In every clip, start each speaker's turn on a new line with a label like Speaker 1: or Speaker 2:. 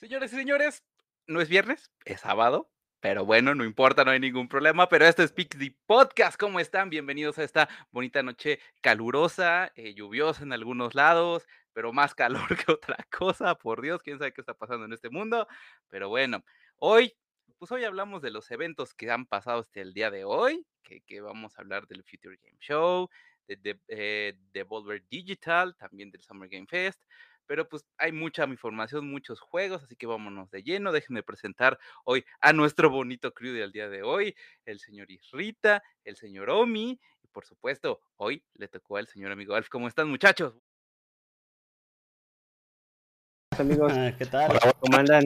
Speaker 1: Señores y señores, no es viernes, es sábado, pero bueno, no importa, no hay ningún problema. Pero este es Pixie Podcast. ¿Cómo están? Bienvenidos a esta bonita noche calurosa, eh, lluviosa en algunos lados, pero más calor que otra cosa. Por Dios, quién sabe qué está pasando en este mundo. Pero bueno, hoy, pues hoy hablamos de los eventos que han pasado hasta el día de hoy, que, vamos a hablar del Future Game Show, de, de, eh, Devolver Digital, también del Summer Game Fest. Pero pues hay mucha información, muchos juegos, así que vámonos de lleno. Déjenme presentar hoy a nuestro bonito crew del día de hoy, el señor Isrita, el señor Omi, y por supuesto, hoy le tocó al señor amigo Alf. ¿Cómo están, muchachos?
Speaker 2: amigos. Ah, ¿Qué tal? ¿Cómo andan?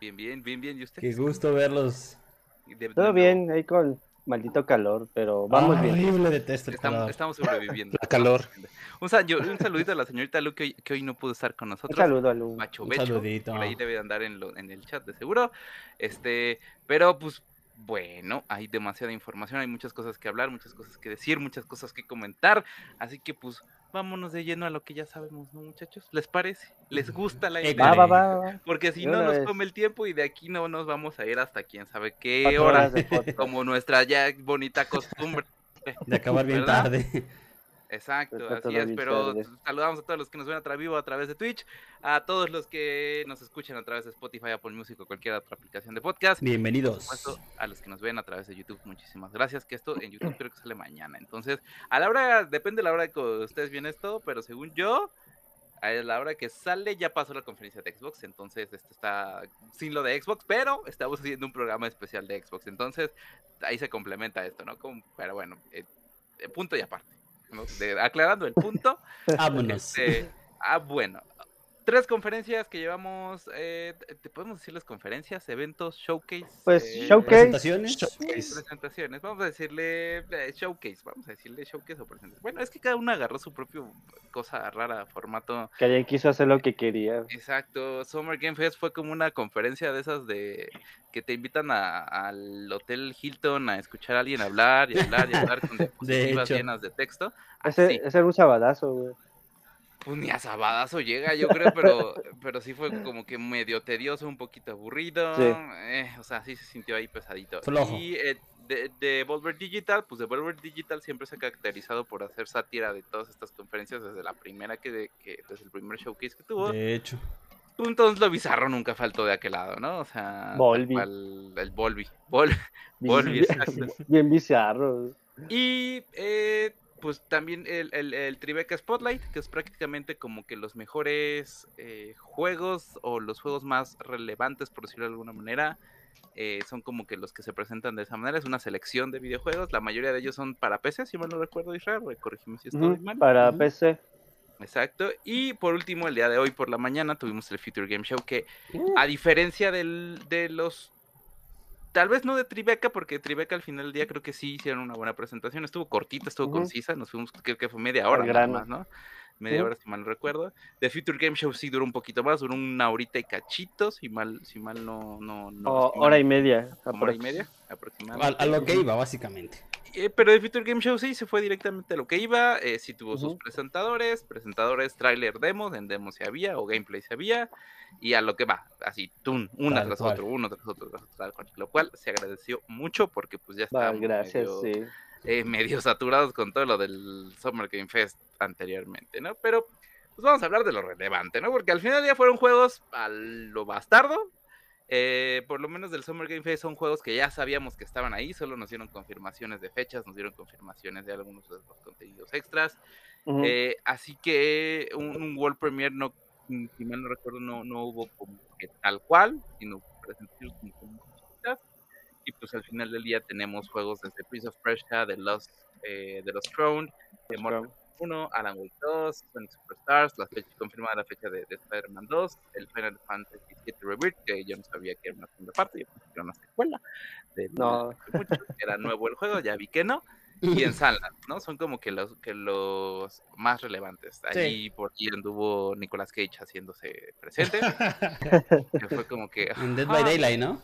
Speaker 1: Bien, bien, bien, bien. ¿Y usted?
Speaker 2: Qué gusto verlos. Todo bien, ahí con maldito calor, pero vamos bien.
Speaker 3: Horrible, detesto el
Speaker 1: estamos,
Speaker 3: calor.
Speaker 1: estamos sobreviviendo.
Speaker 3: La calor.
Speaker 1: Un, un, saludito a la señorita Lu que hoy, que hoy, no pudo estar con nosotros.
Speaker 2: Un saludo a Lu.
Speaker 1: Macho
Speaker 3: Un
Speaker 1: Becho,
Speaker 3: saludito.
Speaker 1: Por ahí debe de andar en, lo, en el chat de seguro. Este, pero pues bueno, hay demasiada información, hay muchas cosas que hablar, muchas cosas que decir, muchas cosas que comentar. Así que pues vámonos de lleno a lo que ya sabemos, ¿no, muchachos? ¿Les parece? ¿Les gusta la idea?
Speaker 2: Va, va, va.
Speaker 1: Porque si no nos
Speaker 2: vez.
Speaker 1: come el tiempo y de aquí no nos vamos a ir hasta quién sabe qué hora, como nuestra ya bonita costumbre.
Speaker 3: De acabar bien
Speaker 1: ¿Verdad?
Speaker 3: tarde.
Speaker 1: Exacto, así es, pero
Speaker 2: tarde.
Speaker 1: saludamos a todos los que nos ven a través vivo a través de Twitch, a todos los que nos escuchan a través de Spotify, Apple Music o cualquier otra aplicación de podcast. Por
Speaker 3: Bienvenidos.
Speaker 1: supuesto, a los que nos ven a través de YouTube, muchísimas gracias. Que esto en YouTube creo que sale mañana. Entonces, a la hora, depende de la hora que ustedes ven esto, pero según yo, a la hora que sale ya pasó la conferencia de Xbox. Entonces, este está sin lo de Xbox, pero estamos haciendo un programa especial de Xbox. Entonces, ahí se complementa esto, ¿no? Como- pero bueno, eh, eh, punto y aparte. Aclarando el punto.
Speaker 3: Vámonos.
Speaker 1: Este, ah, bueno. Tres conferencias que llevamos, eh, ¿te podemos decirles conferencias, eventos, showcase?
Speaker 2: Pues,
Speaker 1: eh,
Speaker 2: showcase.
Speaker 3: Presentaciones.
Speaker 1: presentaciones, vamos a decirle eh, showcase, vamos a decirle showcase o presentación. Bueno, es que cada uno agarró su propio cosa rara, formato.
Speaker 2: Que alguien quiso hacer lo que quería.
Speaker 1: Exacto, Summer Game Fest fue como una conferencia de esas de que te invitan a- al Hotel Hilton a escuchar a alguien hablar y hablar y hablar con diapositivas llenas de texto.
Speaker 2: Ese, ese era un sabadazo, güey.
Speaker 1: Pues ni a sabadazo llega, yo creo, pero, pero sí fue como que medio tedioso, un poquito aburrido.
Speaker 2: Sí.
Speaker 1: eh, o sea, sí se sintió ahí pesadito.
Speaker 3: Flojo.
Speaker 1: Y eh, de, de Devolver Digital, pues Devolver Digital siempre se ha caracterizado por hacer sátira de todas estas conferencias desde la primera que, que desde el primer showcase que tuvo.
Speaker 3: De hecho.
Speaker 1: Entonces lo bizarro nunca faltó de aquel lado, ¿no? O sea,
Speaker 2: Volvi.
Speaker 1: cual, el Volvi. Vol- Volvi,
Speaker 2: bien-
Speaker 1: exacto.
Speaker 2: bien bizarro.
Speaker 1: Y eh, pues también el, el, el Tribeca Spotlight, que es prácticamente como que los mejores eh, juegos o los juegos más relevantes, por decirlo de alguna manera, eh, son como que los que se presentan de esa manera. Es una selección de videojuegos, la mayoría de ellos son para PC, si mal no recuerdo, Israel, corrígeme si estoy mal.
Speaker 2: Para. PC.
Speaker 1: Exacto. Y por último, el día de hoy por la mañana tuvimos el Future Game Show que,
Speaker 3: Uh.
Speaker 1: a diferencia del, de los... Tal vez no de Tribeca, porque Tribeca al final del día creo que sí hicieron una buena presentación. Estuvo cortita, estuvo concisa. Nos fuimos, creo que fue media hora nada más, ¿no? Media hora, si mal no recuerdo. The Future Game Show sí duró un poquito más, duró una horita y cachito, si mal, si mal no... no, no
Speaker 2: O
Speaker 1: si mal-
Speaker 2: hora y media.
Speaker 1: como hora y media,
Speaker 3: A,
Speaker 1: aproximadamente.
Speaker 3: a lo que iba, básicamente.
Speaker 1: Eh, pero el Future Game Show sí se fue directamente a lo que iba. Eh, sí tuvo sus
Speaker 2: Ujú.
Speaker 1: presentadores, presentadores, trailer, demos, en demos se había o gameplay se había. Y a lo que va, así, tun, una
Speaker 3: Tal
Speaker 1: tras
Speaker 3: cual.
Speaker 1: otro, uno tras otro, tras otro, tal cual, Lo cual se agradeció mucho porque pues ya estábamos
Speaker 2: gracias,
Speaker 1: medio,
Speaker 2: sí.
Speaker 1: eh, medio saturados con todo lo del Summer Game Fest anteriormente, ¿no? Pero pues vamos a hablar de lo relevante, ¿no? Porque al final día fueron juegos a lo bastardo. Eh, por lo menos del Summer Game Fest son juegos que ya sabíamos que estaban ahí, solo nos dieron confirmaciones de fechas, nos dieron confirmaciones de algunos de los contenidos extras.
Speaker 2: Ujú.
Speaker 1: Eh, así que un, un World Premiere no, mm, si mal no recuerdo, no, no hubo como que tal cual, sino presentaciones. Y pues al final del día tenemos juegos desde Prince of Persia, The Lost, eh, The Lost Throne, de Mortal 1, Alan Wake 2, Sonic Superstars, la fecha confirmada la fecha de, de Spider-Man 2, el Final Fantasy VII Rebirth, que yo no sabía que era una segunda parte, yo pensé que era una secuela. De,
Speaker 2: No.
Speaker 1: de mucho, era nuevo el juego, ya vi que no y en Sunland, ¿no? Son como que los que los más relevantes. Allí por ahí anduvo Nicolas Cage haciéndose presente, que fue como que
Speaker 3: En Dead by Daylight, ¿no?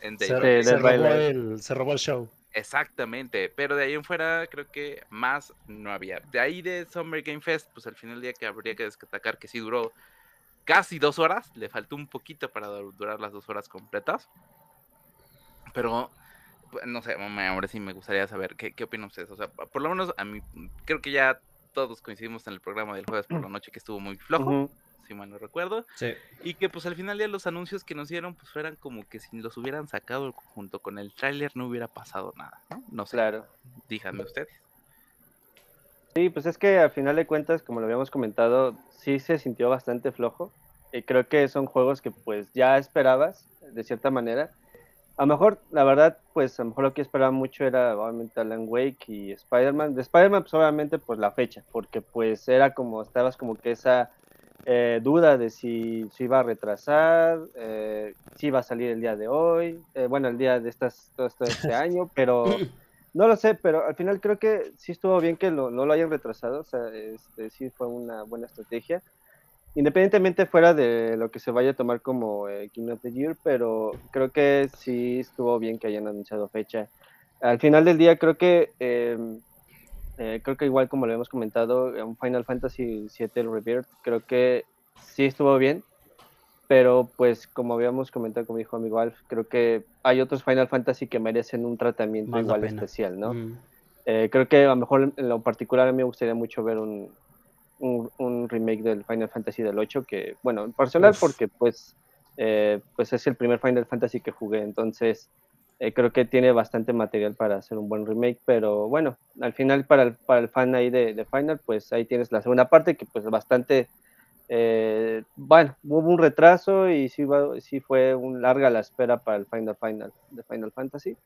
Speaker 1: En by
Speaker 4: robó el, se robó el show.
Speaker 1: Exactamente, pero de ahí en fuera creo que más no había. De ahí de Summer Game Fest, pues al final del día que habría que destacar que sí duró casi dos horas, le faltó un poquito para durar las dos horas completas. Pero, pues, no sé, ahora sí me gustaría saber qué, qué opinan ustedes. O sea, por lo menos a mí, creo que ya todos coincidimos en el programa del jueves por la noche que estuvo muy flojo si mal no recuerdo.
Speaker 3: Sí.
Speaker 1: Y que pues al final ya los anuncios que nos dieron pues fueran como que si los hubieran sacado junto con el tráiler no hubiera pasado nada, ¿no? No sé.
Speaker 2: Claro.
Speaker 1: Díganme ustedes.
Speaker 2: Sí, pues es que al final de cuentas, como lo habíamos comentado, sí se sintió bastante flojo. Y creo que son juegos que pues ya esperabas, de cierta manera. A lo mejor, la verdad, pues a lo mejor lo que esperaba mucho era obviamente Alan Wake y Spider-Man. De Spider-Man, pues obviamente, pues la fecha, porque pues era como, estabas como que esa eh, duda de si se iba a retrasar, eh, si iba a salir el día de hoy, eh, bueno, el día de estas, todo, este año, pero no lo sé, pero al final creo que sí estuvo bien que no lo hayan retrasado, o sea, este, sí fue una buena estrategia, independientemente fuera de lo que se vaya a tomar como King of the Year, pero creo que sí estuvo bien que hayan anunciado fecha. Al final del día creo que em, eh, creo que igual como lo hemos comentado, un Final Fantasy VII Rebirth, creo que sí estuvo bien, pero pues como habíamos comentado con mi hijo amigo Alf, creo que hay otros Final Fantasy que merecen un tratamiento igual especial, ¿no? Mm. Eh, creo que a lo mejor en lo particular a mí me gustaría mucho ver un, un, remake del Final Fantasy del 8, que bueno, personal porque pues, eh, pues es el primer Final Fantasy que jugué, entonces eh, creo que tiene bastante material para hacer un buen remake, pero bueno, al final para el, para el fan ahí de, Final, pues ahí tienes la segunda parte que pues bastante, eh, bueno, hubo un retraso y sí, sí fue un larga la espera para el Final Final de Final Fantasy.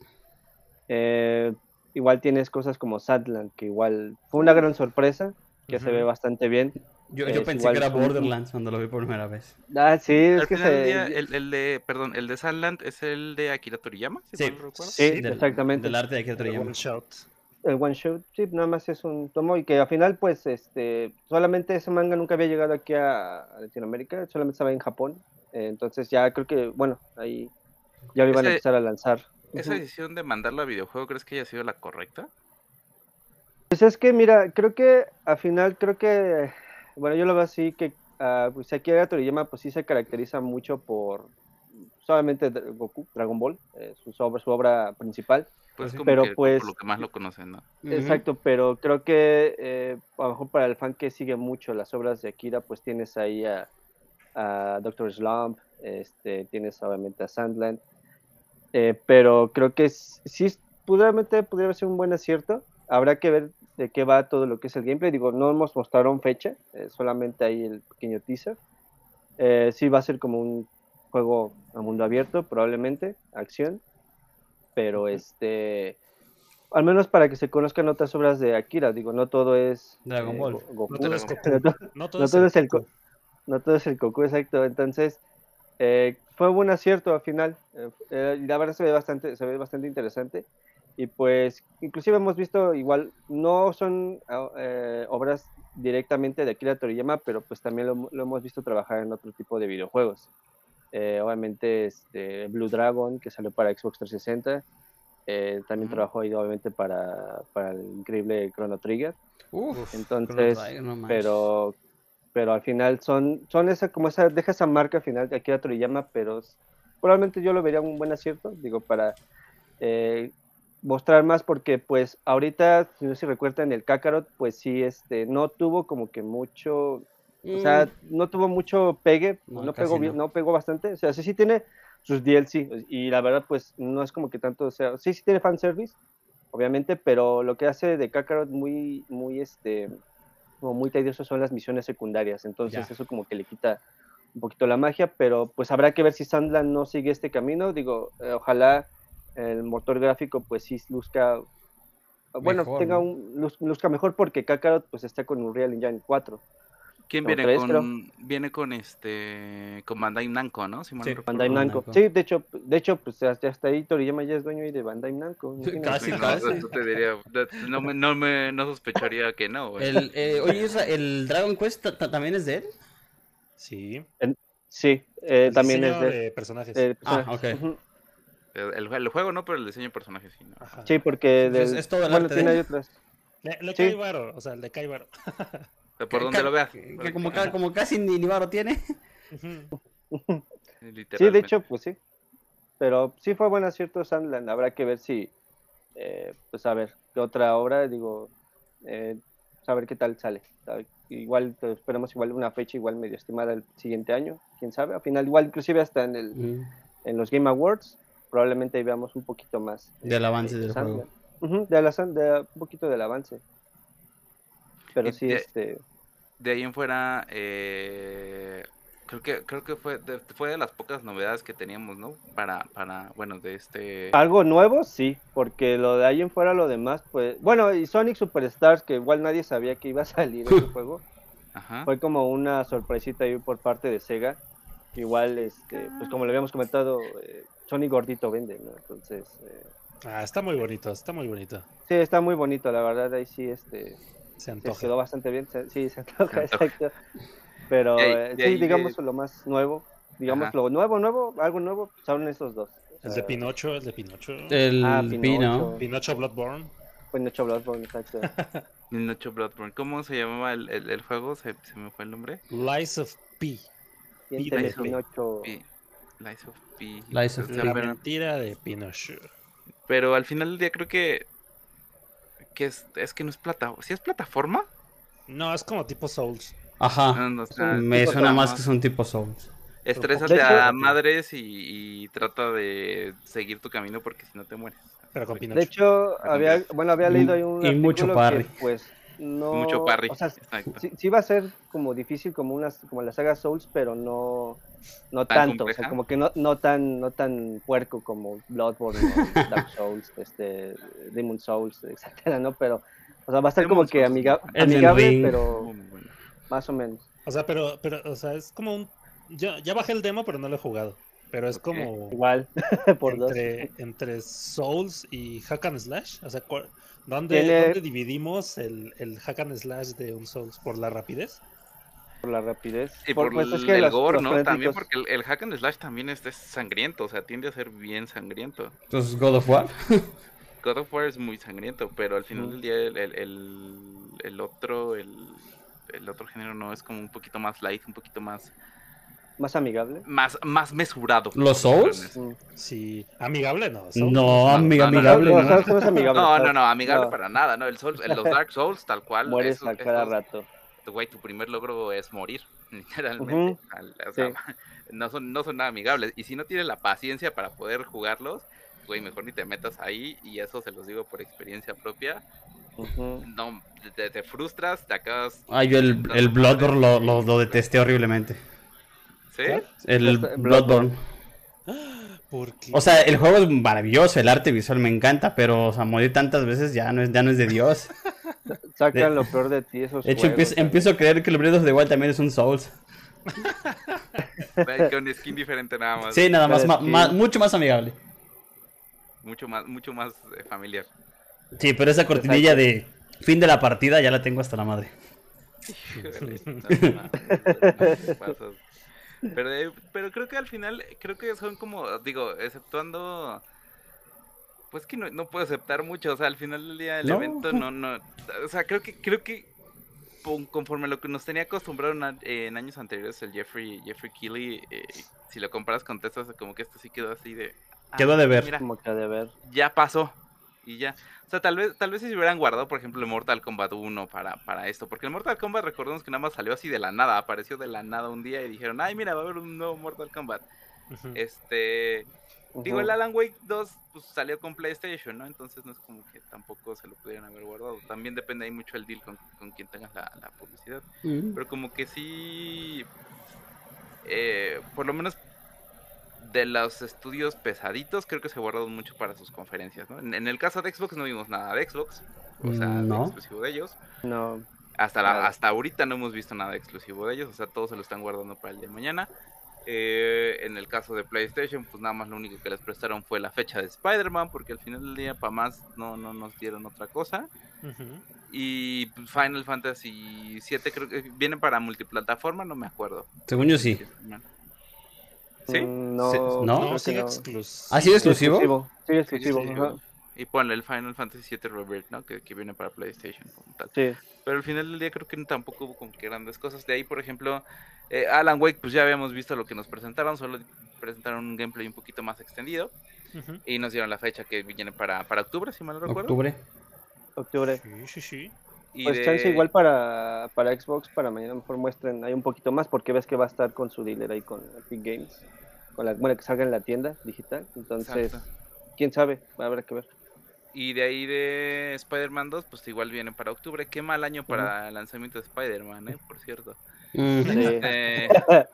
Speaker 2: Eh, igual tienes cosas como Sadland, que igual fue una gran sorpresa, que se ve bastante bien.
Speaker 3: Yo, yo pensé que era Borderlands cuando lo vi por primera vez.
Speaker 2: Ah, sí, es que
Speaker 1: se... el, el, de, perdón, el de Sandland es el de Akira Toriyama,
Speaker 2: sí, sí exactamente.
Speaker 3: Del arte de Akira Toriyama.
Speaker 4: El one shot.
Speaker 2: El one shot, sí, nada más es un tomo y que al final, pues, este, solamente ese manga nunca había llegado aquí a, Latinoamérica, solamente estaba en Japón. Eh, entonces ya creo que, bueno, ahí ya lo iban a empezar a lanzar.
Speaker 1: ¿Esa decisión de mandarlo a videojuego crees que haya sido la correcta?
Speaker 2: Pues es que, mira, creo que al final, creo que bueno, yo lo veo así que uh, pues Akira Toriyama pues sí se caracteriza mucho por solamente Goku, Dragon Ball, eh, su, obra, su obra principal.
Speaker 1: Pues pero pues por lo que más lo conocen, ¿no?
Speaker 2: Exacto, pero creo que eh, a lo mejor para el fan que sigue mucho las obras de Akira, pues tienes ahí a, a Doctor Slump, este, tienes obviamente a Sandland, eh, pero creo que sí, pudiera ser un buen acierto. Habrá que ver de qué va todo lo que es el gameplay. Digo, no hemos mostrado fecha, eh, solamente ahí el pequeño teaser. Eh, sí va a ser como un juego a mundo abierto, probablemente, acción. Pero este, al menos para que se conozcan otras obras de Akira, digo, no todo es
Speaker 3: Dragon Ball.
Speaker 2: No todo es No todo, es el Goku. No todo es el Goku, exacto. Entonces, eh, fue un buen acierto al final. la verdad se ve bastante, se ve bastante interesante. Y pues, inclusive hemos visto igual, no son ah, eh, obras directamente de Akira Toriyama, pero pues también lo, hemos visto trabajar en otro tipo de videojuegos. Eh, obviamente este, Blue Dragon, que salió para Xbox 360, eh, también trabajó ahí obviamente para, para, el increíble Chrono Trigger. Entonces, pero pero al final son, son esa, como esa, deja esa marca al final de Akira Toriyama, pero probablemente yo lo vería un buen acierto, digo, para mostrar más porque pues ahorita, si no se recuerdan, el Kakarot pues sí, este, no tuvo como que mucho, o sea, mm. no tuvo mucho pegue, no, pegó bien, no. pegó bastante, o sea, sí sí tiene sus DLC y la verdad pues no es como que tanto, o sea, sí sí tiene fanservice, obviamente, pero lo que hace de Kakarot muy, muy, este, como muy tedioso son las misiones secundarias, entonces eso como que le quita un poquito la magia, pero pues habrá que ver si Sandland no sigue este camino, digo, eh, ojalá el motor gráfico pues sí luzca bueno tenga un luzca mejor porque Kakarot pues está con Unreal Engine 4
Speaker 1: ¿Quién viene con viene con este con Bandai Namco, no?
Speaker 2: sí, Bandai Namco. Sí, de hecho, de hecho pues ya está ahí Toriyama ya es dueño de Bandai Namco.
Speaker 3: Casi, casi.
Speaker 1: No, me, no me no sospecharía que no.
Speaker 3: El, eh, oye, ¿el Dragon Quest también es de él?
Speaker 4: Sí.
Speaker 2: sí, eh, también es de,
Speaker 4: personajes.
Speaker 3: Eh, Ah, okay.
Speaker 1: El, el, juego no, pero el diseño de personajes sí.
Speaker 2: Sí, porque del...
Speaker 3: es, todo el bueno, tiene
Speaker 4: otras. Le, le sí. o sea, el de Caibaro.
Speaker 1: por donde lo veas.
Speaker 3: Que, como, como, casi ni, ni tiene.
Speaker 4: Ujú.
Speaker 2: Sí, de hecho, pues sí. Pero sí fue buen acierto Sandland. Habrá que ver si, eh, pues a ver, qué otra obra, digo, eh, pues, a ver qué tal sale. Igual pues, esperemos igual una fecha igual medio estimada el siguiente año, quién sabe. Al final igual inclusive hasta en el
Speaker 3: Mm.
Speaker 2: en los Game Awards probablemente ahí veamos un poquito más eh,
Speaker 3: Del avance
Speaker 2: de
Speaker 3: del juego.
Speaker 2: Ujú, de la de- un poquito del avance. Pero
Speaker 1: Y
Speaker 2: sí,
Speaker 1: de-
Speaker 2: este,
Speaker 1: De ahí en fuera, eh, creo que creo que fue de, fue de las pocas novedades que teníamos, ¿no? Para, para bueno, de este...
Speaker 2: algo nuevo, sí, porque lo de ahí en fuera, lo demás, pues, bueno, y Sonic Superstars, que igual nadie sabía que iba a salir ese juego,
Speaker 1: Ajá.
Speaker 2: fue como una sorpresita ahí por parte de Sega. Igual, este, pues como le habíamos comentado, eh, Sonic gordito vende, ¿no? Entonces, eh,
Speaker 4: Ah, está muy bonito, está muy bonito.
Speaker 2: sí, está muy bonito, la verdad, ahí sí, este,
Speaker 4: Se
Speaker 2: se
Speaker 4: antoja.
Speaker 2: quedó bastante bien, se- sí, se antoja,
Speaker 1: Se antoja.
Speaker 2: exacto. Pero
Speaker 1: ahí-
Speaker 2: eh, sí,
Speaker 1: ahí,
Speaker 2: digamos
Speaker 1: eh,
Speaker 2: lo más nuevo, digamos
Speaker 1: Ajá.
Speaker 2: lo nuevo, nuevo, algo nuevo, son esos dos.
Speaker 4: El de Pinocho, el de Pinocho.
Speaker 3: El
Speaker 2: Ah,
Speaker 3: Pino.
Speaker 2: Pinocho.
Speaker 4: Pinocho Bloodborne.
Speaker 2: Pinocho Bloodborne, exacto.
Speaker 1: Pinocho Bloodborne. ¿Cómo se llamaba el, el, el juego? ¿Se, se me fue el nombre?
Speaker 4: Lies of P.
Speaker 2: Siénteme
Speaker 1: Pinocho.
Speaker 2: Pinocho.
Speaker 1: Pi- Lies of P.
Speaker 3: Lies of
Speaker 4: La mentira de Pinocho.
Speaker 1: pero al final del día creo que... que es, es que no es plataforma. ¿Sí es plataforma?
Speaker 4: No, es como tipo Souls.
Speaker 3: Ajá.
Speaker 1: No, no, o
Speaker 2: Es
Speaker 1: sea,
Speaker 2: un
Speaker 3: Me suena más que es un tipo Souls.
Speaker 1: Estrésate a madres y, y trata de seguir tu camino porque si no te mueres.
Speaker 4: Pero con.
Speaker 2: De hecho,
Speaker 1: Ah,
Speaker 2: había, bueno, había leído ahí un
Speaker 3: y mucho
Speaker 2: artículo
Speaker 3: parry.
Speaker 2: que, pues, no...
Speaker 1: Mucho parry.
Speaker 2: O sea,
Speaker 1: Exacto.
Speaker 2: sí, sí va a ser como difícil como unas, como la saga Souls, pero no, no
Speaker 1: ¿Tan
Speaker 2: tanto, o sea, como que no, no tan, no tan puerco como Bloodborne, o Dark Souls, este, Demon Souls, etcétera, ¿no? Pero, o sea, va a estar como que amiga- amigable, pero más o menos.
Speaker 4: O sea, pero, pero, o sea, es como un. Ya, ya bajé el demo, pero no lo he jugado. Pero es como
Speaker 2: Igual, por dos.
Speaker 4: entre, entre Souls y Hack and Slash. O sea, cu- ¿dónde,
Speaker 2: Tiene-
Speaker 4: dónde dividimos el, el Hack and Slash de un Souls? ¿Por la rapidez?
Speaker 2: por la rapidez.
Speaker 1: Y por
Speaker 2: pues, es
Speaker 1: el,
Speaker 2: que
Speaker 1: el
Speaker 2: los-
Speaker 1: gore,
Speaker 2: los
Speaker 1: ¿no?
Speaker 2: frenéticos-
Speaker 1: También porque el, el hack and slash también es, es sangriento, o sea, tiende a ser bien sangriento.
Speaker 3: Entonces, God of War.
Speaker 1: God of War es muy sangriento, pero al final
Speaker 2: Ujú.
Speaker 1: del día el, el, el, el otro, el, el otro género no es como un poquito más light, un poquito más,
Speaker 2: más amigable.
Speaker 1: más, más mesurado.
Speaker 3: ¿Los Souls?
Speaker 2: Mm.
Speaker 4: Sí. ¿Amigable? No. Souls.
Speaker 3: No, amiga,
Speaker 1: no, no,
Speaker 3: amigable.
Speaker 2: No,
Speaker 3: ¿no?
Speaker 2: No amigable.
Speaker 1: No, no,
Speaker 2: Souls.
Speaker 1: no, amigable
Speaker 2: No.
Speaker 1: para nada, ¿no? El Souls, los Dark Souls, tal cual.
Speaker 2: Mueres a cada rato.
Speaker 1: Güey, tu primer logro es morir, literalmente.
Speaker 2: Ujú,
Speaker 1: Al- o sea,
Speaker 2: sí.
Speaker 1: no, son, no son nada amigables. Y si no tienes la paciencia para poder jugarlos, güey, mejor ni te metas ahí. Y eso se los digo por experiencia propia. No, te, te frustras, te acabas.
Speaker 3: Ah, yo el, el Bloodborne lo, lo, lo detesté horriblemente.
Speaker 1: ¿Sí?
Speaker 3: El
Speaker 2: Este,
Speaker 3: Bloodborne.
Speaker 4: Porque...
Speaker 3: O sea, el juego es maravilloso, el arte visual me encanta, pero o sea, morir tantas veces ya no es, ya no es de Dios.
Speaker 2: Sacan
Speaker 3: De-
Speaker 2: lo peor de ti esos
Speaker 3: De hecho,
Speaker 2: juegos,
Speaker 3: empiezo, a creer que el Breath of the Wild también es un Souls.
Speaker 1: Ve, Con skin diferente nada más.
Speaker 3: Sí, nada más, mucho más amigable.
Speaker 1: Mucho más, mucho más eh, familiar.
Speaker 3: Sí, pero esa cortinilla de fin de la partida ya la tengo hasta la madre.
Speaker 1: Híjole, no, no, pasas. Pero, eh, pero creo que al final, creo que son como, digo, exceptuando, pues que no, no puedo aceptar mucho, o sea, al final del día el
Speaker 3: No.
Speaker 1: evento no, no, o sea, creo que, creo que conforme a lo que nos tenía acostumbrado en, años anteriores el Jeffrey, Jeffrey Keighley, eh, si lo comparas con Teslas, como que esto sí quedó así de... ah,
Speaker 3: Quedó de ver.
Speaker 1: Mira,
Speaker 2: Como que ha de ver.
Speaker 1: ya pasó. Y ya. O sea, tal vez, tal vez si se hubieran guardado, por ejemplo, el Mortal Kombat 1 para, para esto. Porque el Mortal Kombat, recordemos que nada más salió así de la nada. Apareció de la nada un día y dijeron, ay, mira, va a haber un nuevo Mortal Kombat. Este. Digo,
Speaker 2: Ujú.
Speaker 1: el Alan Wake 2 pues, salió con PlayStation, ¿no? Entonces no es como que tampoco se lo pudieran haber guardado. También depende ahí mucho el deal con, con quien tengas la, la publicidad. Pero como que sí. eh, por lo menos de los estudios pesaditos, creo que se guardaron mucho para sus conferencias. ¿no? En, en el caso de Xbox no vimos nada de Xbox. O sea, de
Speaker 3: No.
Speaker 1: exclusivo de ellos.
Speaker 2: No.
Speaker 1: Hasta, la- hasta ahorita no hemos visto nada exclusivo de ellos. O sea, todos se lo están guardando para el día de mañana. Eh, en el caso de PlayStation, pues nada más lo único que les prestaron fue la fecha de Spider-Man, porque al final del día, para más, no, no nos dieron otra cosa. Y Final Fantasy 7 creo que viene para multiplataforma, no me acuerdo.
Speaker 3: Según yo sí.
Speaker 1: ¿Sí?
Speaker 2: Mm, No,
Speaker 3: Sí, ¿no?
Speaker 4: Sigue exclusivo.
Speaker 3: ¿Ah, sigue exclusivo?
Speaker 2: Sigue exclusivo.
Speaker 1: Y ponle el Final Fantasy VII Rebirth, ¿no? Que, que viene para PlayStation como tal.
Speaker 2: Sí.
Speaker 1: Pero al final del día creo que tampoco hubo como que grandes cosas. De ahí, por ejemplo, eh, Alan Wake, pues ya habíamos visto lo que nos presentaron, solo presentaron un gameplay un poquito más extendido. Y nos dieron la fecha que viene para, para octubre, si mal no recuerdo.
Speaker 3: Octubre.
Speaker 2: Octubre.
Speaker 4: Sí, sí, sí.
Speaker 1: Y
Speaker 2: Pues
Speaker 1: de-
Speaker 2: chance igual para, para Xbox, para mañana mejor muestren ahí un poquito más, porque ves que va a estar con su dealer ahí con Epic Games. Con la, bueno, que salga en la tienda digital. Entonces,
Speaker 1: Exacto.
Speaker 2: quién sabe, habrá que ver.
Speaker 1: Y de ahí de Spider-Man 2, pues igual viene para octubre. Qué mal año para el lanzamiento de Spider-Man, ¿eh? Por cierto.
Speaker 3: Mm.
Speaker 2: Sí.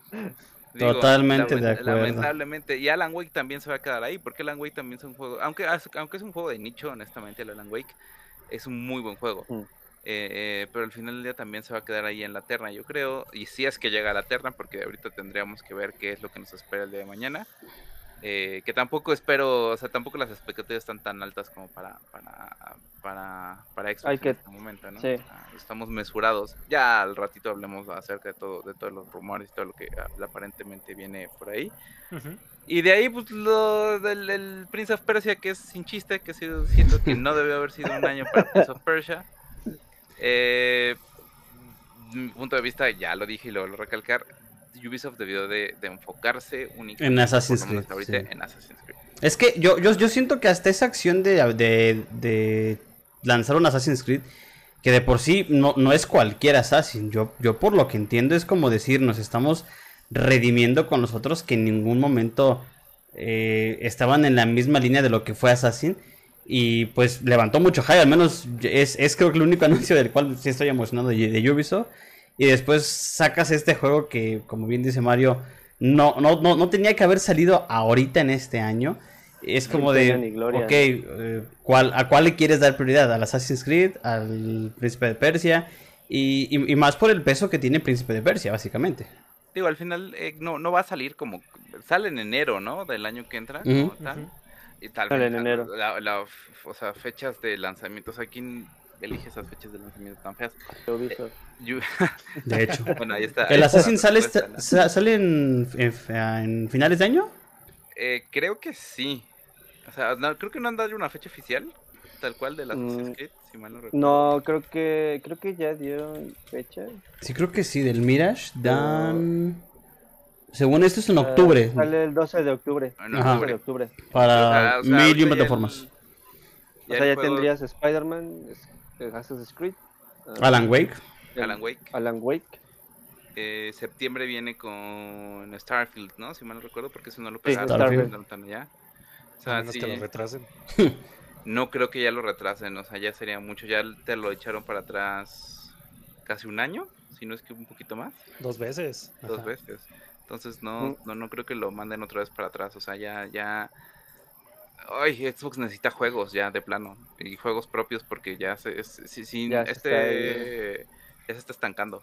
Speaker 1: Eh,
Speaker 3: Totalmente de acuerdo.
Speaker 1: Lamentablemente. Y Alan Wake también se va a quedar ahí, porque Alan Wake también es un juego, aunque, aunque es un juego de nicho, honestamente, el Alan Wake es un muy buen juego.
Speaker 2: Mm.
Speaker 1: Eh, eh, pero al final del día también se va a quedar ahí en la terna, yo creo. Y si es que llega a la terna, porque ahorita tendríamos que ver qué es lo que nos espera el día de mañana. Eh, que tampoco espero, o sea, tampoco las expectativas están tan altas como para para para, para Xbox
Speaker 2: Hay que-
Speaker 1: en este momento, ¿no?
Speaker 2: sí.
Speaker 1: Estamos mesurados. Ya al ratito hablemos acerca de todo, de todos los rumores y todo lo que aparentemente viene por ahí. Y de ahí, pues, lo del el Prince of Persia, que es sin chiste, que sido, siento que no debe haber sido un año para Prince of Persia. Eh, mi punto de vista, ya lo dije y lo vuelvo a recalcar, Ubisoft debió de, de enfocarse únicamente
Speaker 3: En Assassin's Creed,
Speaker 1: ahorita,
Speaker 3: sí.
Speaker 1: en Assassin's Creed.
Speaker 3: Es que yo, yo, yo siento que hasta esa acción de, de, de lanzar un Assassin's Creed, que de por sí no, no es cualquier Assassin, yo, yo por lo que entiendo es como decir, nos estamos redimiendo con los otros que en ningún momento eh, estaban en la misma línea de lo que fue Assassin. Y pues levantó mucho hype, al menos es, es creo que el único anuncio del cual sí estoy emocionado de, de Ubisoft. Y después sacas este juego que, como bien dice Mario, no, no, no, no tenía que haber salido ahorita en este año. Es como de, ok, eh, ¿cuál, ¿a cuál le quieres dar prioridad? ¿Al Assassin's Creed? ¿Al Príncipe de Persia? Y, y- y más por el peso que tiene Príncipe de Persia, básicamente.
Speaker 1: Digo, al final eh, no, no va a salir como. Sale en enero, ¿no? Del año que entra. Tal.
Speaker 4: Ujú.
Speaker 1: Y tal vez
Speaker 2: en enero.
Speaker 1: la- la- o sea, fechas de lanzamiento. O sea, ¿quién elige esas fechas de lanzamiento tan feas?
Speaker 2: Ubisoft.
Speaker 1: Yo-
Speaker 3: De hecho.
Speaker 1: bueno, ahí está. ahí
Speaker 3: ¿El
Speaker 1: está la
Speaker 3: Assassin sale, sa- sale en, en- en finales de año?
Speaker 1: Eh, creo que sí. O sea, no, creo que no han dado una fecha oficial, tal cual, de Assassin's
Speaker 2: Mm,
Speaker 1: Creed, si mal no recuerdo.
Speaker 2: No, creo que creo que ya dieron fecha.
Speaker 3: Sí, creo que sí, del Mirage dan... Según esto es en
Speaker 2: Eh,
Speaker 3: octubre.
Speaker 2: sale el 12 de octubre.
Speaker 1: En
Speaker 3: Ajá.
Speaker 2: 12 de octubre.
Speaker 3: Para
Speaker 1: o sea,
Speaker 3: mil y un
Speaker 1: ya
Speaker 3: plataformas.
Speaker 1: el-
Speaker 2: O sea, ya
Speaker 1: juego-
Speaker 2: tendrías Spider-Man, eh, Assassin's Creed, ah,
Speaker 3: Alan Wake.
Speaker 1: Alan Wake.
Speaker 2: Alan Wake.
Speaker 1: Eh, septiembre viene con Starfield, ¿no? Si mal no recuerdo, porque eso no lo
Speaker 2: Sí,
Speaker 1: pegaron.
Speaker 3: Starfield.
Speaker 1: no tan allá. O sea, sí,
Speaker 4: que lo retrasen.
Speaker 1: no creo que ya lo retrasen, o sea, ya sería mucho. Ya te lo echaron para atrás casi un año, si no es que un poquito más.
Speaker 4: Dos veces.
Speaker 1: dos
Speaker 4: Ajá.
Speaker 1: veces. Entonces no,
Speaker 2: Mm.
Speaker 1: no, no creo que lo manden otra vez para atrás. O sea, ya, ya. Ay, Xbox necesita juegos ya de plano. Y juegos propios porque ya se, es,
Speaker 2: Ya se
Speaker 1: este ya se está estancando.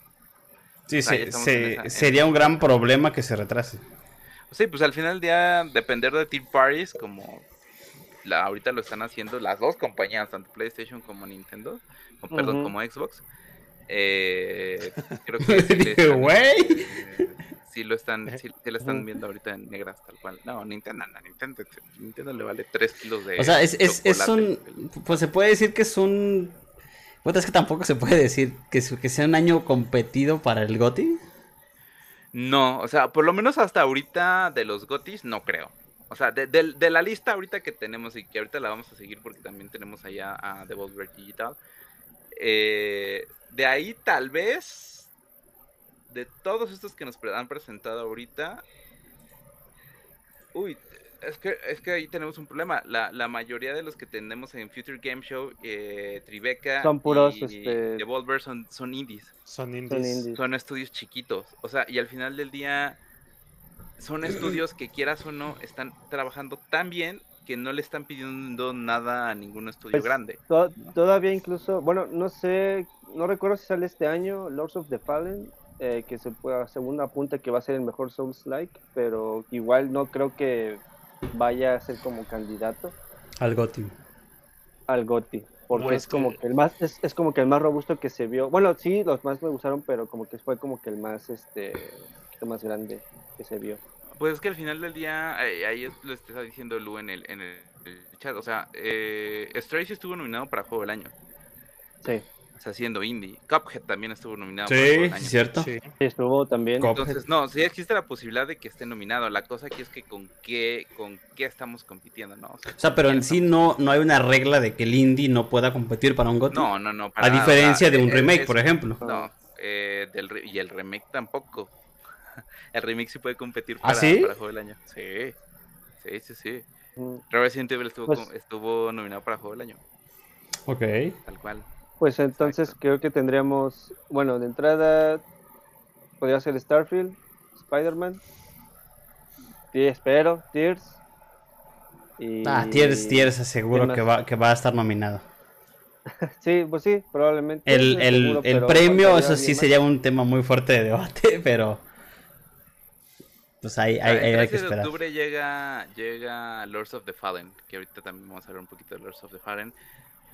Speaker 3: Sí,
Speaker 1: O sea,
Speaker 3: se- se-
Speaker 1: esa-
Speaker 3: sería un gran problema que se retrase.
Speaker 1: Sí, pues al final del día depender de Team Parties como la, ahorita lo están haciendo las dos compañías, tanto PlayStation como Nintendo, o, perdón, como Xbox. Eh, creo que
Speaker 3: "Güey".
Speaker 1: Eh, sí lo están, sí, sí lo están viendo ahorita en negras tal cual. No, Nintendo, no, Nintendo, Nintendo le vale 3 kilos de
Speaker 3: O sea, es, es, es un... Pues se puede decir que es un... Puta, es que tampoco se puede decir que, que sea un año competido para el GOTY.
Speaker 1: No, o sea, por lo menos hasta ahorita de los GOTIS no creo. O sea, de, de- de la lista ahorita que tenemos y que ahorita la vamos a seguir porque también tenemos allá a Devolver Digital. eh, de ahí tal vez, de todos estos que nos han presentado ahorita, uy, es que, es que ahí tenemos un problema. La, la mayoría de los que tenemos en Future Game Show, eh, Tribeca
Speaker 2: Son puros,
Speaker 1: y
Speaker 2: este,
Speaker 1: Devolver son, son indies
Speaker 4: Son indies.
Speaker 2: Son indies.
Speaker 1: son estudios chiquitos. O sea, y al final del día son estudios que quieras o no están trabajando tan bien que no le están pidiendo nada a ningún estudio
Speaker 2: Pues,
Speaker 1: grande.
Speaker 2: To- todavía incluso, bueno, no sé, no recuerdo si sale este año Lords of the Fallen, eh, que se puede, según apunta que va a ser el mejor Souls-like, pero igual no creo que vaya a ser como candidato
Speaker 3: Al GOTY.
Speaker 2: al GOTY, porque
Speaker 4: Bueno,
Speaker 2: es como
Speaker 4: que-
Speaker 2: que el más, es, es como que el más robusto que se vio. Bueno, sí, los más me gustaron, pero como que fue como que el más, este, más grande que se vio.
Speaker 1: Pues es que al final del día, ahí, ahí es- lo está diciendo Lu en el, en el, el chat. O sea, eh, Stray sí estuvo nominado para Juego del Año.
Speaker 2: Sí,
Speaker 1: O sea, siendo indie. Cuphead también estuvo nominado
Speaker 3: Sí,
Speaker 1: Año.
Speaker 3: cierto.
Speaker 4: Sí.
Speaker 2: estuvo también.
Speaker 1: Entonces, no, sí existe la posibilidad de que esté nominado. La cosa aquí es que con qué, con qué estamos compitiendo, ¿no? O sea,
Speaker 3: O sea, pero
Speaker 1: ¿quién
Speaker 3: en sí no, no hay una regla de que el indie no pueda competir para un GOTY.
Speaker 1: No, no, no. para
Speaker 3: a
Speaker 1: nada,
Speaker 3: diferencia de un remake,
Speaker 1: es-
Speaker 3: por ejemplo.
Speaker 1: No, eh, del re- y el remake tampoco. El remake sí puede competir
Speaker 3: ¿Ah,
Speaker 1: para,
Speaker 3: sí?
Speaker 1: para Juego del Año. Sí, sí, sí, sí.
Speaker 2: Ujú.
Speaker 1: Resident Evil estuvo,
Speaker 2: Pues-
Speaker 1: estuvo nominado para Juego del Año,
Speaker 3: Ok.
Speaker 1: tal cual.
Speaker 2: Pues entonces
Speaker 1: Exacto.
Speaker 2: creo que tendríamos, bueno, de entrada podría ser Starfield, Spider-Man, y espero, Tears. Y...
Speaker 3: Ah, Tiers aseguro
Speaker 2: ¿Qué
Speaker 3: que va, que va a estar nominado.
Speaker 2: Sí, pues sí, probablemente.
Speaker 3: El, el,
Speaker 2: seguro,
Speaker 3: el premio, eso sí
Speaker 2: más.
Speaker 3: sería un tema muy fuerte de debate, pero... Pues ahí,
Speaker 1: Ah, el
Speaker 3: hay
Speaker 1: 13
Speaker 3: que
Speaker 1: de
Speaker 3: esperar.
Speaker 1: octubre llega, llega Lords of the Fallen, que ahorita también vamos a hablar un poquito de Lords of the Fallen.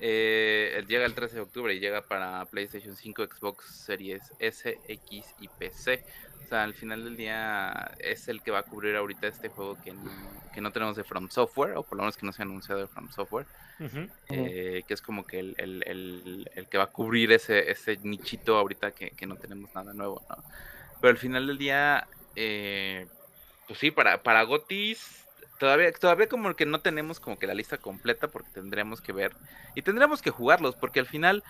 Speaker 1: Eh, llega el 13 de octubre y llega para PlayStation 5, Xbox Series S, X y PC. O sea, al final del día es el que va a cubrir ahorita este juego que no, que no tenemos de From Software, o por lo menos que no se ha anunciado de From Software,
Speaker 4: Ujú.
Speaker 1: eh, que es como que el, el- el- el que va a cubrir ese, ese nichito ahorita que, que no tenemos nada nuevo, ¿no? Pero al final del día, eh, pues sí, para, para Gotis, todavía, todavía como que no tenemos como que la lista completa porque tendremos que ver y tendremos que jugarlos porque al final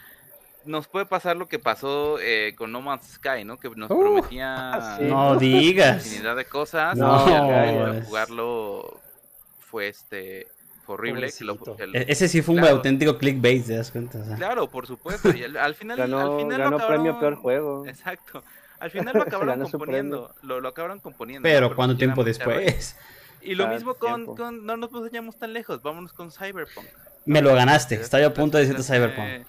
Speaker 1: nos puede pasar lo que pasó eh, con No Man's Sky, ¿no? Que nos
Speaker 3: Uh,
Speaker 1: prometía
Speaker 2: sí.
Speaker 3: No digas.
Speaker 1: infinidad de cosas
Speaker 2: No,
Speaker 1: y al final
Speaker 3: es-
Speaker 1: jugarlo fue este fue horrible. que lo- el-
Speaker 3: E- Ese sí fue un
Speaker 1: Claro.
Speaker 3: auténtico clickbait, ¿te das cuenta? O sea,
Speaker 1: Claro, por supuesto. Y al, al final, al
Speaker 2: Ganó,
Speaker 1: final lo
Speaker 2: ganó premio
Speaker 1: acabaron-
Speaker 2: peor juego.
Speaker 1: Exacto. Al final lo acabaron
Speaker 2: Ganó
Speaker 1: componiendo. Lo, lo acabaron componiendo.
Speaker 3: Pero
Speaker 1: ¿no?
Speaker 3: ¿cuánto tiempo después?
Speaker 1: Y lo mismo con, con- No nos vayamos tan lejos. Vámonos con Cyberpunk.
Speaker 3: Me lo ganaste. Estaba yo a punto de
Speaker 1: de
Speaker 3: decirte Cyberpunk.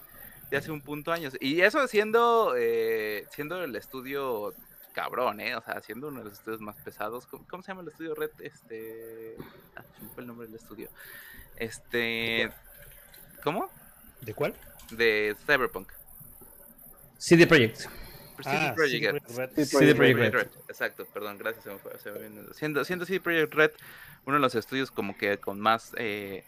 Speaker 1: De hace un punto años. Y eso siendo, eh, siendo el estudio cabrón, ¿eh? O sea, siendo uno de los estudios más pesados. ¿Cómo, cómo se llama el estudio Red? Este. Ah, se me fue el nombre del estudio. Este. ¿Cómo?
Speaker 4: ¿De cuál?
Speaker 1: De Cyberpunk.
Speaker 3: CD Projekt.
Speaker 4: Ah,
Speaker 1: Projekt
Speaker 4: sí,
Speaker 1: Red.
Speaker 4: Red.
Speaker 2: Sí,
Speaker 3: CD
Speaker 2: Projekt
Speaker 3: Projekt
Speaker 1: Red.
Speaker 3: Red.
Speaker 1: Exacto, perdón, gracias. se me fue- se me vino- Siendo, siendo CD Projekt Red uno de los estudios como que con más eh,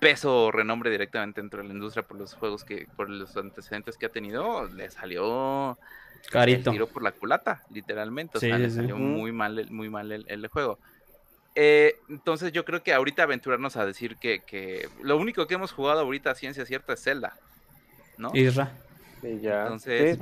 Speaker 1: peso o renombre directamente dentro de la industria por los juegos que, por los antecedentes que ha tenido, le salió el
Speaker 3: Carito.
Speaker 1: tiro por la culata, literalmente. O
Speaker 3: Sí,
Speaker 1: sea, le
Speaker 3: sí,
Speaker 1: salió muy mal, el- muy mal el, el juego. Eh, entonces yo creo que ahorita aventurarnos a decir que, que lo único que hemos jugado ahorita a ciencia cierta es Zelda, ¿no?
Speaker 3: Isra.
Speaker 2: Y ya.
Speaker 1: Entonces,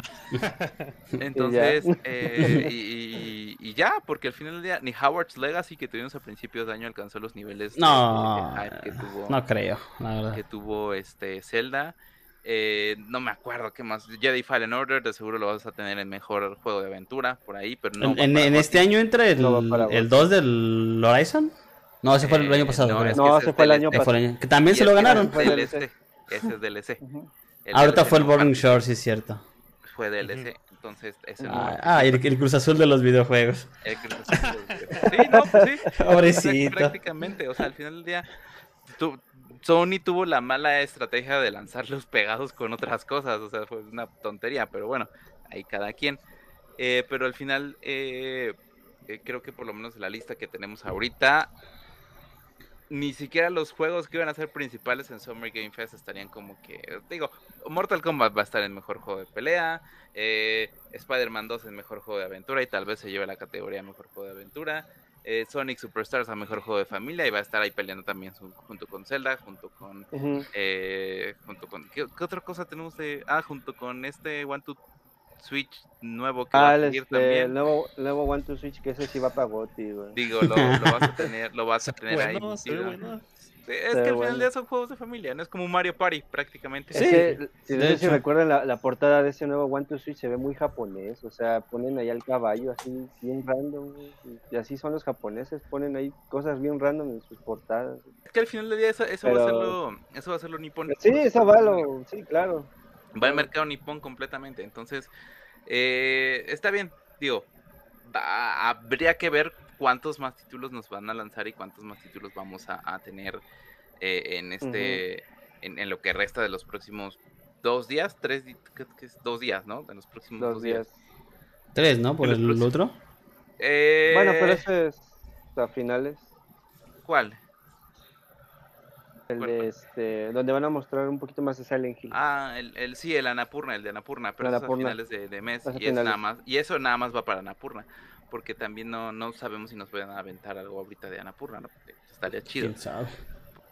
Speaker 2: Sí,
Speaker 1: Entonces, eh, y, y- y ya, porque al final del día, ni Howard's Legacy que tuvimos a principios de año alcanzó los niveles
Speaker 3: No,
Speaker 1: de hype que tuvo,
Speaker 3: no creo, la verdad.
Speaker 1: que tuvo este Zelda. Eh, no me acuerdo qué más. Jedi Fallen Order, de seguro lo vas a tener en mejor juego de aventura por ahí, pero no.
Speaker 3: en este año entra el,
Speaker 2: No
Speaker 3: el
Speaker 2: GOTY.
Speaker 3: 2 del Horizon. No, ese fue el
Speaker 1: Eh,
Speaker 3: año pasado.
Speaker 1: no, ese
Speaker 2: ese
Speaker 1: es
Speaker 2: fue el año
Speaker 3: Eh,
Speaker 2: pasado.
Speaker 3: Que también se lo
Speaker 1: ese es
Speaker 3: ganaron.
Speaker 2: Fue
Speaker 1: DLC.
Speaker 2: DLC.
Speaker 1: Ese es DLC.
Speaker 2: Ujú.
Speaker 1: El
Speaker 3: Ahorita
Speaker 1: DLC
Speaker 3: fue el
Speaker 1: no
Speaker 3: Burning Shore, sí es cierto.
Speaker 1: Fue DLC, entonces ese no
Speaker 3: Ah, ah, el, el Cruz Azul de los videojuegos.
Speaker 1: El Cruz Azul. Sí, no, pues sí.
Speaker 3: Pobrecito.
Speaker 1: Prácticamente, o sea, al final del día, Sony tuvo la mala estrategia de lanzarlos pegados con otras cosas, o sea, fue una tontería, pero bueno, ahí cada quien. Eh, pero al final, eh, eh, creo que por lo menos la lista que tenemos ahorita, ni siquiera los juegos que iban a ser principales en Summer Game Fest estarían como que, digo, Mortal Kombat va a estar en mejor juego de pelea, eh, Spider-Man 2 en mejor juego de aventura y tal vez se lleve la categoría mejor juego de aventura. eh, Sonic Superstars a mejor juego de familia y va a estar ahí peleando también su- junto con Zelda, junto con eh, junto con ¿qué, qué otra cosa tenemos de ah junto con este One to Switch nuevo que va
Speaker 2: Ah,
Speaker 1: a
Speaker 2: el,
Speaker 1: salir
Speaker 2: este, el
Speaker 1: también
Speaker 2: nuevo, el nuevo One to Switch, que ese sí va para Gotti, güey.
Speaker 1: digo lo, lo vas a tener lo vas a tener
Speaker 4: Bueno,
Speaker 1: ahí metido.
Speaker 4: bueno.
Speaker 1: Sí, es que al final
Speaker 2: bueno.
Speaker 1: del día son juegos de familia no es como un Mario Party prácticamente
Speaker 3: Sí,
Speaker 2: si,
Speaker 3: de
Speaker 2: no sé si recuerdan la, la portada de ese nuevo One to Switch, se ve muy japonés. O sea, ponen ahí al caballo así, bien random. Y así son los japoneses, ponen ahí cosas bien random en sus portadas.
Speaker 1: es que al final del día eso, eso va a
Speaker 2: Pero-
Speaker 1: hacerlo eso va a hacerlo Nippon
Speaker 2: Sí, eso va, lo, sí, claro.
Speaker 1: Va al mercado nipón completamente. Entonces, eh, está bien, digo, va- habría que ver cuántos más títulos nos van a lanzar y cuántos más títulos vamos a, a tener eh, en este, en, en lo que resta de los próximos dos días, tres, que es dos días, ¿no? En los próximos
Speaker 2: Dos días.
Speaker 3: Tres, ¿no? Por el
Speaker 1: próximos-
Speaker 3: otro.
Speaker 1: Eh,
Speaker 2: Bueno, pero ese es. a finales.
Speaker 1: ¿Cuál?
Speaker 2: El
Speaker 1: ¿Cuál,
Speaker 2: de este, donde van a mostrar un poquito más de Silent Hill.
Speaker 1: Ah, el, el sí, el Anapurna, el de Anapurna, pero es a finales de, de mes y es nada más y eso nada más va para Anapurna, porque también no, no sabemos si nos pueden aventar algo ahorita de Anapurna, ¿no? Porque estaría chido,
Speaker 3: ¿Quién sabe?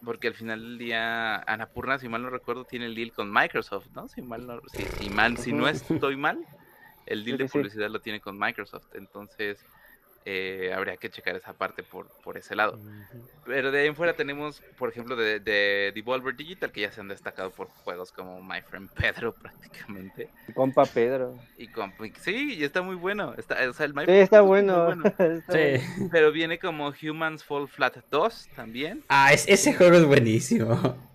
Speaker 1: porque al final del día Anapurna, si mal no recuerdo, tiene el deal con Microsoft, ¿no? Si mal no, si, si mal, si no estoy mal, el deal
Speaker 2: Sí,
Speaker 1: de publicidad lo tiene con Microsoft, entonces eh, habría que checar esa parte por, por ese lado. Pero de ahí en fuera tenemos, por ejemplo, de, de Devolver Digital, que ya se han destacado por juegos como My Friend Pedro prácticamente.
Speaker 2: Mi Compa Pedro.
Speaker 1: Y con, sí, y está muy bueno. Está, o sea, el My
Speaker 2: Sí,
Speaker 1: Friend
Speaker 2: está
Speaker 1: Pedro es muy
Speaker 2: bueno. Está
Speaker 3: Sí.
Speaker 2: bueno.
Speaker 1: Pero viene como Humans Fall Flat 2 también.
Speaker 3: Ah, es- ese juego es buenísimo.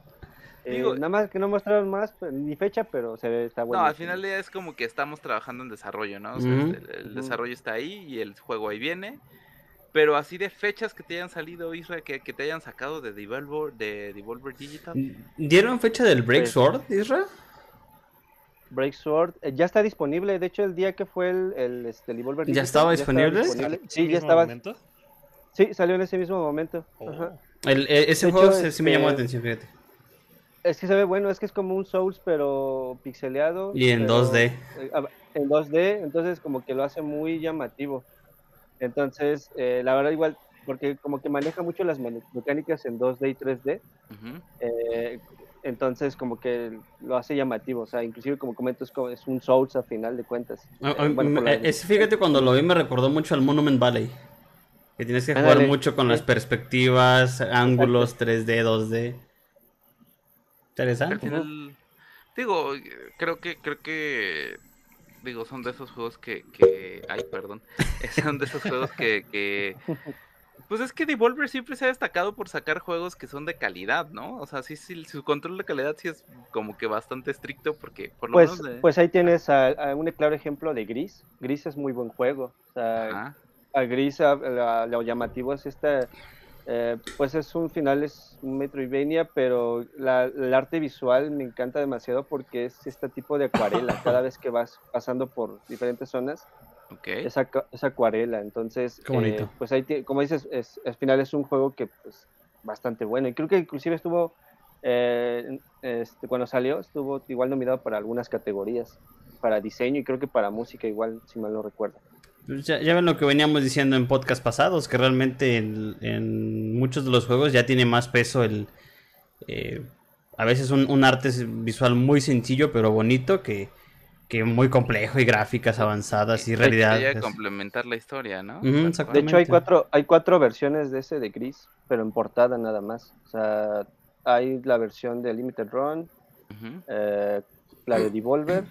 Speaker 2: Eh,
Speaker 1: Digo-
Speaker 2: nada más que no mostraron más, pues, ni fecha, pero se ve, está bueno.
Speaker 1: no, al final ya es como que estamos trabajando en desarrollo, ¿no? O sea,
Speaker 3: Ujú.
Speaker 1: el, desarrollo está ahí y el juego ahí viene. Pero así de fechas que te hayan salido, Israel, que, que te hayan sacado de Devolver, de Devolver Digital.
Speaker 3: ¿Dieron fecha del Break
Speaker 2: Sí.
Speaker 3: Sword, Isra?
Speaker 2: Break Sword eh, ya está disponible. De hecho, el día que fue el, el, este, el Devolver
Speaker 3: ¿Ya
Speaker 2: Digital,
Speaker 3: estaba disponible?
Speaker 2: Sí,
Speaker 4: ¿Ese
Speaker 2: ya estaba.
Speaker 4: momento?
Speaker 2: Sí, salió en ese mismo momento.
Speaker 4: Oh.
Speaker 2: Ajá.
Speaker 3: El- e- ese
Speaker 2: De
Speaker 3: juego
Speaker 2: hecho,
Speaker 3: sí, sí me llamó la
Speaker 2: este,
Speaker 3: atención, fíjate.
Speaker 2: Es que se ve bueno, es que es como un Souls, pero pixeleado.
Speaker 3: Y en
Speaker 2: pero,
Speaker 3: 2D.
Speaker 2: eh, ah, en 2D, entonces como que lo hace muy llamativo. Entonces, eh, la verdad igual, porque como que maneja mucho las mecánicas en 2D y 3D,
Speaker 1: Ujú.
Speaker 2: eh, entonces como que lo hace llamativo. O sea, inclusive como comento, es, como- es un Souls a final de cuentas.
Speaker 3: Ah,
Speaker 2: Eh, bueno, la-
Speaker 3: ese, fíjate, cuando lo vi me recordó mucho al Monument Valley. Que tienes que jugar mucho con
Speaker 2: sí.
Speaker 3: las perspectivas, ángulos 3D, 2D.
Speaker 1: Al
Speaker 3: Interesante.
Speaker 1: final, digo, creo que, creo que, digo, son de esos juegos que, que, ay, perdón, son de esos juegos que, que, pues es que Devolver siempre se ha destacado por sacar juegos que son de calidad, ¿no? O sea, sí, sí, su control de calidad sí es como que bastante estricto porque, por lo
Speaker 2: Pues,
Speaker 1: menos, de-
Speaker 2: pues ahí tienes a, a un claro ejemplo de Gris. Gris es muy buen juego. O sea, a Gris a- lo llamativo es esta, eh, pues es un final, es un Metroidvania, pero la- el arte visual me encanta demasiado porque es este tipo de acuarela. Cada vez que vas pasando por diferentes zonas,
Speaker 1: ok,
Speaker 2: es, acu- es acuarela. Entonces,
Speaker 3: Qué bonito.
Speaker 2: eh, pues ahí, como dices, es, al final es un juego que pues bastante bueno. Y creo que inclusive estuvo, eh, este, cuando salió, estuvo igual nominado para algunas categorías, para diseño y creo que para música igual, si mal no recuerdo.
Speaker 3: Pues Ya, ya ven lo que veníamos diciendo en podcast pasados, que realmente en, en muchos de los juegos ya tiene más peso el... eh, a veces un, un arte visual muy sencillo pero bonito que, que muy complejo y gráficas avanzadas y
Speaker 1: que
Speaker 3: realidad.
Speaker 1: llega a
Speaker 3: es-
Speaker 1: complementar la historia, ¿no?
Speaker 2: De hecho, hay cuatro, hay cuatro versiones de ese de Gris, pero en portada nada más. O sea, hay la versión de Limited Run, eh, la de Devolver,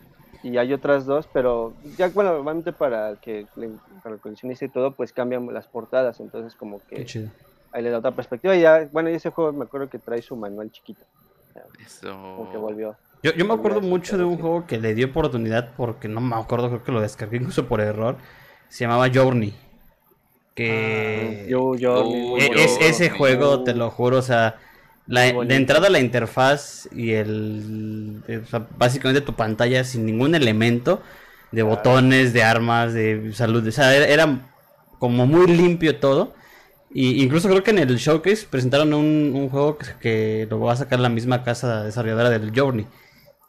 Speaker 2: y hay otras dos, pero ya, bueno, normalmente para el que le- para el coleccionista y todo, pues cambian las portadas, entonces como
Speaker 3: Qué
Speaker 2: que
Speaker 3: chido.
Speaker 2: ahí le da otra perspectiva. Y ya, bueno, y ese juego me acuerdo que trae su manual chiquito,
Speaker 1: Eso.
Speaker 2: como que volvió.
Speaker 3: Yo, yo me acuerdo mucho de un juego que le dio oportunidad porque no me acuerdo, creo que lo descargué incluso por error. Se llamaba Journey. Que...
Speaker 2: Yo, yo,
Speaker 3: E-
Speaker 1: yo-
Speaker 3: es, ese juego, te lo juro, o sea, la, de entrada la interfaz y el, eh, o sea, básicamente tu pantalla sin ningún elemento de
Speaker 2: Claro.
Speaker 3: botones, de armas, de salud, o sea, era, era como muy limpio todo. Y incluso creo que en el showcase presentaron un, un juego que, que lo va a sacar la misma casa desarrolladora del Journey.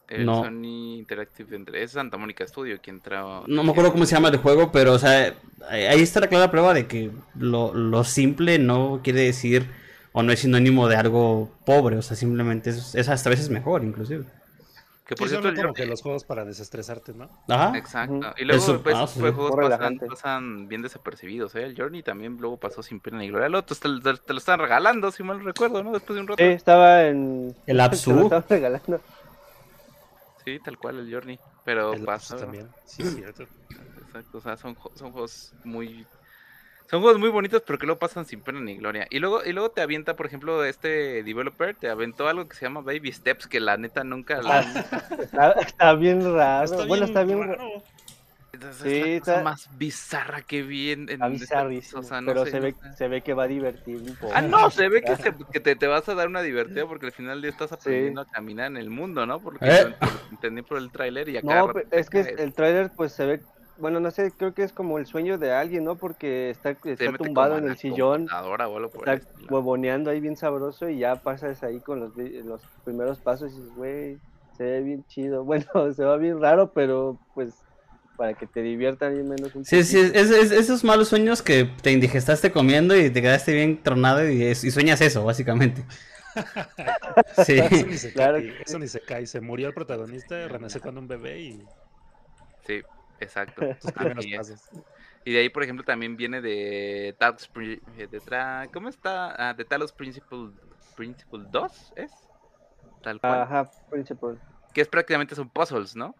Speaker 1: El
Speaker 3: no.
Speaker 1: Sony Interactive entre es Santa Mónica Studio quien trajo.
Speaker 3: No me acuerdo cómo se llama el juego, pero o sea, ahí ahí está la clara prueba de que lo, lo simple no quiere decir o no es sinónimo de algo pobre, o sea, simplemente es, es hasta veces mejor, inclusive.
Speaker 1: Que por
Speaker 4: Sí,
Speaker 1: cierto,
Speaker 4: como que los juegos para desestresarte, ¿no?
Speaker 3: Ajá.
Speaker 1: Exacto. Y luego
Speaker 3: Eso-
Speaker 1: pues,
Speaker 3: ah,
Speaker 1: juegos pasan, pasan bien desapercibidos, ¿eh? El Journey también luego pasó sin pena ni gloria. El otro te, te- te lo están regalando, si mal no recuerdo, ¿no? Después de un rato.
Speaker 2: Sí, estaba en...
Speaker 3: El Absu.
Speaker 2: estaban regalando.
Speaker 1: Sí, tal cual el Journey. Pero
Speaker 4: El
Speaker 1: pasa.
Speaker 4: también. Sí, es cierto.
Speaker 1: Exacto, o sea, son, son juegos muy... Son juegos muy bonitos, pero que luego pasan sin pena ni gloria. Y luego, y luego te avienta, por ejemplo, este developer, te aventó algo que se llama Baby Steps, que la neta nunca... la-
Speaker 2: Está, está bien raro.
Speaker 4: Está
Speaker 2: bueno,
Speaker 4: bien
Speaker 2: está bien
Speaker 4: raro.
Speaker 1: Entonces,
Speaker 2: Sí,
Speaker 1: es la cosa
Speaker 2: está-
Speaker 1: más bizarra que vi en... en
Speaker 2: bizarrísimo,
Speaker 1: o sea, no
Speaker 2: pero
Speaker 1: sé,
Speaker 2: se,
Speaker 1: no
Speaker 2: ve,
Speaker 1: sé.
Speaker 2: se ve que va a divertir un poco.
Speaker 1: Ah, no, se ve que, se- que te, te vas a dar una divertida porque al final ya estás aprendiendo a caminar en el mundo, ¿no? Porque
Speaker 3: Eh.
Speaker 1: entendí por el tráiler y acá
Speaker 2: No, es que el tráiler pues se ve bueno, no sé, creo que es como el sueño de alguien, ¿no? Porque está, está tumbado en el sillón, está huevoneando ahí bien sabroso y ya pasas ahí con los, los primeros pasos y dices, güey, se ve bien chido. Bueno, se va bien raro, pero pues para que te diviertan bien menos un
Speaker 3: Sí, sí, es, es- esos malos sueños que te indigestaste comiendo y te quedaste bien tronado y, es- y sueñas eso, básicamente. Sí.
Speaker 4: Eso ni se
Speaker 2: Claro
Speaker 4: cae,
Speaker 2: que-
Speaker 4: eso ni se cae. Se murió el protagonista, renace cuando un bebé y
Speaker 1: Sí, exacto.
Speaker 4: tus primeros
Speaker 1: Así es.
Speaker 4: pasos.
Speaker 1: Y de ahí, por ejemplo, también viene de Talos eh, de tra- ¿Cómo está? Ah, de Talos Principle, Principle 2, ¿es? Tal cual.
Speaker 2: Ajá, Principal.
Speaker 1: Que es prácticamente son puzzles, ¿no?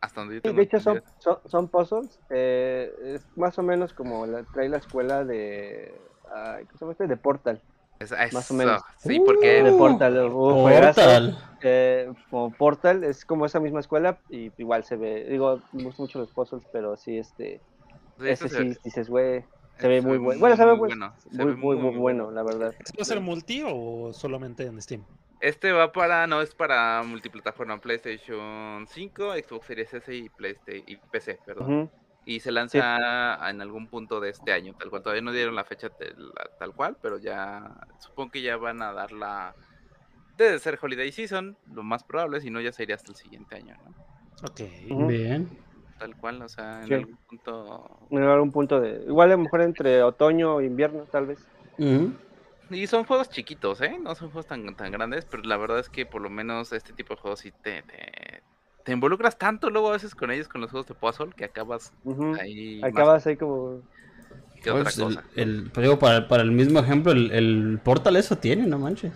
Speaker 1: Hasta donde yo
Speaker 2: Sí,
Speaker 1: tengo
Speaker 2: de hecho son, son, son puzzles. eh, es más o menos como la, trae la escuela de. ay, ¿Cómo se llama este? De Portal.
Speaker 1: Es-
Speaker 2: más o
Speaker 1: eso,
Speaker 2: menos.
Speaker 1: Sí, porque
Speaker 2: de
Speaker 3: Uh,
Speaker 2: Portal. uh.
Speaker 3: Portal.
Speaker 2: Eh, como Portal es como esa misma escuela y igual se ve. Digo, me gustan mucho los puzzles, pero sí, este.
Speaker 1: sí,
Speaker 2: Ese
Speaker 1: se-
Speaker 2: sí, dices, güey. Se ve muy bueno. Bueno, se ve muy,
Speaker 1: bueno.
Speaker 2: muy, muy, muy bueno, la verdad.
Speaker 4: ¿Esto va a ser multi o solamente en Steam?
Speaker 1: Este va para, no es para multiplataforma, PlayStation 5, Xbox Series S y PlayStation y PC, perdón. Y se lanza en algún punto de este año, tal cual. Todavía no dieron la fecha tal cual, pero ya supongo que ya van a dar la debe ser Holiday Season, lo más probable, si no ya sería hasta el siguiente año, ¿no?
Speaker 4: Ok.
Speaker 3: Bien.
Speaker 1: Tal cual, o sea, en
Speaker 2: Sí.
Speaker 1: algún punto
Speaker 2: En algún punto de. Igual a lo mejor entre otoño e invierno, tal vez.
Speaker 1: Y son juegos chiquitos, ¿eh? No son juegos tan, tan grandes, pero la verdad es que por lo menos este tipo de juegos sí te, te, te involucras tanto luego a veces con ellos, con los juegos de puzzle, que acabas ahí más
Speaker 2: Acabas ahí como.
Speaker 1: que otra
Speaker 3: Pues
Speaker 1: cosa.
Speaker 3: el- pues digo, para, para el mismo ejemplo, el, el Portal eso tiene, no manches.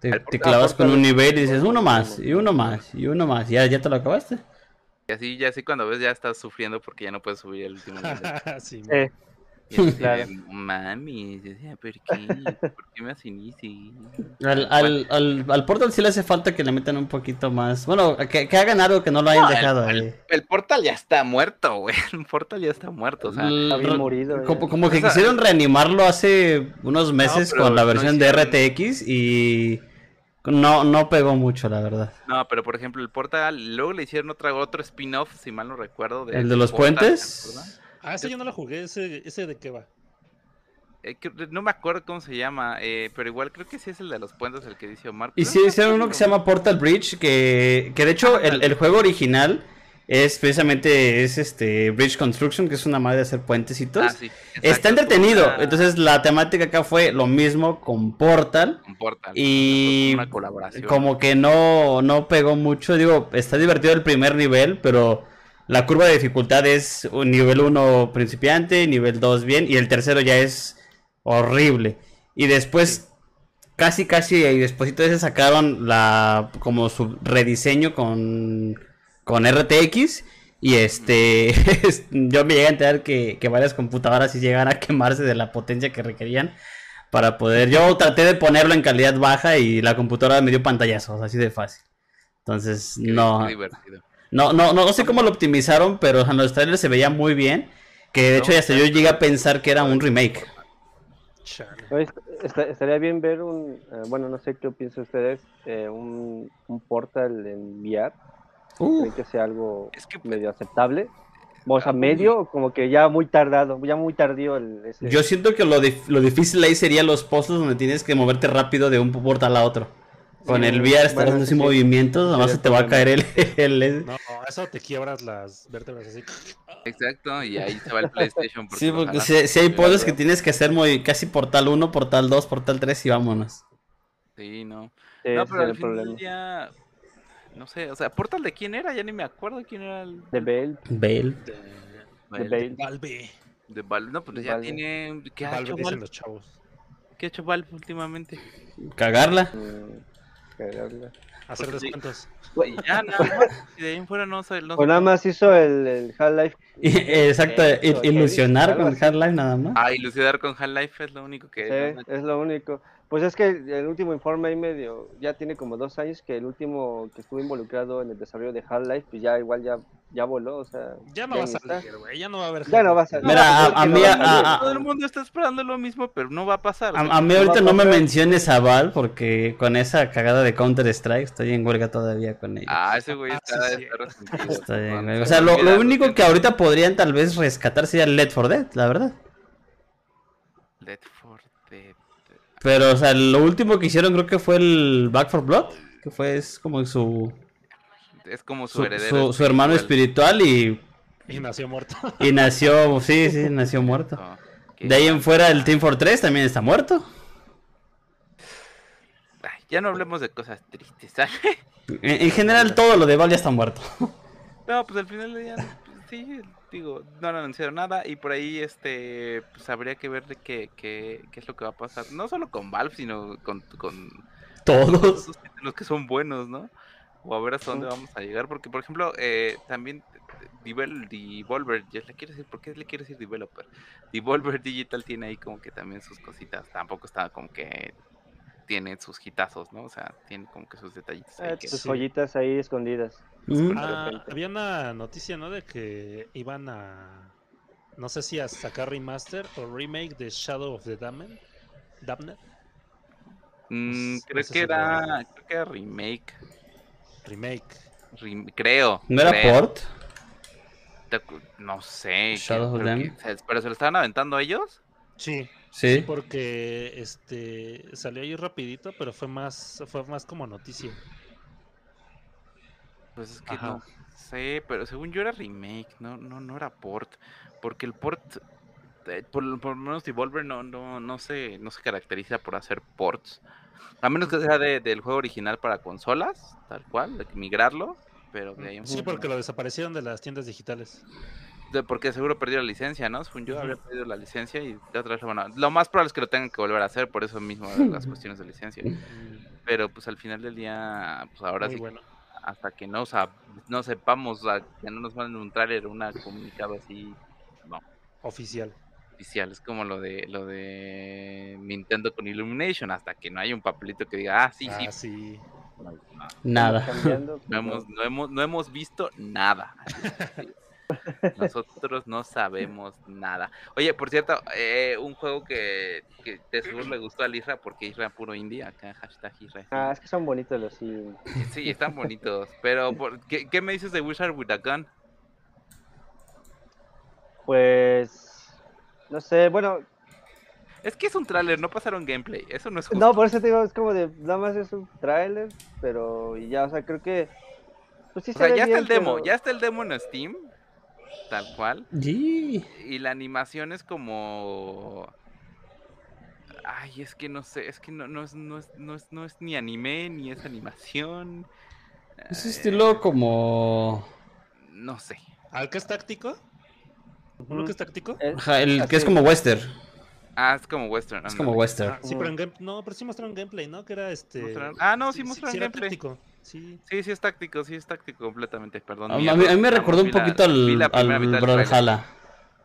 Speaker 3: Te, clavas con un nivel y dices uno más, y uno más, y uno más. Ya, ya te lo acabaste.
Speaker 1: Y así, ya así cuando ves ya estás sufriendo porque ya no puedes subir el último nivel.
Speaker 4: sí,
Speaker 2: Eh,
Speaker 1: Y así de,
Speaker 2: Claro.
Speaker 1: Mami, decía, ¿por qué? ¿Por qué me hacen así?
Speaker 3: Al, al, al, al Portal sí le hace falta que le metan un poquito más. Bueno, que, que hagan algo que no lo hayan
Speaker 1: No,
Speaker 3: dejado
Speaker 1: el,
Speaker 3: ahí.
Speaker 1: el portal ya está muerto, güey. El portal ya está muerto, o sea.
Speaker 2: Está bien
Speaker 3: Re-
Speaker 2: morido.
Speaker 3: Como, como que
Speaker 1: O sea,
Speaker 3: quisieron reanimarlo hace unos meses con la
Speaker 1: no
Speaker 3: versión de RTX y no, no pegó mucho, la verdad.
Speaker 1: No, pero por ejemplo, el portal, luego le hicieron otra, otro spin-off, si mal no recuerdo.
Speaker 3: ¿El de los
Speaker 1: Portal,
Speaker 3: puentes?
Speaker 4: Ah, ese yo no lo jugué. ¿Ese, ese de qué va?
Speaker 1: Eh, no me acuerdo cómo se llama, eh, pero igual creo que sí es el de los puentes el que dice Omar.
Speaker 3: Y sí
Speaker 1: no
Speaker 3: hicieron uno que se llama Portal Bridge, que, que de hecho el, el juego original es precisamente es este Bridge Construction, que es una madre de hacer puentecitos.
Speaker 1: Ah, sí,
Speaker 3: Está entretenido.
Speaker 1: una-
Speaker 3: Entonces la temática acá fue lo mismo con Portal.
Speaker 1: un portal.
Speaker 3: Y
Speaker 1: Una colaboración.
Speaker 3: como que no, no pegó mucho. Digo, está divertido el primer nivel, pero la curva de dificultad es un nivel 1 principiante, nivel 2 bien, y el tercero ya es horrible. Y después, casi, casi, y después de sacaron la como su rediseño con, con RTX. Y este, yo me llegué a enterar que, que varias computadoras sí llegan a quemarse de la potencia que requerían para poder. Yo traté de ponerlo en calidad baja y la computadora me dio pantallazos, así de fácil. Entonces,
Speaker 1: Qué-
Speaker 3: no,
Speaker 1: divertido.
Speaker 3: No, no, no sé cómo lo optimizaron, pero en los trailers se veía muy bien. Que de hecho
Speaker 1: No,
Speaker 3: hasta yo llegué a pensar que era un remake.
Speaker 2: Est- estaría bien ver un. eh, bueno, no sé qué piensan ustedes. eh, un, un portal en VR.
Speaker 3: Uh,
Speaker 2: ¿Creen que sea algo
Speaker 1: Es que, pues,
Speaker 2: medio aceptable? O sea, medio, como que ya muy tardado, ya muy tardío el, ese.
Speaker 3: yo siento que lo, dif- lo difícil ahí sería los puzzles donde tienes que moverte rápido de un portal a otro. Con
Speaker 2: Sí,
Speaker 3: el VR estás haciendo
Speaker 2: sí, sí.
Speaker 3: movimientos, además
Speaker 2: Sería
Speaker 3: se te va a caer el, el-
Speaker 4: No, eso te quiebras las vértebras así.
Speaker 1: Exacto, y ahí se va el PlayStation.
Speaker 3: Sí,
Speaker 1: lo
Speaker 3: porque si, si hay
Speaker 1: Sí, la
Speaker 3: que tienes que hacer muy, casi portal 1, portal 2, portal 3 y vámonos.
Speaker 1: Sí, no.
Speaker 2: Sí,
Speaker 1: No, pero al. No sé, o sea, ¿Portal de quién era? Ya ni me acuerdo quién era el.
Speaker 2: De Bale,
Speaker 3: Bale.
Speaker 4: De,
Speaker 2: de Bale.
Speaker 4: Valve.
Speaker 1: De Valve. No, pues
Speaker 2: De
Speaker 1: ya
Speaker 2: Valve.
Speaker 1: tiene. ¿Qué ha
Speaker 4: Valve
Speaker 1: hecho Valve?
Speaker 4: los chavos.
Speaker 1: ¿Qué ha hecho Valve últimamente?
Speaker 3: Cagarla.
Speaker 2: mm, cagarla.
Speaker 4: Hacer
Speaker 1: Porque sí.
Speaker 4: descuentos.
Speaker 1: Y ya nada más. Y de ahí en fuera no sé. No
Speaker 2: Pues nada más hizo el, el Half-Life.
Speaker 3: Exacto,
Speaker 2: ¿qué
Speaker 3: ilusionar con. Half-Life nada más.
Speaker 1: Ah, ilusionar con Half-Life es lo único que.
Speaker 2: Sí, es lo único. Pues es que el último informe ahí medio, ya tiene como dos años que el último que estuvo involucrado en el desarrollo de Half-Life, pues ya igual ya, ya voló, o sea.
Speaker 4: Ya no va a
Speaker 2: ni está.
Speaker 4: salir, güey. Ya no va a haber.
Speaker 2: Ya no va a salir.
Speaker 3: Mira,
Speaker 2: No,
Speaker 3: a- a mí a- a-
Speaker 1: Todo el mundo está esperando lo mismo, pero no va a pasar.
Speaker 3: A, a mí ahorita
Speaker 2: a
Speaker 3: no me menciones a Val porque con esa cagada de Counter Strike estoy en huelga todavía con ellos.
Speaker 1: Ah, ese güey
Speaker 4: Ah,
Speaker 1: está,
Speaker 4: sí,
Speaker 1: está
Speaker 4: sí.
Speaker 1: resentido.
Speaker 3: Está bien, O
Speaker 1: se
Speaker 3: sea, lo, lo único que ahorita podrían tal vez rescatar sería Let for Dead, la verdad.
Speaker 1: Let for Dead.
Speaker 3: Pero, o sea, lo último que hicieron creo que fue el Back for Blood, que fue es como su,
Speaker 1: Es como su,
Speaker 3: su,
Speaker 1: heredero.
Speaker 3: su- su hermano espiritual y,
Speaker 4: Y nació muerto.
Speaker 3: y nació, sí, sí, nació muerto.
Speaker 1: Oh, qué
Speaker 3: De ahí en fuera el Team Fortress también está muerto.
Speaker 1: Ay, ya no hablemos de cosas tristes, ¿sale?
Speaker 3: En, en general todo lo de Val ya está muerto.
Speaker 1: No, pues al final del día, pues, sí, digo, no han anunciado nada y por ahí, este, pues habría que ver de qué, qué, qué es lo que va a pasar. No solo con Valve, sino con, con
Speaker 3: Todos.
Speaker 1: los que son buenos, ¿no? O a ver hasta dónde vamos a llegar, porque por ejemplo, eh, también Devel- Devolver, ya le quiero decir, ¿por qué le quiero decir Developer? Devolver Digital tiene ahí como que también sus cositas, tampoco está como que tiene sus hitazos, ¿no? O sea, tiene como que sus detallitos ahí
Speaker 2: Eh,
Speaker 1: que-
Speaker 2: sus
Speaker 4: sí.
Speaker 2: joyitas ahí escondidas.
Speaker 3: Mm.
Speaker 4: Ah, había una noticia, ¿no? De que iban a. No sé si a sacar remaster o remake de Shadow of the Damned. Damned.
Speaker 1: Mm, creo
Speaker 4: sé
Speaker 1: que
Speaker 4: si lo-
Speaker 1: era, creo que era remake,
Speaker 4: Remake.
Speaker 1: rem- creo.
Speaker 3: ¿No era
Speaker 1: creo.
Speaker 3: port?
Speaker 1: No sé.
Speaker 3: Shadow of
Speaker 1: que- se- pero se lo estaban aventando ellos.
Speaker 4: Sí,
Speaker 3: Sí.
Speaker 4: porque este salió ahí rapidito, pero fue más, fue más como noticia.
Speaker 1: Pues es que
Speaker 4: Ajá.
Speaker 1: no sé, pero según yo era remake, no, no, no era port. Porque el port, eh, por, por lo menos Devolver no, no, no se, no se caracteriza por hacer ports. A menos que sea de- del juego original para consolas, tal cual, de que migrarlo. Pero de ahí
Speaker 4: Sí, porque
Speaker 1: no.
Speaker 4: lo desaparecieron de las tiendas digitales.
Speaker 1: De- porque seguro perdió la licencia, ¿no? Según yo habría perdido la licencia y de otra vez lo van a- Lo más probable es que lo tengan que volver a hacer, por eso mismo las cuestiones de licencia.
Speaker 4: Mm,
Speaker 1: Pero pues al final del día, pues ahora
Speaker 4: Muy
Speaker 1: sí,
Speaker 4: bueno.
Speaker 1: hasta que no, sab- no sepamos, o sea, que no nos manden un tráiler o un comunicado así, no,
Speaker 4: Oficial.
Speaker 1: oficial. Es como lo de lo de Nintendo con Illumination, hasta que no haya un papelito que diga, ah, sí, sí,
Speaker 4: ah, sí.
Speaker 1: no, no,
Speaker 3: Nada.
Speaker 1: No hemos, no hemos, no hemos visto nada. Nosotros no sabemos nada. Oye, por cierto, eh, un juego que, que de seguro le gustó a Isra, porque Isra puro indie, acá hashtag Isra.
Speaker 2: Ah, es que son bonitos los sí.
Speaker 1: Sí, están bonitos. Pero, por- ¿qué, qué me dices de Wizard with a Gun?
Speaker 2: Pues. No sé, bueno.
Speaker 1: Es que es un tráiler, no pasaron gameplay. Eso no es justo.
Speaker 2: No, por eso te digo, es como de. Nada más es un tráiler, pero. Y ya, o sea, creo que. Pues sí
Speaker 1: o sea, ya está el demo,
Speaker 2: pero-
Speaker 1: ya está el demo en Steam. Tal cual.
Speaker 3: Sí.
Speaker 1: Y la animación es como. Ay, es que no sé, es que no, no, es, no, es, no, es, no es ni anime ni es animación.
Speaker 3: Es
Speaker 1: Eh,
Speaker 3: estilo como.
Speaker 1: No sé.
Speaker 4: ¿Al que es táctico? ¿Uno
Speaker 2: Ujú.
Speaker 4: que es táctico?
Speaker 3: Ajá, el que es como western.
Speaker 1: Ah, es como western.
Speaker 3: Es como western.
Speaker 4: Ah, sí, pero en game... No, pero sí mostraron gameplay, ¿no? Que era este...
Speaker 1: Mostraron- Ah, no, sí mostraron gameplay.
Speaker 4: táctico. Sí.
Speaker 1: Sí, sí es táctico, sí es táctico completamente, perdón.
Speaker 3: A, mí, a mí me recordó un
Speaker 1: la-
Speaker 3: poquito al,
Speaker 1: la
Speaker 3: al
Speaker 1: tráiler.
Speaker 3: Brawlhalla.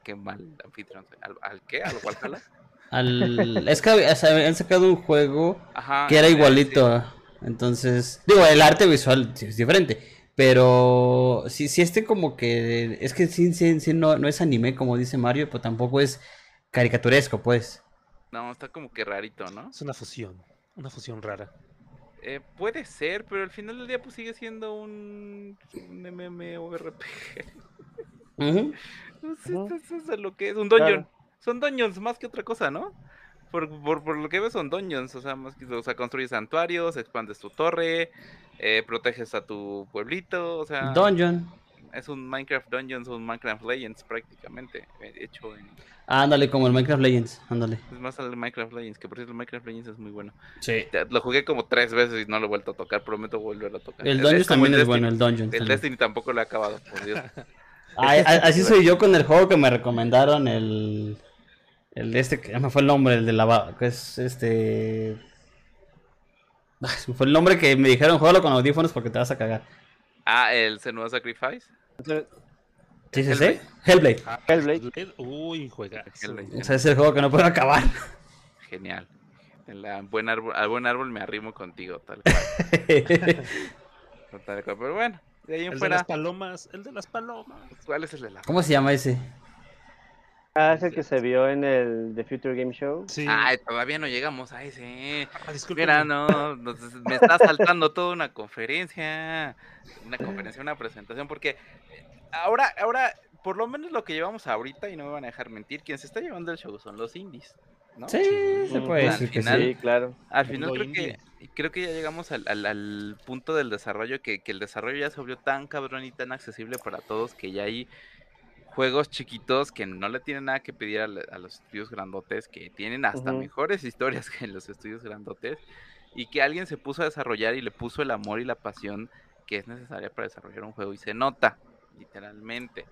Speaker 1: Qué mal anfitrión. ¿Al, al qué? ¿Al Valhalla?
Speaker 3: Al... Es que o sea, han sacado un juego
Speaker 1: Ajá.
Speaker 3: que era
Speaker 1: sí,
Speaker 3: igualito. Entonces, digo, el arte visual sí es diferente. Pero sí, sí este como que... Es que sí, sí, sí, no, no es anime como dice Mario, pero tampoco es caricaturesco, pues.
Speaker 1: No, está como que rarito, ¿no?
Speaker 4: Es una fusión. Una fusión rara.
Speaker 1: Eh, puede ser, pero al final del día pues sigue siendo un, un MMORPG.
Speaker 3: Ujú.
Speaker 1: No sé,
Speaker 2: Ujú.
Speaker 1: eso es lo que es, un dungeon.
Speaker 2: Claro.
Speaker 1: Son dungeons más que otra cosa, ¿no? Por, por, por lo que ves son dungeons, o sea, más que, o sea, construyes santuarios, expandes tu torre, eh, proteges a tu pueblito, o sea,
Speaker 3: Dungeon.
Speaker 1: Es un Minecraft Dungeons o un Minecraft Legends prácticamente, eh, hecho en...
Speaker 3: Ah, ándale, como el Minecraft Legends, ándale.
Speaker 1: Es más al Minecraft Legends, que por cierto el Minecraft Legends es muy bueno.
Speaker 3: Sí.
Speaker 1: Lo jugué como tres veces y no lo he vuelto a tocar, prometo volverlo a tocar.
Speaker 3: El
Speaker 1: Es-
Speaker 3: Dungeon
Speaker 1: es como
Speaker 3: también
Speaker 1: el
Speaker 3: es bueno, el Dungeon.
Speaker 1: El
Speaker 3: también.
Speaker 1: Destiny tampoco lo he acabado, por Dios.
Speaker 3: Ay, así soy yo con el juego que me recomendaron, el... El de este, que ya me fue el nombre, el de la... que es este... Fue el nombre que me dijeron, juégalo con audífonos porque te vas a cagar.
Speaker 1: Ah, el Senua Sacrifice.
Speaker 3: ¿Sí, sí, sí?
Speaker 1: Hellblade.
Speaker 3: Hellblade.
Speaker 4: Ah,
Speaker 2: Hellblade.
Speaker 4: Uy, juega.
Speaker 1: Hellblade.
Speaker 3: O sea, es el juego que no puedo acabar.
Speaker 1: Genial. En la buen árbol, al buen árbol me arrimo contigo, tal cual. tal cual. Pero bueno, de ahí en
Speaker 4: El de
Speaker 1: fuera,
Speaker 4: las palomas. El de las palomas.
Speaker 1: ¿cuál es el de la
Speaker 3: ¿Cómo se llama ese?
Speaker 2: Ah, es el que se vio en el The Future Game Show.
Speaker 4: Sí.
Speaker 1: Ay, todavía no llegamos a ese.
Speaker 4: Ah, discúlpeme.
Speaker 1: Mira, no, nos- me está saltando toda una conferencia, una conferencia, una presentación, porque eh, ahora, ahora por lo menos lo que llevamos ahorita, y no me van a dejar mentir, quien se está llevando el show son los indies. ¿no?
Speaker 3: Sí, se puede
Speaker 1: Al
Speaker 3: decir que
Speaker 1: final-
Speaker 3: sí.
Speaker 2: Sí, claro.
Speaker 1: Al final creo que, creo que ya llegamos al, al- al punto del desarrollo que, que el desarrollo ya se volvió tan cabrón y tan accesible para todos que ya hay juegos chiquitos que no le tienen nada que pedir a, los estudios grandotes, que tienen hasta mejores historias que los estudios grandotes y que alguien se puso a desarrollar y le puso el amor y la pasión que es necesaria para desarrollar un juego y se nota, literalmente.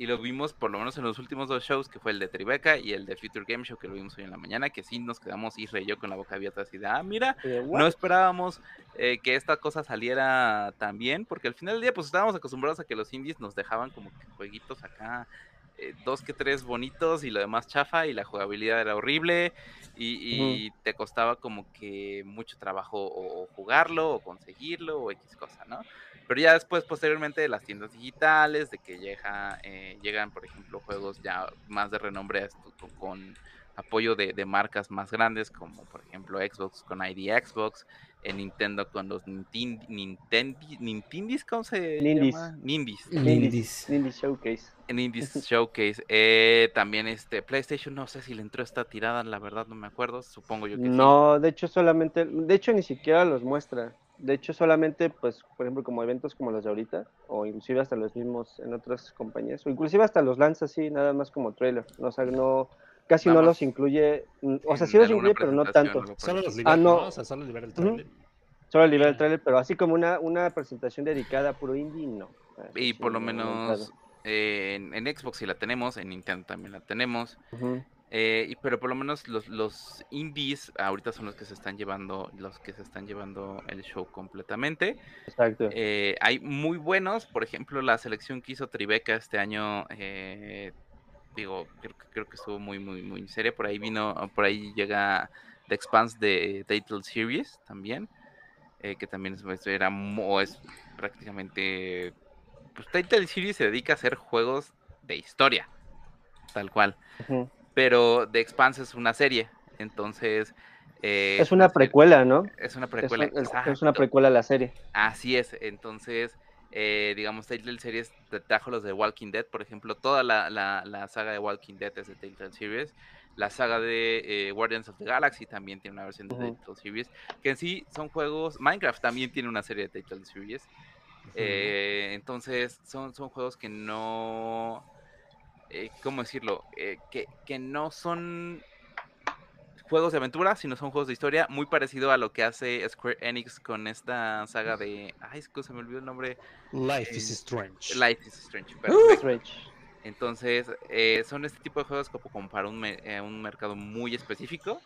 Speaker 1: Y lo vimos por lo menos en los últimos dos shows, que fue el de Tribeca y el de Future Game Show, que lo vimos hoy en la mañana, que sí nos quedamos Isra y yo con la boca abierta así de, ah, mira, no esperábamos eh, que esta cosa saliera tan bien, porque al final del día pues estábamos acostumbrados a que los indies nos dejaban como que jueguitos acá, eh, dos que tres bonitos y lo demás chafa y la jugabilidad era horrible y, y te costaba como que mucho trabajo o, o jugarlo o conseguirlo o X cosa, ¿no? Pero ya después, posteriormente, de las tiendas digitales, de que llega, eh, llegan, por ejemplo, juegos ya más de renombre con, apoyo de, de marcas más grandes, como por ejemplo Xbox con ID Xbox, en Nintendo con los Nintin- Nintendi- Nintindis, ¿cómo se
Speaker 2: Nindis.
Speaker 1: llama? Nindis.
Speaker 3: Indies.
Speaker 2: Indie Showcase.
Speaker 1: En Indies Showcase. Eh, también este PlayStation, no sé si le entró esta tirada, la verdad no me acuerdo, supongo yo que sí.
Speaker 2: No, de hecho solamente, de hecho ni siquiera los muestra. De hecho solamente, pues, por ejemplo, como eventos como los de ahorita, o inclusive hasta los mismos en otras compañías, o inclusive hasta los lanza así, nada más como trailer. No, o sea, no, casi no los incluye, mm, o sea, sí los incluye, pero no tanto.
Speaker 4: Solo
Speaker 1: el
Speaker 4: los
Speaker 1: estilo.
Speaker 2: Ah,
Speaker 4: libera,
Speaker 2: no.
Speaker 4: ¿no? O sea, solo libera el trailer.
Speaker 2: Solo libera el trailer, pero así como una, una presentación dedicada a puro indie, no. Eso
Speaker 1: Y
Speaker 2: sí,
Speaker 1: por lo menos eh, en, en Xbox sí la tenemos, en Nintendo también la tenemos.
Speaker 2: Ujú.
Speaker 1: Eh, y- pero por lo menos los, los indies ahorita son los que se están llevando, los que se están llevando el show completamente.
Speaker 2: Exacto.
Speaker 1: Eh, hay muy buenos, por ejemplo, la selección que hizo Tribeca este año, eh, digo, creo, que- creo que estuvo muy, muy, muy seria. Por ahí vino, por ahí llega The Expanse de Title Series también, eh, que también es, es- era, es prácticamente, pues Title Series se dedica a hacer juegos de historia, tal cual.
Speaker 2: Ujú.
Speaker 1: Pero The Expanse es una serie, entonces... eh,
Speaker 2: Es una precuela, ¿no?
Speaker 1: Es una precuela.
Speaker 2: es- una precuela a la serie.
Speaker 1: Así es, entonces, eh, digamos, Telltale Series te trajo los de Walking Dead, por ejemplo, toda la, la- la saga de Walking Dead es de Telltale Series. La saga de eh, Guardians of the Galaxy también tiene una versión de
Speaker 2: Ujú.
Speaker 1: Telltale Series, que en sí son juegos, Minecraft también tiene una serie de Telltale Series. Eh, entonces, son, son juegos que no, eh, ¿cómo decirlo? Eh, que, que no son juegos de aventura, sino son juegos de historia, muy parecido a lo que hace Square Enix con esta saga de... Ay, es que se me olvidó el nombre.
Speaker 4: Life
Speaker 1: Eh,
Speaker 4: is Strange.
Speaker 1: Life is Strange. perfecto.
Speaker 2: Strange.
Speaker 1: Entonces, eh, son este tipo de juegos como, como para un, me- eh, un mercado muy específico.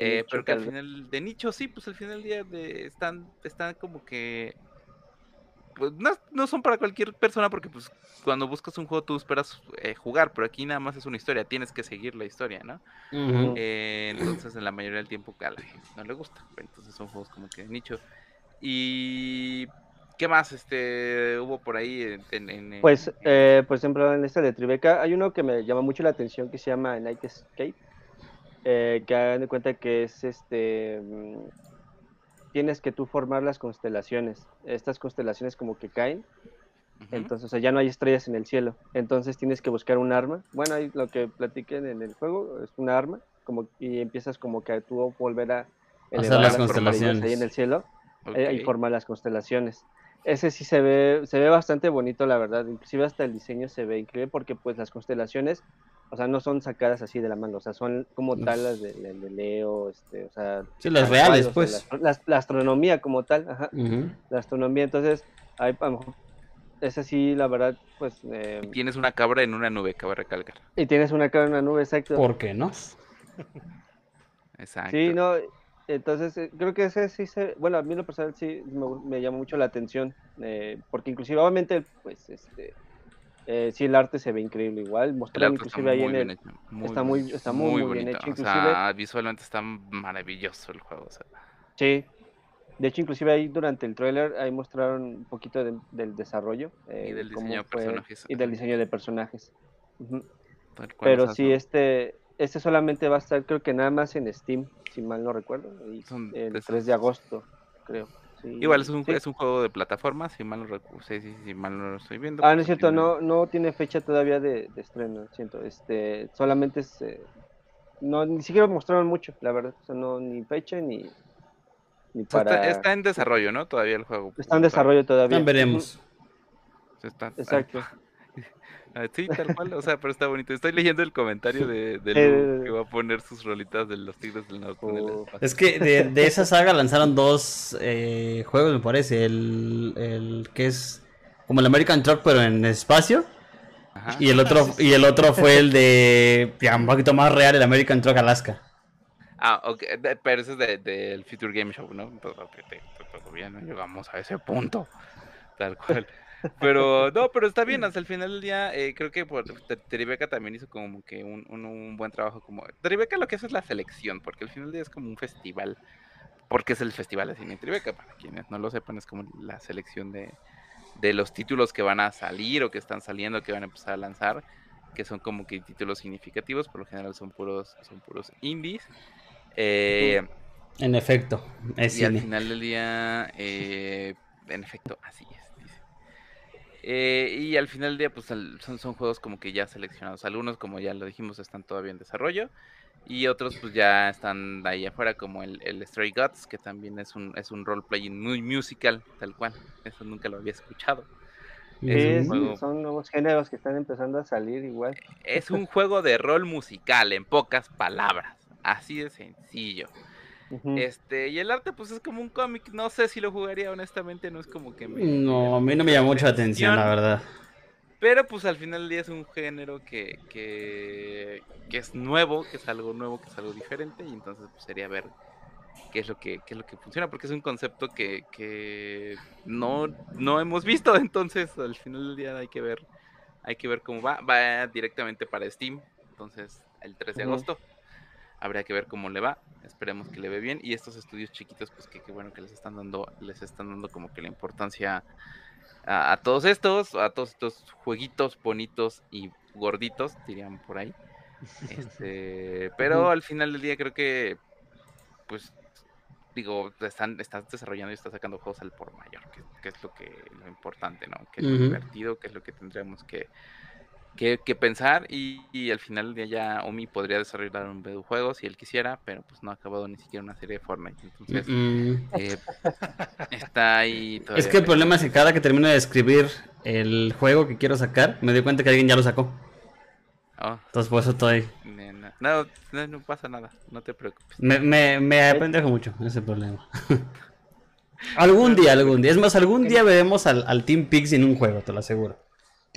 Speaker 1: eh, pero que al final, de nicho, sí, pues al final del día de- están, están como que... Pues no, no son para cualquier persona porque pues cuando buscas un juego tú esperas eh, jugar, pero aquí nada más es una historia, tienes que seguir la historia, ¿no? Eh, entonces, en la mayoría del tiempo a la gente no le gusta. Entonces, son juegos como que de nicho. Y. ¿Qué más este hubo por ahí en. en- en- en-
Speaker 2: Pues, eh, por ejemplo, en este de Tribeca hay uno que me llama mucho la atención que se llama Night Escape, eh, que hagan de cuenta que es este, mm, tienes que tú formar las constelaciones. Estas constelaciones como que caen, entonces o sea, ya no hay estrellas en el cielo. Entonces tienes que buscar un arma. Bueno, ahí lo que platiquen en el juego es un arma, como y empiezas como que tú volver a elevar
Speaker 3: las constelaciones.
Speaker 2: ahí en el cielo eh, y
Speaker 1: Ok.
Speaker 2: formar las constelaciones. Ese sí se ve, se ve bastante bonito, la verdad. Inclusive hasta el diseño se ve increíble porque pues las constelaciones, o sea, no son sacadas así de la mano, o sea, son como tal las de, de- de Leo, este, o sea...
Speaker 3: Sí, las reales,
Speaker 2: cual, o
Speaker 3: pues.
Speaker 2: sea, la, la- la astronomía como tal, ajá, la astronomía. Entonces, hay, a lo mejor, ese sí, la verdad, pues... eh,
Speaker 1: Y tienes una cabra en una nube, cabe recalcar.
Speaker 2: y tienes una cara en una nube, exacto.
Speaker 3: ¿Por qué no?
Speaker 1: Exacto.
Speaker 2: Sí, no, entonces eh, creo que ese sí se, bueno, a mí en lo personal sí me, me llama mucho la atención, eh, porque inclusive obviamente, pues, este, eh, sí el arte se ve increíble igual, mostraron inclusive ahí
Speaker 1: muy
Speaker 2: en
Speaker 1: bien
Speaker 2: el,
Speaker 1: hecho.
Speaker 2: está muy- está muy, muy bien hecho,
Speaker 1: O sea,
Speaker 2: inclusive-
Speaker 1: visualmente está maravilloso el juego. o sea.
Speaker 2: sí, de hecho inclusive ahí durante el tráiler ahí mostraron un poquito de- del desarrollo
Speaker 1: Y
Speaker 2: eh,
Speaker 1: del
Speaker 2: cómo
Speaker 1: diseño de
Speaker 2: fue-
Speaker 1: personajes.
Speaker 2: y del diseño de personajes. Pero sí, este, este solamente va a estar creo que nada más en Steam, si mal no recuerdo, y el
Speaker 1: de
Speaker 2: 3 de agosto, creo. Sí,
Speaker 1: Igual es un,
Speaker 2: sí.
Speaker 1: es un juego de plataforma, si mal no recu- sí, sí, si mal no lo estoy viendo.
Speaker 2: Ah, no es cierto,
Speaker 1: tiene-
Speaker 2: no, no tiene fecha todavía de, de estreno, siento. Este, solamente es, eh, no, ni siquiera mostraron mucho, la verdad. O sea, no, ni fecha ni, ni para.
Speaker 1: está, está en desarrollo, ¿no? Todavía el juego.
Speaker 2: Está en desarrollo todavía.
Speaker 3: Ya veremos.
Speaker 1: Está-
Speaker 2: Exacto.
Speaker 1: Ah, Sí, tal cual, o sea, pero está bonito. Estoy leyendo el comentario de, de Lu, que va a poner sus rolitas de los Tigres del Norte en el
Speaker 2: Oh.
Speaker 1: espacio.
Speaker 3: Es que de, de esa saga lanzaron dos eh, juegos, me parece. El, el que es como el American Truck, pero en espacio.
Speaker 1: Ajá.
Speaker 3: Y el otro, y el otro fue el de ya, un poquito más real, el American Truck Alaska.
Speaker 1: Ah, ok, pero ese es de- del Future Game Show, ¿no? Entonces, ok, te- te- todavía no llegamos a ese punto, tal cual. Pero, no, pero está bien, hasta el final del día, eh, creo que por, Tribeca también hizo como que un, un- un buen trabajo, como, Tribeca lo que hace es la selección, porque al final del día es como un festival, porque es el festival de cine Tribeca, para quienes no lo sepan, es como la selección de, de los títulos que van a salir o que están saliendo, que van a empezar a lanzar, que son como que títulos significativos, por lo general son puros, son puros indies. Eh,
Speaker 3: En efecto, es
Speaker 1: y al final del día, eh, en efecto, así es. Eh, y al final del día, pues son, son juegos como que ya seleccionados. Algunos, como ya lo dijimos, están todavía en desarrollo. Y otros, pues ya están ahí afuera, como el, el Stray Gods, que también es un, es un role-playing muy musical, tal cual. Eso nunca lo había escuchado. Es juego-
Speaker 2: son nuevos géneros que están empezando a salir igual.
Speaker 1: Es un juego de rol musical, en pocas palabras. Así de sencillo. Este, y el arte, pues es como un cómic. No sé si lo jugaría, honestamente, no es como que me.
Speaker 3: No, a mí no me llamó mucho la atención, la verdad.
Speaker 1: Pero pues al final del día es un género que, que, que es nuevo, que es algo nuevo, que es algo diferente. Y entonces pues, sería ver qué es lo que, qué es lo que funciona, porque es un concepto que, que no, no hemos visto. Entonces, al final del día hay que ver, hay que ver cómo va. Va directamente para Steam. Entonces, el 3 de agosto. Habría que ver cómo le va. Esperemos que le ve bien. Y estos estudios chiquitos, pues que, que bueno que les están dando, les están dando como que la importancia a, a todos estos, a todos estos jueguitos bonitos y gorditos, dirían por ahí. Este, pero al final del día creo que, pues, digo, están, estás desarrollando y estás sacando juegos al por mayor, que, que es lo que lo importante, ¿no? Que es lo divertido, que es lo que tendríamos que, que, que pensar y, y al final del día ya Omi podría desarrollar un videojuego si él quisiera, pero pues no ha acabado ni siquiera una serie de Fortnite, entonces
Speaker 3: Mm.
Speaker 1: eh, está ahí
Speaker 3: Es
Speaker 1: todavía
Speaker 3: que el problema es que cada que termino de escribir el juego que quiero sacar, me doy cuenta que alguien ya lo sacó.
Speaker 1: Oh,
Speaker 3: Entonces por eso estoy...
Speaker 1: No, no, no pasa nada, no te preocupes.
Speaker 3: Me, me, me apendejo mucho, ese es el problema. algún día, algún día. Es más, algún día veremos al, al Team Pix en un juego, te lo aseguro.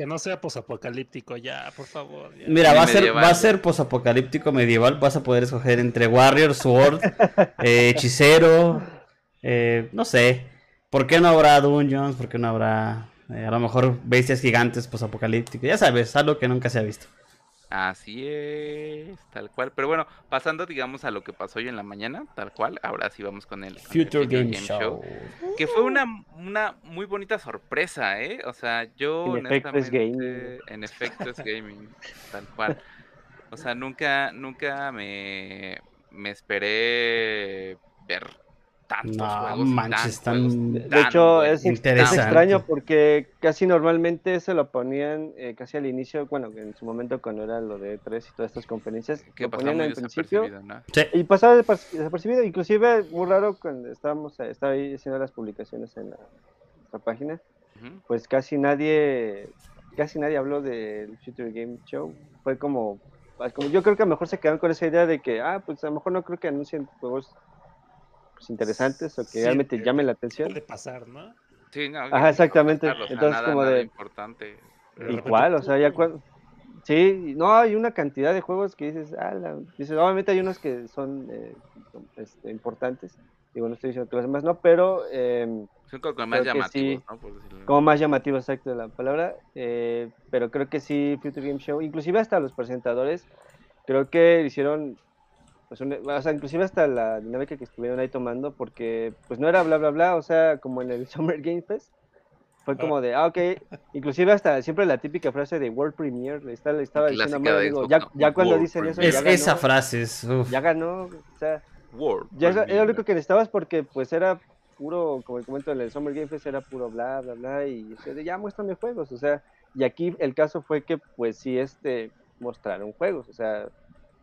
Speaker 4: Que no sea posapocalíptico ya, por favor. ya.
Speaker 3: Mira, va a ser, va a ser posapocalíptico medieval. Vas a poder escoger entre Warrior, Sword, eh, hechicero, eh, no sé. ¿Por qué no habrá dungeons? ¿Por qué no habrá eh, a lo mejor bestias gigantes posapocalípticos? Ya sabes, algo que nunca se ha visto.
Speaker 1: Así es, tal cual. Pero bueno, pasando, digamos, a lo que pasó hoy en la mañana, tal cual. Ahora sí vamos con el, con el
Speaker 3: Future Game, Show.
Speaker 1: Que fue una, una muy bonita sorpresa, ¿eh? O sea, yo
Speaker 2: En efecto es
Speaker 1: honestamente, En efecto es gaming, tal cual. O sea, nunca, nunca me, me esperé ver tantos
Speaker 3: No
Speaker 1: juegos. y
Speaker 3: manches,
Speaker 1: tan
Speaker 3: están-
Speaker 1: juegos
Speaker 2: De,
Speaker 1: tan
Speaker 2: hecho, es, es extraño porque casi normalmente se lo ponían eh, casi al inicio, bueno, en su momento cuando era lo de E3 y todas estas conferencias,
Speaker 1: que
Speaker 2: lo ponían al principio
Speaker 1: desapercibido, ¿no?
Speaker 3: Sí.
Speaker 2: y pasaba desapercibido, inclusive muy raro cuando estábamos eh, estaba ahí haciendo las publicaciones en la, nuestra página, pues casi nadie casi nadie habló del Future Game Show, fue como, pues, como yo creo que a lo mejor se quedaron con esa idea de que, ah, pues a lo mejor no creo que anuncien juegos pues, interesantes o que
Speaker 4: Sí,
Speaker 2: realmente
Speaker 4: que-
Speaker 2: llamen la atención.
Speaker 4: Puede pasar, ¿no?
Speaker 1: Sí, no,
Speaker 2: Ajá, exactamente.
Speaker 1: o sea,
Speaker 2: Entonces,
Speaker 1: nada-
Speaker 2: como
Speaker 1: nada
Speaker 2: de-
Speaker 1: importante.
Speaker 2: Igual, o sea, ya cuando... Sí, no, hay una cantidad de juegos que dices, ah, la- dices, obviamente hay unos que son eh, este, importantes, digo, no estoy diciendo que los demás no, pero eh,
Speaker 1: Son como más llamativos,
Speaker 2: sí.
Speaker 1: ¿no? Por decirlo.
Speaker 2: como más llamativo, exacto, la palabra, eh, pero creo que sí, Future Game Show, inclusive hasta los presentadores, creo que hicieron, pues, un- o sea, inclusive hasta la dinámica que estuvieron ahí tomando, porque pues no era bla, bla, bla, o sea, como en el Summer Game Fest, fue como de, ah, ok, inclusive hasta siempre la típica frase de World Premiere, le estaba, diciendo digo, ya, ya cuando
Speaker 1: World
Speaker 2: dicen eso,
Speaker 1: Premiere.
Speaker 2: ya
Speaker 3: Es,
Speaker 2: ganó,
Speaker 3: esa frase es... uf.
Speaker 2: ya ganó, o sea,
Speaker 1: World
Speaker 2: ya es, era lo único que necesitabas porque pues era puro, como comento, en el Summer Game Fest era puro bla, bla, bla, y o sea, de, ya muéstrame juegos, o sea, y aquí el caso fue que, pues sí, este, mostraron juegos, o sea,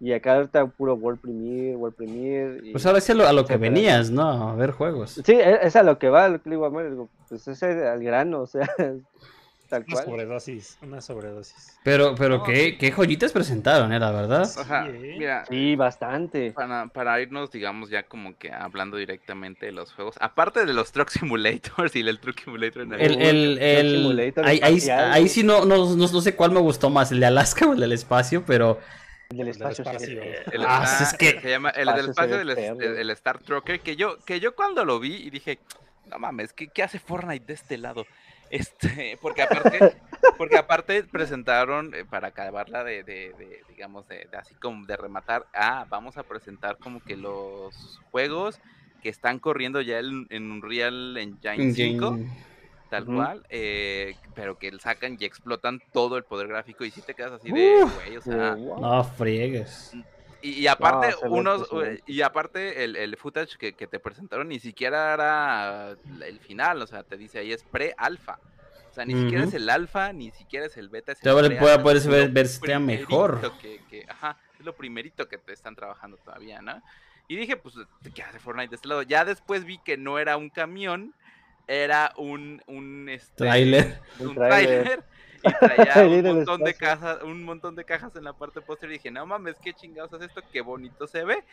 Speaker 2: y acá ahorita puro World Premiere, World Premiere. Y,
Speaker 3: Pues ahora sí a lo, a lo que venías, ¿no? A ver juegos.
Speaker 2: Sí, e- es a lo que va, lo que le digo a Mario, digo, pues ese al grano, o sea, tal
Speaker 4: Una
Speaker 2: cual.
Speaker 4: sobredosis, una sobredosis.
Speaker 3: Pero, pero qué, qué joyitas presentaron, ¿eh? La verdad.
Speaker 1: O sea,
Speaker 4: Sí, ¿eh?
Speaker 1: mira,
Speaker 2: Sí, bastante.
Speaker 1: para, para irnos, digamos, ya como que hablando directamente de los juegos, aparte de los Truck Simulators y el Truck Simulator en
Speaker 3: El, el, el,
Speaker 2: Simulator
Speaker 3: ahí, sí no, no, no, no sé cuál me gustó más, el de Alaska o el del espacio, pero
Speaker 2: El del
Speaker 4: del
Speaker 2: espacio. sí.
Speaker 4: espacio.
Speaker 1: El,
Speaker 3: Ah, es que-
Speaker 1: se llama el
Speaker 2: Espacio
Speaker 1: del espacio del el, el Star Trucker que yo que yo cuando lo vi y dije no mames ¿qué, qué hace Fortnite de este lado este porque aparte porque aparte presentaron eh, para acabarla de, de- de, digamos de, de así como de rematar ah vamos a presentar como que los juegos que están corriendo ya en, en Unreal Engine 5 tal
Speaker 2: Ujú.
Speaker 1: cual eh, pero que sacan y explotan todo el poder gráfico y si te quedas así de güey o
Speaker 2: Sí,
Speaker 1: sea
Speaker 3: no friegues.
Speaker 1: y, y aparte, unos, y aparte el, el footage que, que te presentaron ni siquiera era el final, o sea, te dice ahí es pre-alfa. O sea, ni siquiera es el alfa, ni siquiera es el beta. Es el
Speaker 3: puede- puede ver- verse mejor.
Speaker 1: Que, que- ajá, es lo primerito que te están trabajando todavía, ¿no? Y dije, pues, ¿qué hace Fortnite de este lado? Ya después vi que no era un camión, era un, un este,
Speaker 3: Tráiler.
Speaker 1: un
Speaker 2: tráiler
Speaker 1: y traía un montón de cajas, un montón de cajas en la parte posterior y dije, no mames, qué chingados es esto, qué bonito se ve.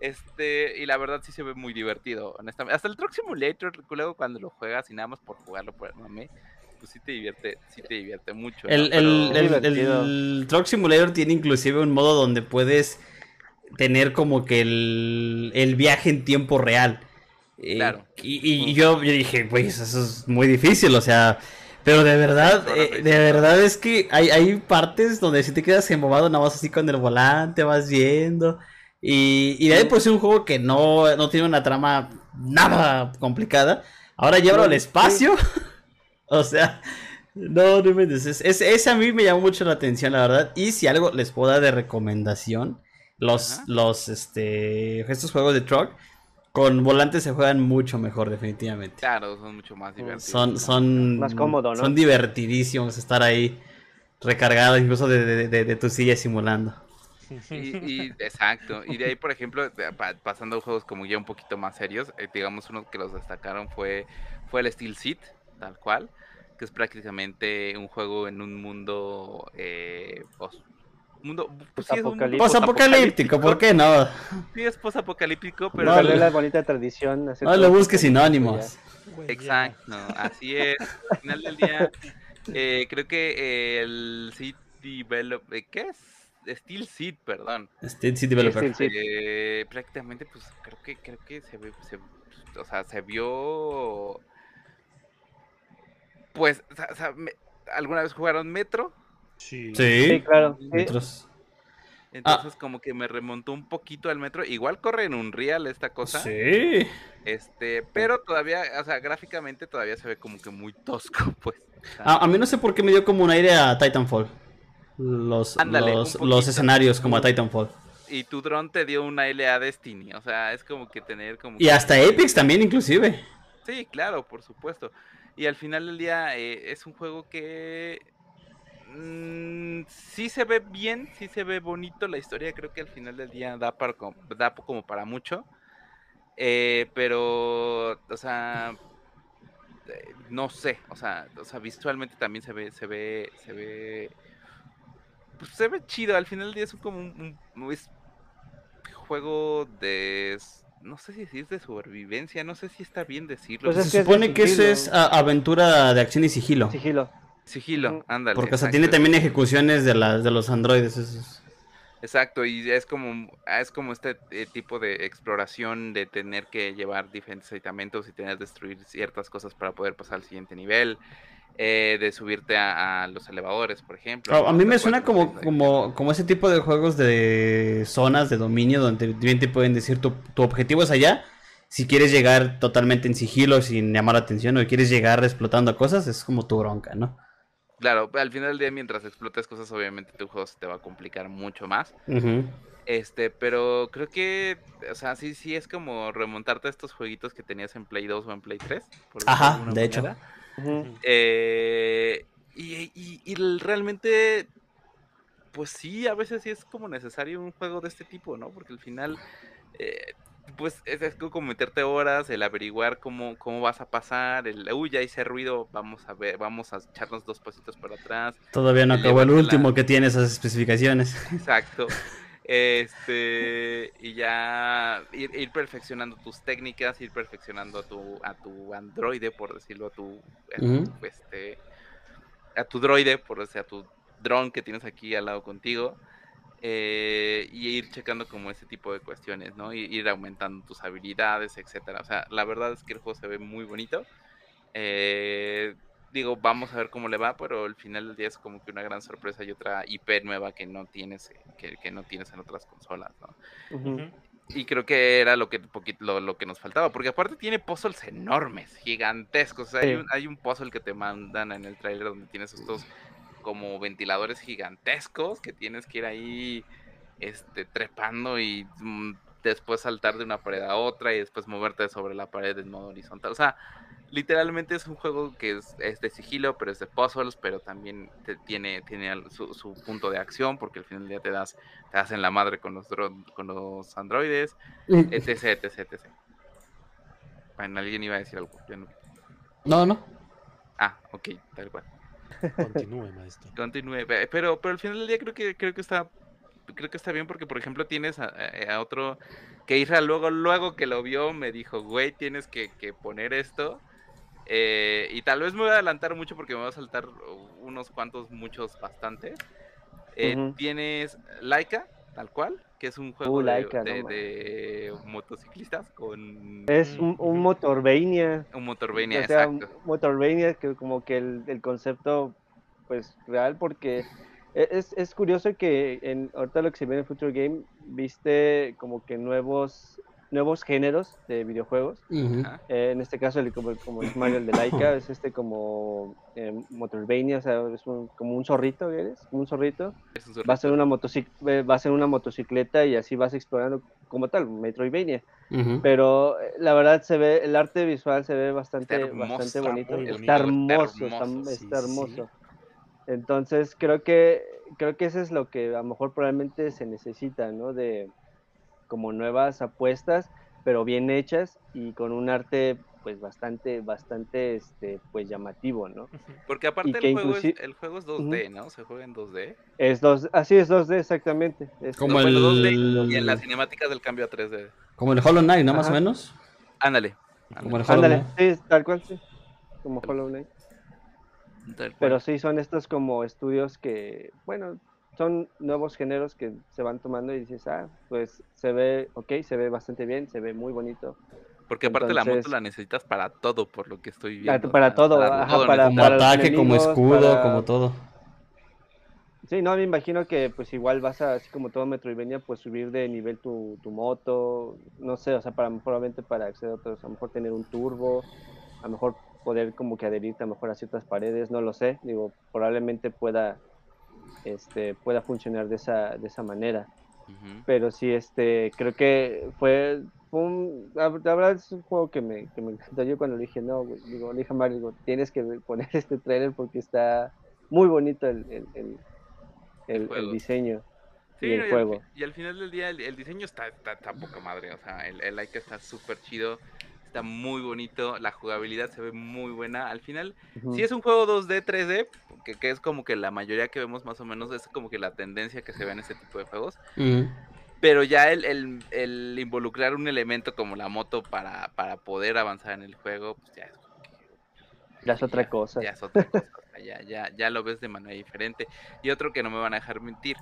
Speaker 1: Este, y la verdad sí se ve muy divertido, honestamente. Hasta el Truck Simulator, luego cuando lo juegas y nada más por jugarlo por el mame, pues sí te divierte, sí te divierte mucho. ¿no?
Speaker 3: El, el, el, el Truck Simulator tiene inclusive un modo donde puedes tener como que el, el viaje en tiempo real. Eh,
Speaker 1: Claro.
Speaker 3: Y, y yo, yo dije, pues eso es muy difícil, o sea, pero de verdad, eh, de verdad es que hay, hay partes donde si te quedas embobado nada más así con el volante, vas viendo. Y, y de ahí por ser un juego que no, no tiene una trama nada complicada, ahora llévalo al
Speaker 2: Sí.
Speaker 3: espacio. o sea, no, no me es, es- ese a mí me llamó mucho la atención, la verdad. Y si algo les puedo dar de recomendación, los,
Speaker 1: Ajá.
Speaker 3: los, este, estos juegos de truck con volantes se juegan mucho mejor, definitivamente.
Speaker 1: Claro, son mucho más divertidos.
Speaker 3: Son, son,
Speaker 2: Más cómodo, ¿no?
Speaker 3: Son divertidísimos estar ahí recargado incluso de, de- de- de tu silla simulando.
Speaker 1: Y, y- exacto. Y de ahí, por ejemplo, pasando a juegos como ya un poquito más serios, eh, digamos, uno que los destacaron fue, fue el Steel Seed, tal cual, que es prácticamente un juego en un mundo. Eh, mundo pues, sí, es un mundo
Speaker 2: Posapocalíptico.
Speaker 3: ¿por qué no?
Speaker 1: Sí, es posapocalíptico, pero.
Speaker 3: No,
Speaker 2: la bonita tradición.
Speaker 3: No le
Speaker 2: tipo
Speaker 3: busques sinónimos.
Speaker 1: Exacto, así es. Al final del día, eh, creo que eh, el Seed Develop. eh, ¿Qué es? Steel Seed, perdón.
Speaker 3: State City Developer.
Speaker 2: Steel Seed.
Speaker 1: Eh, prácticamente, pues creo que creo que se ve, se- o sea, se vio, pues, o sea, o sea, me- ¿alguna vez jugaron Metro?
Speaker 4: Sí.
Speaker 2: Sí, claro. sí.
Speaker 3: Otros.
Speaker 1: Entonces como que me remontó un poquito al Metro. Igual corre en un real esta cosa,
Speaker 3: Sí.
Speaker 1: este, pero todavía, o sea, gráficamente todavía se ve como que muy tosco, pues. sea,
Speaker 3: A, a mí no sé por qué me dio como un aire a Titanfall. Los,
Speaker 1: Ándale,
Speaker 3: los, escenarios como a Titanfall.
Speaker 1: Y tu dron te dio una LA Destiny, o sea, es como que tener como
Speaker 3: Y
Speaker 1: que-
Speaker 3: hasta Apex también inclusive.
Speaker 1: Sí, claro, por supuesto. Y al final del día eh, es un juego que mm, sí se ve bien, sí se ve bonito la historia. Creo que al final del día da, para, da como para mucho. Eh, pero, o sea, eh, no sé, o sea, o sea, visualmente también se ve, se ve, se ve, pues se ve chido. Al final del día es un- como un, un- es juego de, no sé si es de supervivencia, no sé si está bien decirlo.
Speaker 2: Pues es
Speaker 3: Se
Speaker 2: que es de
Speaker 3: supone que eso es a- aventura de acción y sigilo.
Speaker 2: Sigilo.
Speaker 1: Sigilo, ándale.
Speaker 3: Porque o sea, tiene también ejecuciones de las de los androides. esos.
Speaker 1: Exacto, y es como, es como este eh, tipo de exploración de tener que llevar diferentes aditamentos y tener que destruir ciertas cosas para poder pasar al siguiente nivel, eh, de subirte a, a los elevadores, por ejemplo.
Speaker 3: A, mí me suena como, como, como ese tipo de juegos de zonas de dominio donde bien te pueden decir tu, tu objetivo es allá. Si quieres llegar totalmente en sigilo sin llamar la atención o quieres llegar explotando cosas, es como tu bronca, ¿no?
Speaker 1: Claro, al final del día, mientras explotes cosas, obviamente tu juego se te va a complicar mucho más.
Speaker 3: Ujú.
Speaker 1: Este, pero creo que, o sea, sí, sí es como remontarte a estos jueguitos que tenías en Play 2 o en Play 3. por
Speaker 3: Ajá, de hecho.
Speaker 1: Eh, y, y- y realmente, pues sí, a veces sí es como necesario un juego de este tipo, ¿no? Porque al final, eh, pues es, es como meterte horas, el averiguar cómo, cómo vas a pasar, el, uy, ya hice ruido, vamos a ver, vamos a echarnos dos pasitos para atrás.
Speaker 3: Todavía no acabó el último
Speaker 1: la-
Speaker 3: que tiene esas especificaciones.
Speaker 1: Exacto. Este, y ya ir, ir perfeccionando tus técnicas, ir perfeccionando a tu, a tu androide, por decirlo, a tu, a tu,
Speaker 3: Ujú.
Speaker 1: este, a tu droide, por decir, a tu dron que tienes aquí al lado contigo, eh, y ir checando como ese tipo de cuestiones, ¿no? Y ir aumentando tus habilidades, etcétera. O sea, la verdad es que el juego se ve muy bonito. Eh, digo, vamos a ver cómo le va, pero al final del día es como que una gran sorpresa y otra IP nueva que no tienes, que, que no tienes en otras consolas, ¿no? Y creo que era lo que poquito, lo, lo que nos faltaba, porque aparte tiene puzzles enormes, gigantescos. O sea, hay, un, hay un puzzle que te mandan en el trailer donde tienes estos como ventiladores gigantescos que tienes que ir ahí este, trepando y mm, después saltar de una pared a otra y después moverte sobre la pared en modo horizontal. O sea, literalmente es un juego que es, es de sigilo, pero es de puzzles, pero también te- tiene, tiene su, su punto de acción, porque al final del día te das, te das en la madre con los, con los androides, etc, etc, etc. Bueno, alguien iba a decir algo. yo no-
Speaker 3: No, no.
Speaker 1: Ah, ok, tal cual.
Speaker 4: Continúe, maestro.
Speaker 1: Continúe, pe- pero, pero al final del día creo que creo que está creo que está bien porque por ejemplo tienes a, otro que Isra luego luego que lo vio me dijo, güey, tienes que, que poner esto. eh, y tal vez me voy a adelantar mucho porque me voy a saltar unos cuantos, muchos, bastantes. Eh. Tienes Laika, tal cual, que es un juego de,
Speaker 2: Laika,
Speaker 1: de-
Speaker 2: no
Speaker 1: de motociclistas con
Speaker 2: Es un, un Motorvania.
Speaker 1: un Motorvania,
Speaker 2: o sea,
Speaker 1: exacto.
Speaker 2: Motorvania, que como que el, el concepto, pues, real, porque e- es, es curioso que en, ahorita lo que se ve en Future Game, viste como que nuevos, nuevos géneros de videojuegos. Eh, en este caso, el, como, como es Mario el de Laika, es este como eh, Motorvania, o sea, es un- como un zorrito, ¿eres? Como un zorrito.
Speaker 1: Es un
Speaker 2: Va a ser una motocic- eh, va a ser una motocicleta y así vas explorando como tal, Metroidvania. Pero eh, la verdad se ve, el arte visual se ve bastante,
Speaker 1: hermoso,
Speaker 2: bastante bonito. Está hermoso,
Speaker 1: está
Speaker 2: está,
Speaker 1: hermoso,
Speaker 2: está
Speaker 4: sí, sí.
Speaker 2: hermoso. Entonces creo que creo que eso es lo que a lo mejor probablemente se necesita, ¿no? De como nuevas apuestas, pero bien hechas y con un arte pues bastante, bastante este pues llamativo, ¿no?
Speaker 1: Porque aparte el juego, es, el juego es 2D, ¿no? Se juega en 2D.
Speaker 2: Es dos, así es 2D exactamente. Es-
Speaker 3: Como el-
Speaker 1: 2D y en las cinemáticas del cambio a 3D.
Speaker 3: Como el Hollow Knight, ¿no? Más o menos.
Speaker 1: Ándale.
Speaker 3: Como el Hollow
Speaker 2: Ándale,
Speaker 3: Knight.
Speaker 2: sí, tal cual sí. Como Hollow Knight. Pero sí son estos como estudios que, bueno, son nuevos géneros que se van tomando y dices, ah, pues se ve, ok, se ve bastante bien, se ve muy bonito.
Speaker 1: Porque aparte la moto la necesitas para todo, por lo que estoy viendo.
Speaker 2: para todo, ajá,
Speaker 1: todo
Speaker 2: para-
Speaker 3: Como ataque, como escudo,
Speaker 2: para-
Speaker 3: como todo.
Speaker 2: Sí, no, me imagino que pues igual vas a, así como todo Metroidvania, pues subir de nivel tu, tu moto, no sé, o sea, para probablemente para acceder a otros, a lo mejor tener un turbo, a lo mejor poder como que adherirte a lo mejor a ciertas paredes, no lo sé, digo, probablemente pueda, este, pueda funcionar de esa, de esa manera. Pero sí, este, creo que fue, fue un, la, verdad es un juego que me, que me encantó. Yo cuando le dije, no, güey, digo, le dije a Mario, digo, tienes que poner este trailer porque está muy bonito el, el, el, el- diseño
Speaker 1: Sí,
Speaker 2: y el
Speaker 1: no, y,
Speaker 2: juego.
Speaker 1: Al, y al final del día el, el diseño está, está, está poca madre. O sea, el, el like está súper chido. Está muy bonito. La jugabilidad se ve muy buena. Al final, si es un juego 2D, 3D, que, que es como que la mayoría que vemos más o menos, es como que la tendencia que se ve en este tipo de juegos.
Speaker 3: Ujú.
Speaker 1: Pero ya el, el, el involucrar un elemento como la moto para, para poder avanzar en el juego, pues ya es
Speaker 2: Ya otra cosa.
Speaker 1: ya es otra cosa, ya, ya, ya lo ves de manera diferente. Y otro que no me van a dejar mentir,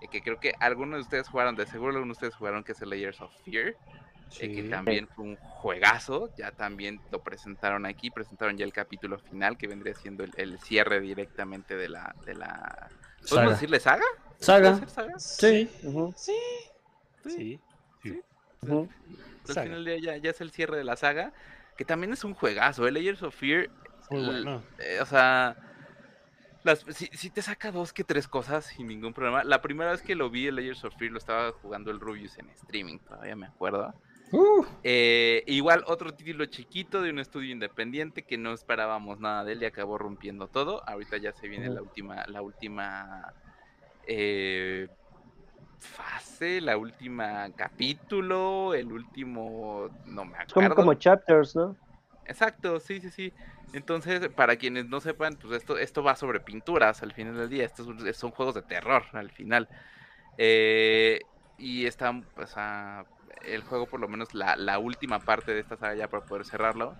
Speaker 1: eh, que creo que algunos de ustedes jugaron, de seguro algunos de ustedes jugaron, que es el Layers of Fear, eh, que también fue un juegazo, ya también lo presentaron aquí, presentaron ya el capítulo final, que vendría siendo el, el cierre directamente de la... De la... ¿Podemos
Speaker 3: Saga.
Speaker 1: decirle saga?
Speaker 3: Saga.
Speaker 1: ¿Puede ser saga?
Speaker 3: Sí.
Speaker 4: Sí.
Speaker 1: Sí.
Speaker 4: Sí. sí.
Speaker 1: Al final del día ya, ya es el cierre de la saga, que también es un juegazo, el Layers of Fear,
Speaker 4: Muy
Speaker 1: el-
Speaker 4: bueno.
Speaker 1: eh, o sea, Las, si, si te saca dos que tres cosas sin ningún problema. La primera vez que lo vi, el Layers of Fear, lo estaba jugando el Rubius en streaming, todavía me acuerdo.
Speaker 3: Uh,
Speaker 1: Eh, igual otro título chiquito de un estudio independiente que no esperábamos nada de él y acabó rompiendo todo. Ahorita ya se viene la
Speaker 2: Ujú.
Speaker 1: última, la última eh, fase, la última capítulo, el último, no me
Speaker 2: Es como,
Speaker 1: acuerdo.
Speaker 2: como chapters, ¿no?
Speaker 1: Exacto, sí, sí, sí. Entonces, para quienes no sepan, pues esto, esto va sobre pinturas al final del día. Estos son- juegos de terror al final. Eh, y está, o sea, el juego, por lo menos la, la última parte de esta saga ya para poder cerrarlo,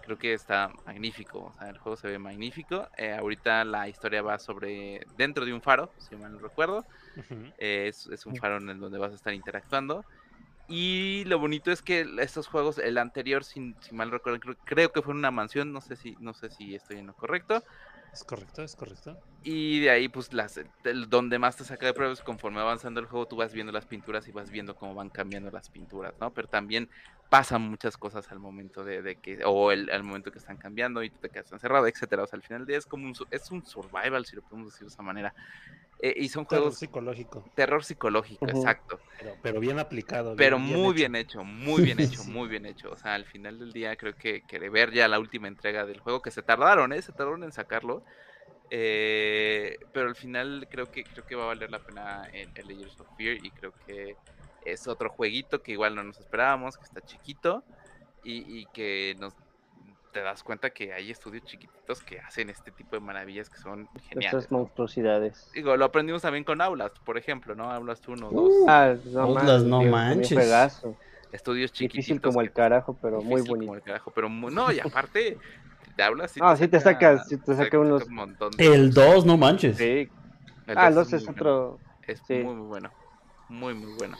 Speaker 1: creo que está magnífico. O sea, el juego se ve magnífico. Eh, ahorita la historia va sobre dentro de un faro, si mal no recuerdo. Eh, es, es un faro en el donde vas a estar interactuando. Y lo bonito es que estos juegos, el anterior, si, si mal recuerdo, creo, creo que fue en una mansión, no sé si, no sé si estoy en lo correcto.
Speaker 4: Es correcto, es correcto.
Speaker 1: Y de ahí, pues, las, donde más te saca de pruebas, conforme va avanzando el juego, tú vas viendo las pinturas y vas viendo cómo van cambiando las pinturas, ¿no? Pero también pasan muchas cosas al momento de, de que, o el, al momento que están cambiando y tú te quedas encerrado, etcétera. O sea, al final del día es como un, su- es un survival, si lo podemos decir de esa manera. Eh, y son
Speaker 4: Terror
Speaker 1: juegos
Speaker 4: psicológico,
Speaker 1: terror psicológico, exacto.
Speaker 4: pero, pero bien aplicado.
Speaker 1: Pero
Speaker 4: bien- bien
Speaker 1: muy
Speaker 4: hecho.
Speaker 1: bien hecho, muy bien hecho,
Speaker 4: Sí.
Speaker 1: muy bien hecho. O sea, al final del día creo que, que de ver ya la última entrega del juego, que se tardaron, ¿eh? Se tardaron en sacarlo. eh, pero al final creo que creo que va a valer la pena el, el Layers of Fear y creo que es otro jueguito que igual no nos esperábamos, que está chiquito y, y que nos te das cuenta que hay estudios chiquititos que hacen este tipo de maravillas que son geniales.
Speaker 2: Estas monstruosidades.
Speaker 1: Digo, lo aprendimos también con Aulas, por ejemplo, ¿no? Aulas 1, 2,
Speaker 3: Uh,
Speaker 2: Ah, no, mames,
Speaker 3: no manches.
Speaker 1: Estudios chiquititos.
Speaker 2: Difícil como el carajo, pero muy
Speaker 1: difícil como
Speaker 2: bonito.
Speaker 1: el carajo, pero mu- no, y aparte, te hablas sí
Speaker 2: No, sí te saca- sí te saca unos-
Speaker 1: un montón de
Speaker 3: el
Speaker 1: cosas.
Speaker 3: 2, no manches.
Speaker 2: Sí.
Speaker 1: El
Speaker 2: Ah,
Speaker 1: dos
Speaker 2: los
Speaker 1: muy
Speaker 2: es
Speaker 1: bueno,
Speaker 2: otro.
Speaker 1: Es
Speaker 2: sí.
Speaker 1: muy, muy bueno. Muy, muy bueno.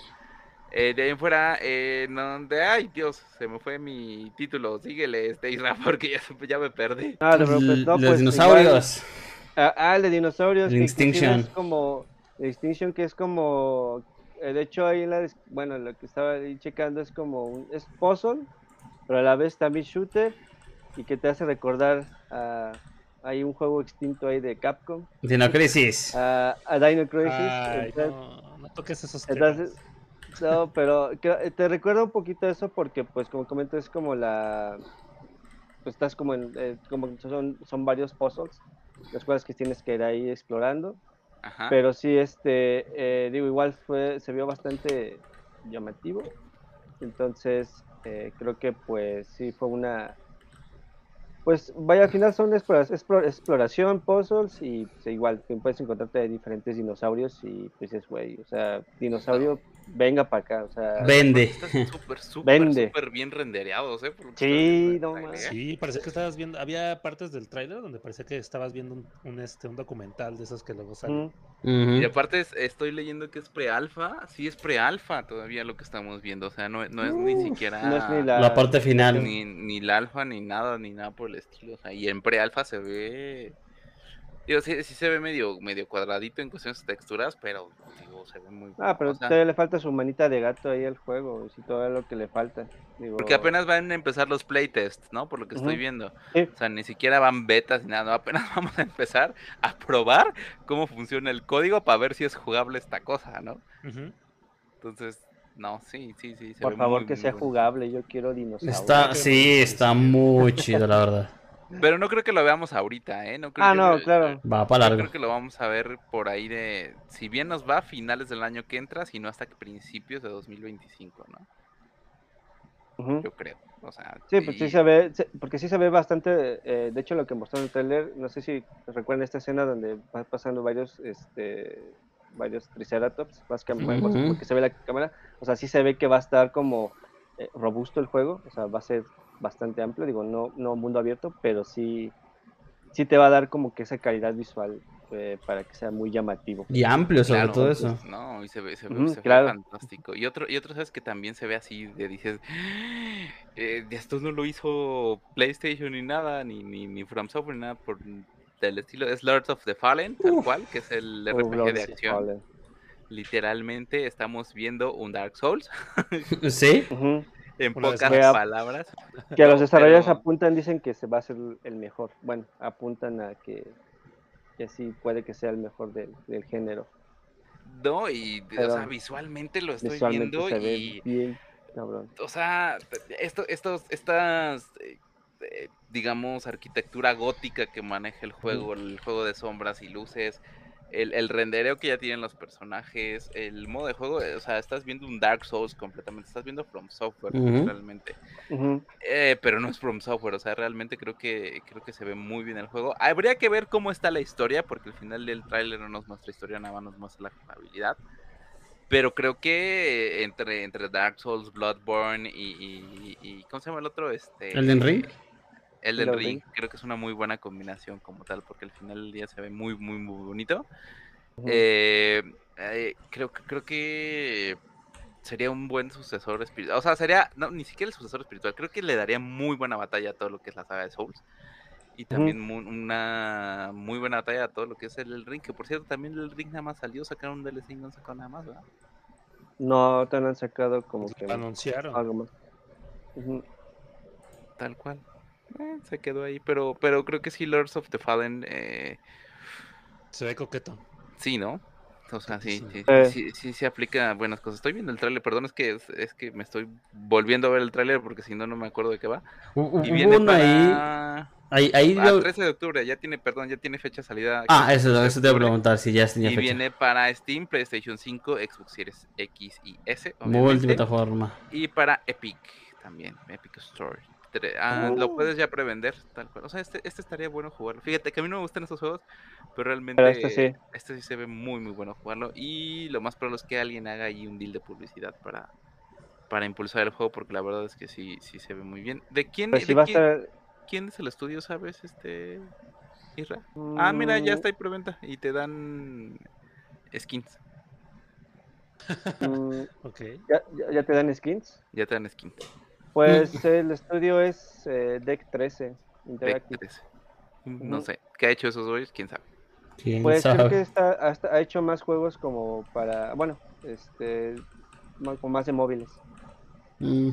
Speaker 1: Eh, de ahí en fuera, eh, donde, ay Dios, se me fue mi título. Síguele, este Isra, porque ya, ya me perdí.
Speaker 2: No, no, pero, pues, no,
Speaker 3: los
Speaker 2: pues,
Speaker 3: dinosaurios.
Speaker 2: igual- ah, ah, el de dinosaurios.
Speaker 3: El
Speaker 2: que
Speaker 3: Extinction.
Speaker 2: Es como. Extinction, que es como. eh, De hecho, ahí en la. Bueno, lo que estaba ahí checando es como. Un, es puzzle, pero a la vez también shooter. Y que te hace recordar a. Hay un juego extinto ahí de Capcom.
Speaker 3: Dino Crisis.
Speaker 2: A, a Dino Crisis.
Speaker 4: Ay,
Speaker 2: entonces-
Speaker 4: no, no toques esos
Speaker 2: Entonces,
Speaker 4: temas.
Speaker 2: No, pero te recuerda un poquito eso porque, pues, como comento, es como la... Pues estás como en... eh, como son, son varios puzzles, los cuales que tienes que ir ahí explorando.
Speaker 1: Ajá.
Speaker 2: Pero sí, este, eh, digo, igual fue, se vio bastante llamativo. Entonces, eh, creo que, pues, sí fue una... Pues, vaya, al final son explora- explo- exploración, puzzles y pues, igual, puedes encontrarte diferentes dinosaurios y pues es, güey, o sea, dinosaurio, venga para acá, o sea...
Speaker 3: Vende.
Speaker 1: Están súper, súper,
Speaker 2: Vende.
Speaker 1: súper bien rendereados, ¿eh? Por lo que
Speaker 2: Sí, no
Speaker 1: ¿eh?
Speaker 4: Sí, parecía que estabas viendo, había partes del tráiler donde parecía que estabas viendo un, un, este, un documental de esos que luego salen.
Speaker 1: Y aparte es- estoy leyendo que es pre-alfa, sí es pre-alfa todavía lo que estamos viendo, o sea, no, no es ni siquiera
Speaker 2: no es ni la-
Speaker 3: La parte final.
Speaker 1: ni, ni la alfa ni nada, ni nada por el estilo, o sea, y en pre-alfa se ve, digo, sí, sí se ve medio, medio cuadradito en cuestiones de texturas, pero, se ve muy
Speaker 2: Ah, pero
Speaker 1: o sea,
Speaker 2: todavía le falta su manita de gato ahí al juego, y todo lo que le falta. Digo,
Speaker 1: porque apenas van a empezar los playtests, ¿no? Por lo que estoy viendo,
Speaker 2: Sí.
Speaker 1: o sea, ni siquiera van betas ni nada, no, apenas vamos a empezar a probar cómo funciona el código para ver si es jugable esta cosa, ¿no? Entonces, no, sí, sí, sí. se
Speaker 2: Por
Speaker 1: ve
Speaker 2: favor,
Speaker 1: muy,
Speaker 2: que
Speaker 1: muy
Speaker 2: sea jugable, yo quiero dinosaurios.
Speaker 3: Está, sí, está muy chido, la verdad.
Speaker 1: Pero no creo que lo veamos ahorita, ¿eh? No creo
Speaker 2: Ah,
Speaker 1: que
Speaker 2: no,
Speaker 1: lo-
Speaker 2: claro.
Speaker 3: Va para largo.
Speaker 1: creo que lo vamos a ver por ahí de. Si bien nos va a finales del año que entra, si no hasta que principios de 2025, ¿no?
Speaker 2: Ujú.
Speaker 1: Yo creo. O sea,
Speaker 2: Sí, pues sí se ve, se- porque sí se ve bastante, eh, de hecho lo que mostró en el trailer, no sé si recuerdan esta escena donde van pasando varios, este, varios triceratops, básicamente,
Speaker 3: Ujú.
Speaker 2: porque se ve la cámara, o sea, sí se ve que va a estar como eh, robusto el juego, o sea, va a ser bastante amplio, digo, no, no mundo abierto, pero sí, sí te va a dar como que esa calidad visual eh, para que sea muy llamativo.
Speaker 3: Y amplio sobre
Speaker 1: Claro,
Speaker 3: todo eso.
Speaker 1: No, y se ve, se ve, se ve fantástico. Y otro, y otro, ¿sabes? Que también se ve así, de dices, eh, esto no lo hizo PlayStation ni nada, ni, ni, ni From Software, ni nada por del estilo. Es Lords of the Fallen, tal
Speaker 3: Uf.
Speaker 1: cual, que es el
Speaker 2: Oh,
Speaker 1: RPG de acción. Literalmente estamos viendo un Dark Souls,
Speaker 3: Sí.
Speaker 1: En
Speaker 4: Una
Speaker 1: pocas palabras.
Speaker 2: Que los
Speaker 1: No,
Speaker 2: desarrolladores
Speaker 1: pero-
Speaker 2: apuntan, dicen que se va a hacer el mejor. Bueno, apuntan a que y así puede que sea el mejor del, del género.
Speaker 1: No, y o
Speaker 2: Pero
Speaker 1: sea, visualmente lo estoy
Speaker 2: Visualmente
Speaker 1: viendo
Speaker 2: se
Speaker 1: y,
Speaker 2: bien cabrón.
Speaker 1: o sea, esto, estos, estas, eh, eh, digamos, arquitectura gótica que maneja el juego, el juego de sombras y luces, el, el rendereo que ya tienen los personajes, el modo de juego, eh, o sea, estás viendo un Dark Souls completamente, estás viendo From Software
Speaker 3: Ujú.
Speaker 1: realmente. Eh, pero no es From Software, o sea, realmente creo que creo que se ve muy bien el juego. Habría que ver cómo está la historia, porque al final del tráiler no nos muestra historia, nada más nos muestra la jugabilidad. Pero creo que entre, entre Dark Souls, Bloodborne y, y- y- ¿cómo se llama el otro? Este,
Speaker 3: ¿Elden Ring?
Speaker 1: Elden Ring,
Speaker 2: Ring.
Speaker 1: creo que es una muy buena combinación como tal, porque al final del día se ve muy, muy, muy bonito.
Speaker 2: Ujú.
Speaker 1: Eh, eh, creo, que- creo que sería un buen sucesor espiritual. O sea, sería, no, ni siquiera el sucesor espiritual. Creo que le daría muy buena batalla a todo lo que es la saga de Souls. Y también mu- una muy buena batalla a todo lo que es el, Ring. Que por cierto, también el Ring nada más salió, sacaron un DLC y no sacaron nada más, ¿verdad?
Speaker 2: No, te han sacado como que
Speaker 4: Lo anunciaron.
Speaker 2: algo más.
Speaker 1: Tal cual. Eh, se quedó ahí. Pero, pero creo que sí, Lords of the Fallen. Eh,
Speaker 4: Se ve coqueto.
Speaker 1: sí, ¿no? O sea, sí,
Speaker 4: Sí.
Speaker 1: sí,
Speaker 2: Eh.
Speaker 1: sí, sí, se aplica buenas cosas. Estoy viendo el tráiler, perdón, es que es, es que me estoy volviendo a ver el tráiler porque si no, no me acuerdo de qué va. Y viene
Speaker 3: uno ahí.
Speaker 1: para...
Speaker 3: Ahí, ahí
Speaker 1: Ah,
Speaker 3: yo-
Speaker 1: 13 de octubre, ya tiene, perdón, ya tiene fecha de salida.
Speaker 3: Ah,
Speaker 1: 13
Speaker 3: eso, eso te iba a preguntar si ya tenía
Speaker 1: Y
Speaker 3: fecha.
Speaker 1: viene para Steam, PlayStation 5, Xbox Series X y S,
Speaker 3: Multiplataforma.
Speaker 1: y para Epic también, Epic Store. Ah, Lo
Speaker 2: Uh.
Speaker 1: puedes ya prevender, tal cual. O sea, este, este estaría bueno jugarlo. Fíjate que a mí no me gustan esos juegos, pero realmente
Speaker 2: Pero este sí.
Speaker 1: este sí se ve muy, muy bueno jugarlo. Y lo más probable es que alguien haga ahí un deal de publicidad para, para impulsar el juego, porque la verdad es que sí, sí se ve muy bien. ¿De quién,
Speaker 2: Pues
Speaker 1: de
Speaker 2: a
Speaker 1: quién- quién es el estudio, sabes, este Isra? Ah, mira, ya
Speaker 2: mm,
Speaker 1: está ahí preventa y te dan skins.
Speaker 2: mm,
Speaker 4: Ok.
Speaker 2: ¿ya, ya- ya te dan skins.
Speaker 1: Ya te dan skins.
Speaker 2: Pues el estudio es eh, Deck 13
Speaker 1: de
Speaker 2: Interactive.
Speaker 1: 13. No sé, ¿qué ha hecho esos güeyes? ¿Quién sabe?
Speaker 3: ¿Quién
Speaker 2: Pues creo que está, hasta ha hecho más juegos como para, bueno, este, ma- como más de móviles,
Speaker 3: Mm,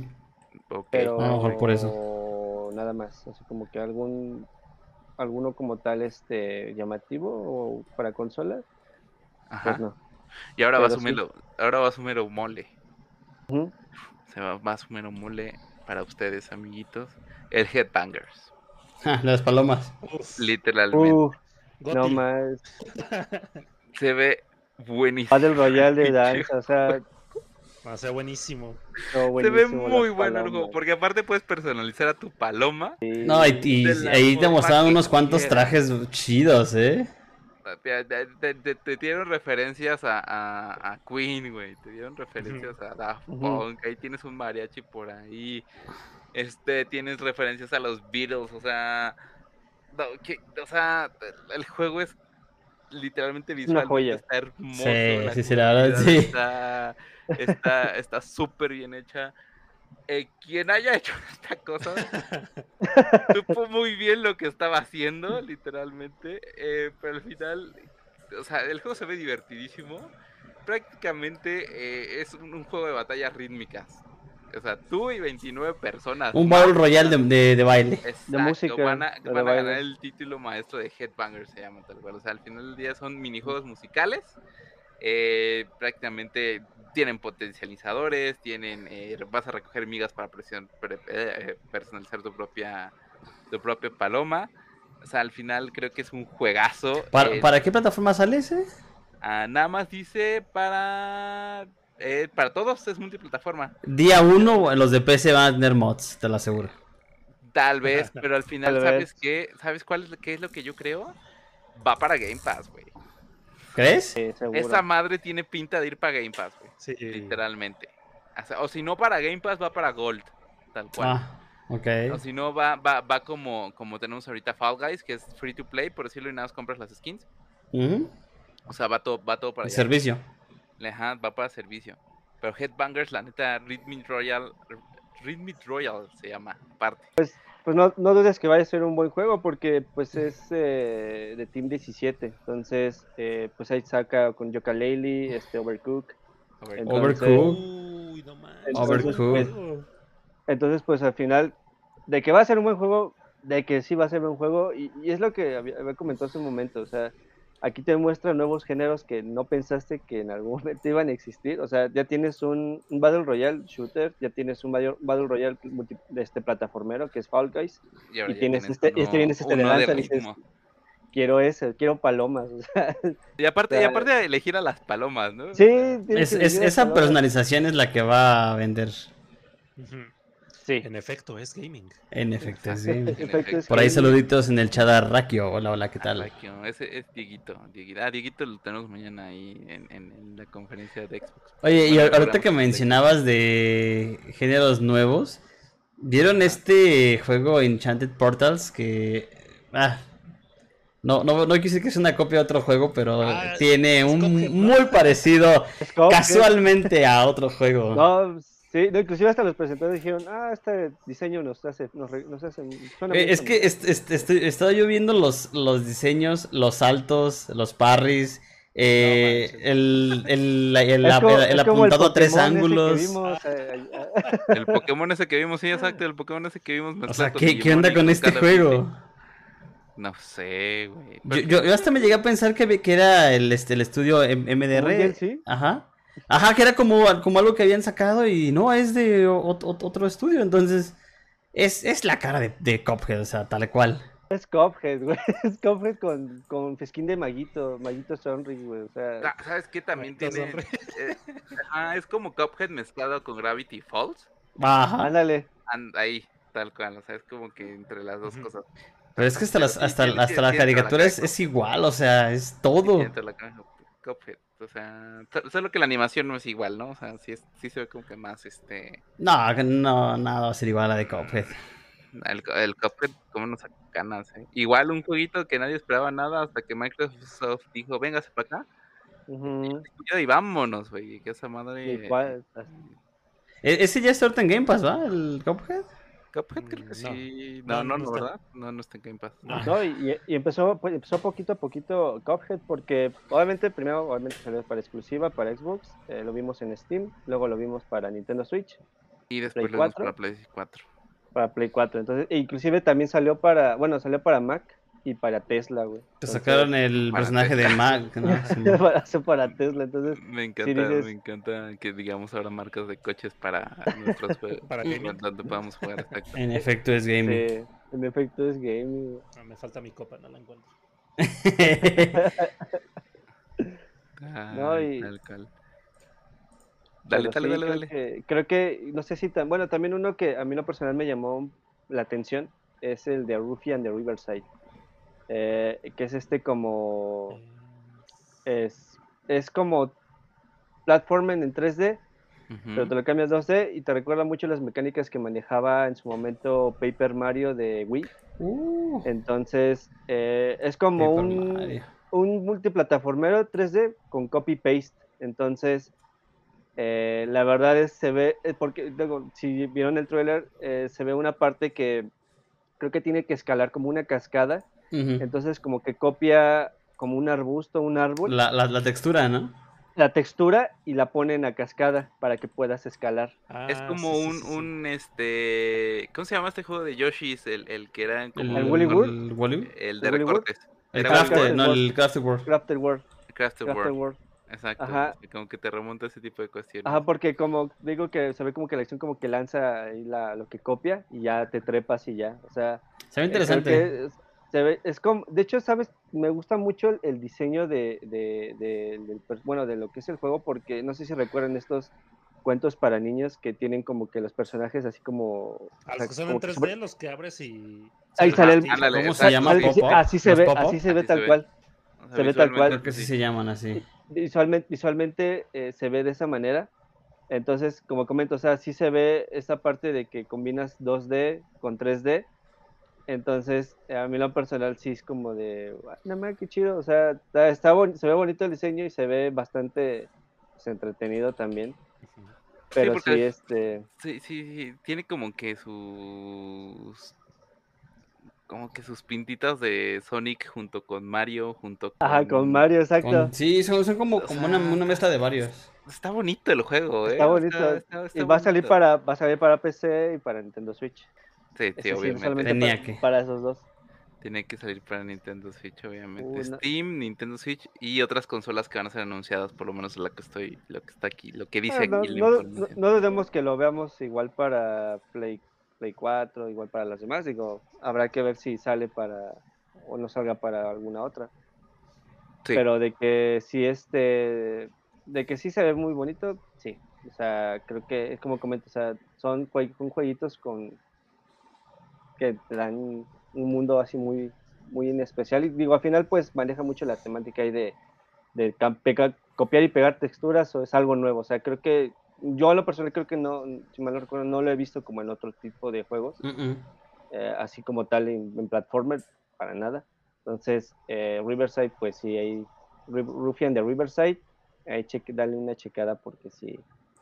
Speaker 1: Ok.
Speaker 2: pero
Speaker 3: A lo mejor por eso.
Speaker 2: nada más, así como que algún, alguno como tal, este, llamativo o para consola,
Speaker 1: Ajá.
Speaker 2: pues no.
Speaker 1: Y ahora va a
Speaker 2: sí.
Speaker 1: ahora va a asumir un mole. Se va, a asumir un mole para ustedes, amiguitos. El Headbangers.
Speaker 3: ah, las palomas.
Speaker 4: Uf,
Speaker 1: Literalmente.
Speaker 2: Uh, no más,
Speaker 1: Se ve buenísimo.
Speaker 2: Battle Royale de danza, o sea,
Speaker 4: Va a ser buenísimo.
Speaker 2: no,
Speaker 1: Se ve muy bueno el juego, porque aparte puedes personalizar a tu paloma.
Speaker 2: Sí.
Speaker 3: No, y, ahí te mostraban unos cuantos
Speaker 1: quieras.
Speaker 3: trajes chidos, ¿eh?
Speaker 1: Te, te- te- dieron referencias a, a, a Queen, güey. Te dieron referencias a Daft. Punk. Ahí tienes un mariachi por ahí. Este, tienes referencias a los Beatles. O sea, no, que- o sea, el juego es literalmente
Speaker 2: joya.
Speaker 1: está hermoso.
Speaker 3: Sí,
Speaker 1: la
Speaker 3: sí, sí, la verdad, sí.
Speaker 1: Está está está súper bien hecha. Eh, quien haya hecho esta cosa supo muy bien lo que estaba haciendo, literalmente. eh, pero al final, o sea, el juego se ve divertidísimo. Prácticamente eh, es un, un juego de batallas rítmicas. O sea, tú y 29 personas.
Speaker 3: Un Battle Royale de, de, de baile.
Speaker 1: Exacto,
Speaker 2: música,
Speaker 1: van a,
Speaker 2: de
Speaker 1: van a
Speaker 2: baile.
Speaker 1: ganar el título maestro de Headbanger, se llama tal cual. O sea, al final del día son minijuegos musicales. Eh, prácticamente tienen potencializadores, tienen eh, vas a recoger migas para presión- pre- eh, personalizar tu propia tu propia paloma. O sea, al final creo que es un juegazo.
Speaker 3: ¿Para,
Speaker 1: eh,
Speaker 3: ¿para qué plataforma sale ese?
Speaker 1: ah, nada más dice para eh, para todos es multiplataforma.
Speaker 3: Día 1 los de PC van a tener mods, te lo aseguro.
Speaker 1: Tal vez, pero al final,
Speaker 2: Tal
Speaker 1: ¿sabes
Speaker 2: vez.
Speaker 1: qué? ¿Sabes cuál es, qué es lo que yo creo? Va para Game Pass, güey.
Speaker 3: ¿Crees?
Speaker 2: Sí, seguro.
Speaker 1: Esa madre tiene pinta de ir para Game Pass, güey.
Speaker 4: Sí.
Speaker 1: Literalmente. O, sea, o si no para Game Pass, va para Gold. Tal cual.
Speaker 3: Ah, ok.
Speaker 1: O si no, va, va, va como, como tenemos ahorita Fall Guys, que es free to play, por decirlo, y nada más compras las skins. O sea, va todo, va todo para
Speaker 3: El
Speaker 1: allá.
Speaker 3: servicio.
Speaker 1: Ajá, va para servicio. Pero Headbangers, la neta, Rhythmic Royal, Rhythmic Royal se llama, aparte.
Speaker 2: Pues no, no dudes que vaya a ser un buen juego porque pues es eh, de Team 17. Entonces, eh, pues ahí saca con Yooka-Laylee, este Overcook.
Speaker 1: Ver,
Speaker 2: Entonces-
Speaker 3: Overcooked.
Speaker 2: Entonces, pues al final, de que va a ser un buen juego, de que sí va a ser un buen juego, y, y es lo que había, había comentado hace un momento, o sea, aquí te muestra nuevos géneros que no pensaste que en algún momento iban a existir. O sea, ya tienes un, un Battle Royale shooter, ya tienes un Battle Battle Royale multi- este plataformero que es Fall Guys. y
Speaker 1: ya
Speaker 2: tienes este- este vienes este de
Speaker 1: uno
Speaker 2: lanza, dices. Quiero ese, quiero palomas. O sea,
Speaker 1: Y aparte, y
Speaker 2: sea,
Speaker 1: aparte de elegir a las palomas, ¿no?
Speaker 2: sí,
Speaker 3: Es, es- esa
Speaker 2: palomas.
Speaker 3: personalización es la que va a vender.
Speaker 2: Sí,
Speaker 4: En efecto, es gaming.
Speaker 3: En efecto, sí.
Speaker 2: en efecto es
Speaker 3: Por ahí saluditos en el chat a Rakio. Hola, hola, ¿qué tal?
Speaker 1: Rakio, Ese es Dieguito, Dieguito. Ah, Dieguito lo tenemos mañana ahí en, en- en la conferencia de Xbox.
Speaker 3: Oye, y ahorita que mencionabas de géneros nuevos, ¿vieron este juego Enchanted Portals que... Ah, no, no, no quise que sea una copia de otro juego, pero
Speaker 4: Ah,
Speaker 3: tiene
Speaker 4: es
Speaker 3: un muy parecido
Speaker 2: es
Speaker 3: casualmente a otro juego.
Speaker 2: No, sí, no, inclusive hasta los presentadores dijeron, ah, este diseño nos hace, nos, hace, suena
Speaker 3: Eh, Es que est- est- estoy- estaba yo viendo los, los diseños, los saltos, los parries, eh, el, el, el,
Speaker 2: como-
Speaker 3: apuntado a tres ángulos.
Speaker 2: vimos, eh, eh,
Speaker 1: El Pokémon ese que vimos, sí, exacto, el Pokémon ese que vimos.
Speaker 3: O sea,
Speaker 1: con
Speaker 3: ¿qué, qué onda con este juego?
Speaker 1: No sé, güey.
Speaker 3: Yo,
Speaker 1: Pero
Speaker 3: yo, yo hasta me llegué a pensar que, que era el, este, el estudio M- MDR.
Speaker 2: DLC.
Speaker 3: Ajá. Ajá, que era como, como algo que habían sacado y no, es de o- o- otro estudio. Entonces, es, es la cara de, de Cuphead, o sea, tal cual.
Speaker 2: es Cuphead, güey, es Cuphead con, con skin de Maguito, Maguito Sonri, güey, o sea,
Speaker 1: Ah, ¿Sabes qué? También tiene. eh, ajá, es como Cuphead mezclado con Gravity Falls.
Speaker 3: Ajá.
Speaker 2: ándale,
Speaker 1: And- ahí, tal cual. O sea, es como que entre las dos cosas.
Speaker 3: Pero es que hasta,
Speaker 1: Pero
Speaker 3: las,
Speaker 1: sí,
Speaker 3: hasta,
Speaker 1: tiene-
Speaker 3: hasta la caricatura es, igual, o sea, es
Speaker 1: Sí,
Speaker 3: todo.
Speaker 1: dentro O sea, so- solo que la animación no es igual, ¿no? O sea, sí, es, sí se ve como que más este.
Speaker 3: No, no, nada va a ser igual a la de Cuphead.
Speaker 1: El, el Cuphead, como nos saca ganas, eh? Igual un jueguito que nadie esperaba nada hasta que Microsoft dijo, véngase para acá. Y vámonos, güey. Que esa madre.
Speaker 2: y cuál-
Speaker 3: E- ese ya está en Game Pass, ¿va? El Cuphead.
Speaker 1: Cuphead creo que
Speaker 4: Mm, no.
Speaker 1: sí.
Speaker 4: No,
Speaker 1: No, no,
Speaker 4: no.
Speaker 1: ¿verdad? No, no está en Game Pass.
Speaker 4: No.
Speaker 2: No, y, y empezó, pues, empezó poquito a poquito Cuphead porque obviamente primero obviamente salió para exclusiva para Xbox, eh, lo vimos en Steam, luego lo vimos para Nintendo Switch,
Speaker 1: Y después
Speaker 2: Play
Speaker 1: lo vimos
Speaker 2: 4.
Speaker 1: para Play 4.
Speaker 2: para Play 4, entonces e inclusive también salió para, bueno, salió para Mac y para Tesla, güey.
Speaker 3: Te
Speaker 2: Entonces,
Speaker 3: sacaron el personaje de. Mac, ¿no?
Speaker 2: Para, para Tesla, entonces
Speaker 1: Me encanta,
Speaker 2: dices-
Speaker 1: me encanta que digamos ahora marcas de coches para nuestros juegos.
Speaker 4: Para gaming.
Speaker 1: donde podamos jugar. Exacto.
Speaker 3: En efecto es gaming.
Speaker 2: sí, en efecto es gaming. güey.
Speaker 4: Ah, me falta mi copa, no la encuentro.
Speaker 2: No, y-
Speaker 1: tal cual. Dale, dale,
Speaker 2: sí,
Speaker 1: dale,
Speaker 2: creo
Speaker 1: dale.
Speaker 2: Que, creo que, no sé si tan, bueno, también uno que a mí lo personal me llamó la atención es el de Rufy and the Riverside, eh, que es este como, es, es como platforming en 3D, pero te lo cambias 2D y te recuerda mucho las mecánicas que manejaba en su momento Paper Mario de Wii.
Speaker 3: Uh,
Speaker 2: Entonces, eh, es como
Speaker 3: Paper
Speaker 2: un,
Speaker 3: Mario.
Speaker 2: un multiplataformero 3D con copy-paste. Entonces, eh, la verdad es, se ve, eh, porque digo, si vieron el trailer, eh, se ve una parte que creo que tiene que escalar como una cascada. Entonces, como que copia como un arbusto, un árbol, la,
Speaker 3: la, la, la textura, ¿no?
Speaker 2: textura y la pone en la cascada para que puedas escalar.
Speaker 1: Es
Speaker 4: Ah,
Speaker 1: como
Speaker 4: sí, sí,
Speaker 1: un,
Speaker 4: sí, sí.
Speaker 1: un, este, ¿cómo se llama este juego de Yoshi's? El, el que era como
Speaker 2: ¿El Woolly World?
Speaker 3: el
Speaker 1: el de
Speaker 2: ¿El
Speaker 1: recortes.
Speaker 3: El Crafted, no,
Speaker 2: World.
Speaker 3: el Crafted World.
Speaker 2: Crafted World.
Speaker 1: World, Crafted. Exacto.
Speaker 2: Ajá.
Speaker 1: Como que te remonta a ese tipo de cuestiones.
Speaker 2: Ajá, porque como digo que se ve como que la acción como que lanza ahí la, lo que copia y ya te trepas y ya. O sea,
Speaker 3: Se ve
Speaker 2: Eh,
Speaker 3: interesante.
Speaker 2: Se ve- es como, de hecho, sabes, me gusta mucho el, el diseño de, de- de- del per- bueno, de lo que es el juego, porque no sé si recuerdan estos cuentos para niños que tienen como que los personajes así como...
Speaker 4: A
Speaker 2: o
Speaker 4: los
Speaker 2: sea,
Speaker 4: que son en
Speaker 2: que
Speaker 4: 3D,
Speaker 2: sobre-
Speaker 4: los que abres y.
Speaker 2: Ahí sale el-
Speaker 3: ¿Cómo se llama?
Speaker 2: así, se
Speaker 3: ¿Los
Speaker 2: ve, así se ve tal cual. Se ve tal cual.
Speaker 3: Creo que sí
Speaker 1: sí.
Speaker 3: se llaman así.
Speaker 2: Visualmente, visualmente eh, se ve de esa manera. Entonces, como comento, o sea, sí se ve esa parte de que combinas 2D con 3D. Entonces, a mí lo personal sí es como de, "Ah, no mames, qué chido. O sea, está, está se ve bonito el diseño y se ve bastante pues, entretenido también. Pero sí, este,
Speaker 1: Sí, sí, sí, tiene como que sus como que sus pintitas de Sonic junto con Mario, junto con
Speaker 2: ajá, con Mario, exacto.
Speaker 3: Con- sí, son, son como, como una,
Speaker 1: sea,
Speaker 3: una mezcla de varios.
Speaker 1: Está bonito el juego, eh.
Speaker 2: Está bonito.
Speaker 1: está-
Speaker 2: y va a salir para, va a salir para PC y para Nintendo Switch.
Speaker 1: Sí, sí,
Speaker 2: sí,
Speaker 1: obviamente.
Speaker 3: Tenía
Speaker 2: para,
Speaker 3: que.
Speaker 2: para esos dos.
Speaker 1: Tiene que salir para Nintendo Switch, obviamente.
Speaker 2: Una-
Speaker 1: Steam, Nintendo Switch y otras consolas que van a ser anunciadas, por lo menos la que estoy, lo que está aquí, lo que dice
Speaker 2: Ah, no,
Speaker 1: aquí
Speaker 2: no, no, no dudemos que lo veamos igual para Play, Play 4, igual para las demás. Digo, habrá que ver si sale para o no salga para alguna otra.
Speaker 1: Sí.
Speaker 2: Pero de que sí este, de que sí se ve muy bonito, sí. O sea, creo que es como comento, o sea, son, jue- son jueguitos con que te dan un mundo así muy, muy en especial. Y digo, al final pues maneja mucho la temática ahí de, de copiar y pegar texturas o es algo nuevo. O sea, creo que yo a lo personal creo que no, si mal no recuerdo, no lo he visto como en otro tipo de juegos, eh, así como tal en, en platformer, para nada. Entonces, eh, Riverside, pues sí, ahí, Ru- Ruffian de Riverside, ahí cheque, dale una checada porque sí.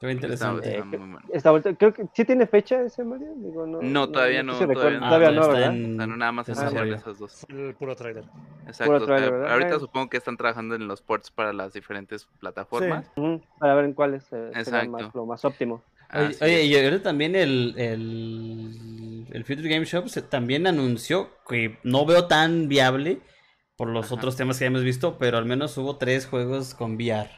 Speaker 1: Está-
Speaker 3: interesante.
Speaker 1: está
Speaker 2: Eh,
Speaker 1: muy bueno.
Speaker 2: Está vuelto- creo que sí tiene fecha ese Mario. Digo, no,
Speaker 1: No, todavía no, todavía no.
Speaker 2: todavía
Speaker 3: Ah,
Speaker 2: no,
Speaker 3: está
Speaker 2: ¿verdad?
Speaker 3: en-
Speaker 1: no nada más
Speaker 3: Ah,
Speaker 1: anunciaron
Speaker 3: ya.
Speaker 1: esas dos.
Speaker 4: El puro trailer.
Speaker 1: Exacto. ahorita
Speaker 2: Eh.
Speaker 1: supongo que están trabajando en los ports para las diferentes plataformas.
Speaker 2: Para ver en cuáles eh, será más, lo más óptimo.
Speaker 3: Oye,
Speaker 1: Así
Speaker 3: oye, y ahorita también el, el, el Future Game Shop se- también anunció que no veo tan viable por los
Speaker 1: Ajá.
Speaker 3: otros temas que hemos visto, pero al menos hubo tres juegos con VR.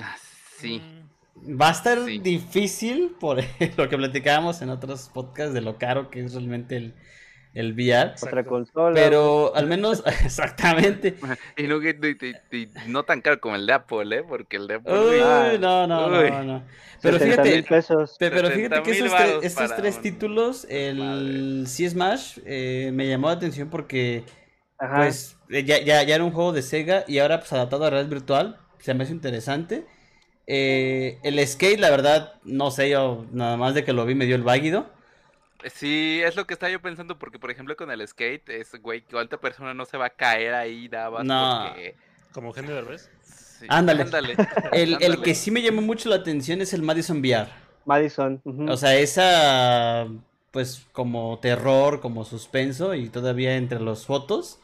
Speaker 1: Ah, Sí.
Speaker 4: Mm,
Speaker 3: Va a estar
Speaker 1: Sí.
Speaker 3: difícil por lo que platicábamos en otros podcasts de lo caro que es realmente el, el VR.
Speaker 2: Otra consola.
Speaker 3: Pero al menos, exactamente.
Speaker 1: Y no, que- y- y- y no tan caro como el de Apple, ¿eh? Porque el de Apple.
Speaker 3: Uy,
Speaker 1: uy,
Speaker 3: no, no,
Speaker 1: Uy.
Speaker 3: no, no. Pero
Speaker 2: 60
Speaker 3: fíjate,
Speaker 2: pesos.
Speaker 3: Pero fíjate que
Speaker 1: 70,000
Speaker 3: esos, estos
Speaker 1: para
Speaker 3: tres
Speaker 1: un-
Speaker 3: títulos, el Sea Smash, eh, me llamó la atención porque
Speaker 2: Ajá.
Speaker 3: pues eh, ya, ya, ya era un juego de Sega y ahora pues adaptado a realidad virtual, se me hace interesante. Eh, el skate, la verdad, no sé, yo nada más de que lo vi me dio el váguido.
Speaker 1: Sí, es lo que estaba yo pensando, porque por ejemplo con el skate, es, güey, que otra persona no se va a caer ahí, más
Speaker 3: No.
Speaker 1: porque...
Speaker 4: Como Eugenio Derbez.
Speaker 1: sí,
Speaker 3: Ándale.
Speaker 1: ándale,
Speaker 3: El, el que sí me llamó mucho la atención es el Madison VR.
Speaker 2: Madison. ujú.
Speaker 3: O sea, esa pues como terror, como suspenso y todavía entre las fotos.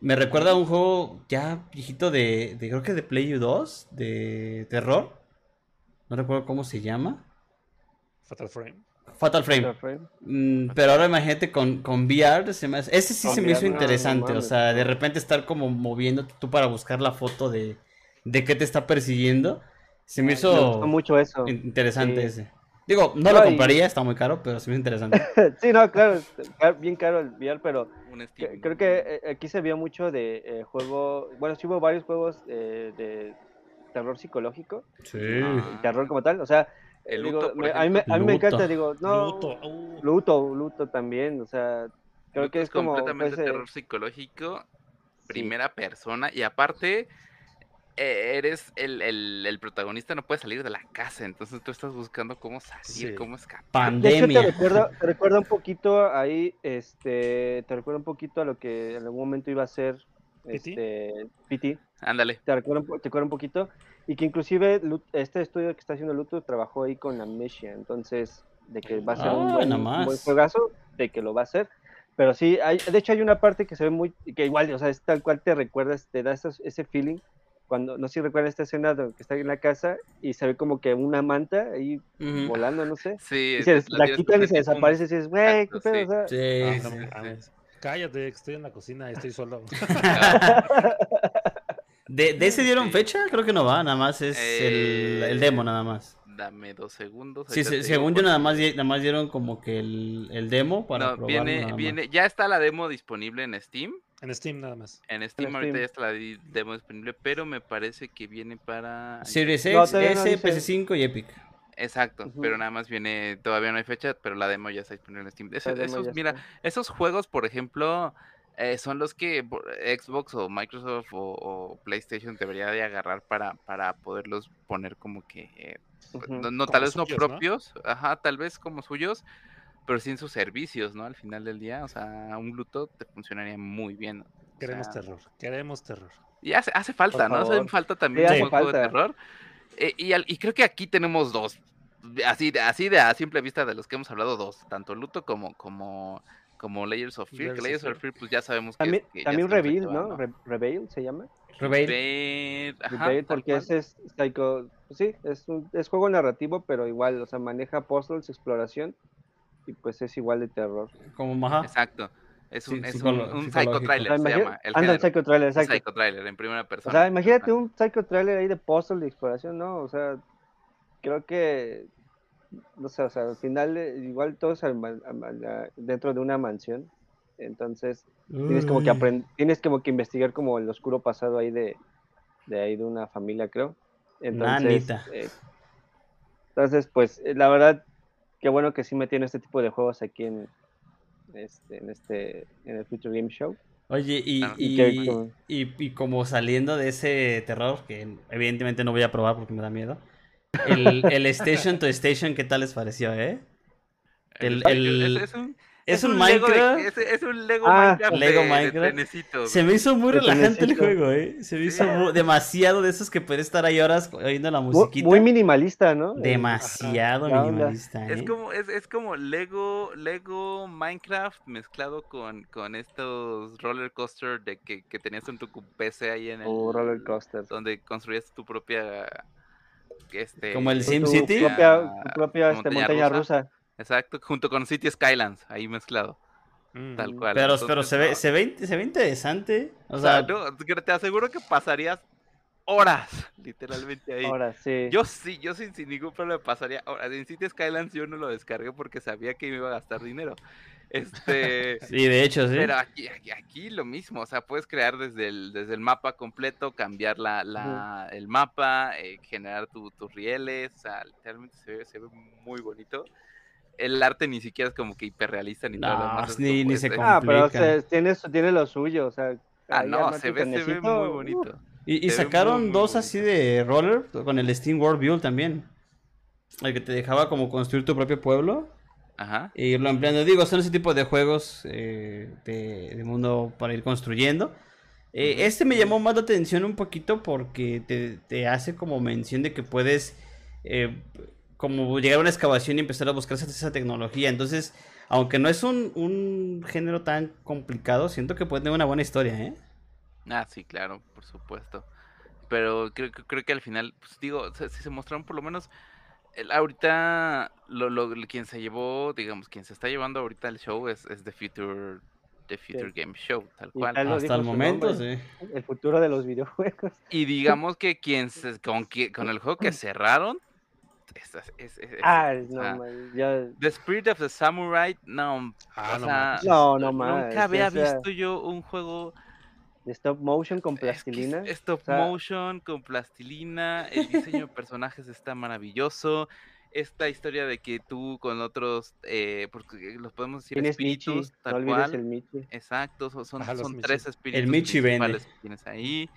Speaker 3: Me recuerda a un juego ya viejito de, de creo que de Play 2, de terror. No recuerdo cómo se llama.
Speaker 4: Fatal Frame.
Speaker 3: Fatal Frame.
Speaker 2: Frame.
Speaker 3: Mm, pero ahora imagínate con, con VR, se me hace- ese sí
Speaker 2: Con
Speaker 3: se me
Speaker 2: VR,
Speaker 3: hizo
Speaker 2: no, no
Speaker 3: interesante. o sea, de repente estar como moviéndote tú para buscar la foto de, de qué te está persiguiendo. Se me
Speaker 2: Me
Speaker 3: hizo
Speaker 2: gustó mucho eso.
Speaker 3: in- interesante
Speaker 2: Sí.
Speaker 3: ese. Digo, no
Speaker 2: No,
Speaker 3: lo
Speaker 2: y-
Speaker 3: compraría, está muy caro, pero se me hizo interesante.
Speaker 2: sí, no, claro, es bien caro el VR, pero creo que eh, aquí se vio mucho de eh, juego. Bueno, sí hubo varios juegos eh, de terror psicológico,
Speaker 3: Sí.
Speaker 1: Ah.
Speaker 2: terror como tal. O sea,
Speaker 1: El Luto,
Speaker 2: a mí, me, a mí me
Speaker 3: Luto.
Speaker 2: encanta, digo, no.
Speaker 4: Luto. uh,
Speaker 2: Luto, Luto también, o sea, creo
Speaker 1: Luto
Speaker 2: que es como.
Speaker 1: completamente
Speaker 2: pues,
Speaker 1: terror psicológico,
Speaker 2: sí.
Speaker 1: primera persona, y aparte eh, eres el, el, el protagonista, no puedes salir de la casa, entonces tú estás buscando cómo salir,
Speaker 4: Sí.
Speaker 1: cómo escapar.
Speaker 2: De hecho,
Speaker 3: Pandemia.
Speaker 2: te recuerda, te recuerda un poquito ahí, este, te recuerda un poquito a lo que en algún momento iba a ser este, PT,
Speaker 1: Ándale.
Speaker 2: te recuerda, te recuerda un poquito, y que inclusive Lu- este estudio que está haciendo Luto trabajó ahí con Amnesia, entonces, de que va a ser
Speaker 3: Ah,
Speaker 2: un, buen, un
Speaker 3: más.
Speaker 2: buen juegazo, de que lo va a hacer, pero sí, hay, de hecho hay una parte que se ve muy, que igual, o sea, es tal cual te recuerdas, te da esos- ese feeling, cuando, no sé si recuerdas esta escena de que está en la casa y se ve como que una manta ahí
Speaker 3: Ujú.
Speaker 2: volando, no sé.
Speaker 1: Sí,
Speaker 2: Y se
Speaker 1: la
Speaker 2: la quitan y se desaparece y dices, güey, qué pedo,
Speaker 1: sí.
Speaker 2: o sea,
Speaker 3: Sí,
Speaker 4: ah,
Speaker 3: sí.
Speaker 4: no mames. Cállate, que estoy en la cocina y estoy solo.
Speaker 3: ¿De, de ese dieron
Speaker 1: Sí.
Speaker 3: fecha? Creo que no va, nada más es el, el demo,
Speaker 1: Eh,
Speaker 3: nada más.
Speaker 1: Dame dos segundos.
Speaker 3: Sí, se- según yo nada más, nada más dieron como que el, el demo para
Speaker 1: No,
Speaker 3: probarlo
Speaker 1: viene, viene, ya está la demo disponible en Steam.
Speaker 4: en Steam nada más.
Speaker 1: En Steam ahorita
Speaker 2: Steam.
Speaker 1: ya está la demo disponible, pero me parece que viene para...
Speaker 3: Series
Speaker 2: No,
Speaker 3: X,
Speaker 2: no
Speaker 3: S,
Speaker 2: dice.
Speaker 3: PS5 y Epic.
Speaker 1: Exacto, pero nada más viene, todavía no hay fecha, pero la demo ya está disponible en Steam. Esos, mira,
Speaker 2: está.
Speaker 1: esos juegos, por ejemplo, eh, son los que por- Xbox o Microsoft o, o PlayStation debería de agarrar para, para poderlos poner como que, eh,
Speaker 2: Ujú.
Speaker 1: no, no,
Speaker 4: Como
Speaker 1: tal vez no
Speaker 4: suyos, ¿no?
Speaker 1: propios, ajá, tal vez como suyos, pero sí en sus servicios, ¿no? Al final del día, o sea, un Bluetooth te funcionaría muy bien. o
Speaker 4: Queremos
Speaker 1: sea,
Speaker 4: terror. Queremos terror.
Speaker 1: y hace, hace falta, ¿no? Hace falta también
Speaker 2: Sí,
Speaker 1: un juego de terror. Eh, y, al- y creo que aquí tenemos dos. Así de, así de a simple vista de los que hemos hablado, dos. Tanto Luto como, como, como Layers of Fear. Que
Speaker 4: Layers of Fear.
Speaker 1: Pues ya sabemos que,
Speaker 2: También,
Speaker 1: es- que
Speaker 2: también Reveal, ¿no? Re- Reveal se llama.
Speaker 3: Reveal.
Speaker 1: Ajá,
Speaker 2: Reveal, porque ese es Psycho. pues sí, es, un, es juego narrativo, pero igual, o sea, maneja puzzles, exploración. Y pues es igual de terror.
Speaker 3: Como maja.
Speaker 1: Exacto. Es
Speaker 3: Sí,
Speaker 1: un, es un, un psycho trailer,
Speaker 2: O sea,
Speaker 1: se
Speaker 2: imagina-
Speaker 1: llama. El
Speaker 2: anda,
Speaker 1: género.
Speaker 2: psycho trailer,
Speaker 1: Un
Speaker 2: exacto.
Speaker 1: psycho trailer en primera
Speaker 2: O
Speaker 1: persona.
Speaker 2: sea, imagínate
Speaker 1: Ajá.
Speaker 2: un psycho trailer ahí de puzzle de exploración, ¿no? O sea, creo que, no sé, o sea, al final eh, igual todos dentro de una mansión, entonces tienes como que tienes como que investigar como el oscuro pasado ahí de, de ahí de una familia, creo. Entonces, eh, entonces, pues, eh, la verdad, qué bueno que sí metieron este tipo de juegos aquí en este, en este, en el Future Game Show.
Speaker 3: Oye, y,
Speaker 2: como-
Speaker 3: y- y como saliendo de ese terror, que evidentemente no voy a probar porque me da miedo, el, el Station to Station, ¿qué tal les pareció, eh? El-
Speaker 1: Es-
Speaker 3: el-
Speaker 1: es, es un,
Speaker 3: Es un
Speaker 1: Lego de-
Speaker 3: Minecraft.
Speaker 1: es, es un Lego
Speaker 2: Ah,
Speaker 1: Minecraft.
Speaker 3: Lego
Speaker 1: de- de
Speaker 3: Minecraft.
Speaker 1: trenecitos,
Speaker 3: Se me hizo muy relajante el juego, eh. Se me
Speaker 1: Sí.
Speaker 3: hizo mu- demasiado de esos que puedes estar ahí horas oyendo la
Speaker 2: Muy,
Speaker 3: musiquita.
Speaker 2: muy minimalista, ¿no?
Speaker 3: Demasiado minimalista,
Speaker 1: Es
Speaker 3: eh.
Speaker 1: como, es, es como Lego, Lego Minecraft mezclado con, con estos roller coaster de que, que tenías en tu PC ahí en el
Speaker 2: O roller coaster.
Speaker 1: donde construías tu propia este
Speaker 3: Como el
Speaker 2: Tu-
Speaker 3: Sim
Speaker 2: tu
Speaker 3: City.
Speaker 2: propia, tu propia este,
Speaker 1: montaña
Speaker 2: montaña
Speaker 1: rusa.
Speaker 2: rusa.
Speaker 1: Exacto, junto con City Skylands, ahí mezclado,
Speaker 4: Mm.
Speaker 1: tal cual.
Speaker 3: Pero,
Speaker 1: Entonces,
Speaker 3: pero se ve,
Speaker 1: no,
Speaker 3: se ve, se ve interesante. O
Speaker 1: o sea,
Speaker 3: sea,
Speaker 1: no, te aseguro que pasarías horas, literalmente ahí.
Speaker 2: Ahora sí.
Speaker 1: Yo sí, yo sin, sin ningún problema pasaría. Ahora, en City Skylands yo no lo descargué porque sabía que me iba a gastar dinero. Este.
Speaker 3: sí, de hecho, sí.
Speaker 1: Pero aquí, aquí, aquí lo mismo, o sea, puedes crear desde el, desde el mapa completo, cambiar la, la, el mapa, eh, generar tu- tus rieles, o sea, literalmente se ve, se ve muy bonito. El arte ni siquiera es como que hiperrealista ni todo lo
Speaker 3: No,
Speaker 1: demás. es
Speaker 3: ni-
Speaker 1: como
Speaker 3: ni se
Speaker 1: este-
Speaker 2: ah, pero o
Speaker 3: complica.
Speaker 2: sea, tiene, lo suyo, o sea.
Speaker 1: Ah, no, se ve, se ve
Speaker 2: trenecito,
Speaker 1: muy
Speaker 2: uh,
Speaker 1: bonito.
Speaker 3: Y, sacaron
Speaker 1: muy, muy
Speaker 3: dos así de roller con el Steam World Build también. El que te dejaba como construir tu propio pueblo
Speaker 1: Ajá.
Speaker 3: e irlo ampliando. Digo, son ese tipo de juegos eh, de, de mundo para ir construyendo. Eh. Este me llamó más la atención un poquito porque te, te hace como mención de que puedes eh, como llegar a una excavación y empezar a buscar esa, esa tecnología. Entonces, aunque no es un, un género tan complicado, siento que puede tener una buena historia, ¿eh?
Speaker 1: Ah, sí, claro, por supuesto. Pero creo, que- creo que al final, pues digo, si se mostraron por lo menos, el, ahorita lo, lo, quien se llevó, digamos, quien se está llevando ahorita el show es, es The Future, The Future Game Show, tal cual.
Speaker 3: Hasta
Speaker 2: dijo
Speaker 3: el momento,
Speaker 2: nombre.
Speaker 3: sí.
Speaker 2: El futuro de los videojuegos.
Speaker 1: Y digamos que quien se, con, qui- con el juego que cerraron, es, es- es- es-
Speaker 2: Ah, no, man, ya.
Speaker 1: The Spirit of the Samurai, no,
Speaker 4: Ah,
Speaker 1: o
Speaker 4: no
Speaker 1: sea.
Speaker 2: No,
Speaker 1: nunca había
Speaker 2: o sea,
Speaker 1: visto yo un juego
Speaker 2: de stop motion con
Speaker 1: Es que es
Speaker 2: plastilina.
Speaker 1: stop
Speaker 2: o sea-
Speaker 1: motion con plastilina, el diseño de personajes está maravilloso. Esta historia de que tú con otros, eh, porque los podemos decir
Speaker 2: Tienes Michi,
Speaker 1: espíritus,
Speaker 2: no
Speaker 1: tal
Speaker 2: olvides
Speaker 1: cual.
Speaker 2: el Michi.
Speaker 1: Exacto, son,
Speaker 4: Michi.
Speaker 1: tres espíritus
Speaker 3: Michi vende.
Speaker 1: principales que tienes ahí.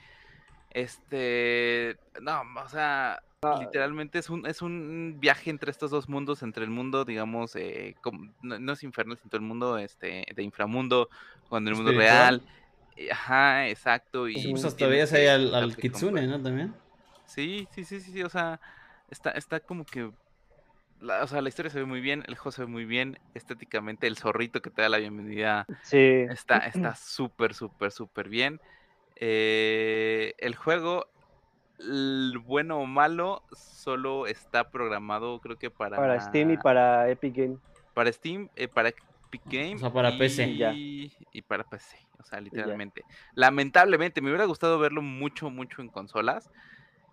Speaker 1: Este, no, o sea,
Speaker 2: Ah,
Speaker 1: literalmente es un, es un viaje entre estos dos mundos, entre el mundo, digamos, eh, no, no es infernal, sino el mundo este, de inframundo, con el mundo
Speaker 3: Espiritual.
Speaker 1: real. Eh, Ajá, exacto. Y
Speaker 2: Pues,
Speaker 3: veías
Speaker 1: que
Speaker 3: ahí al, al Kitsune, ¿no? También.
Speaker 1: Sí, sí, sí, sí, sí, o sea, está, está como que, la, o sea, la historia se ve muy bien, el juego se ve muy bien, estéticamente el zorrito que te da la bienvenida
Speaker 2: Sí.
Speaker 1: está está súper, súper, súper bien. Eh, el juego, bueno o malo, solo está programado, creo que para,
Speaker 2: Para Steam y para Epic Game.
Speaker 1: para Steam, eh, para Epic Game
Speaker 3: sea, para PC.
Speaker 2: Ya.
Speaker 1: y, para PC, o sea, literalmente. Lamentablemente, me hubiera gustado verlo mucho, mucho en consolas.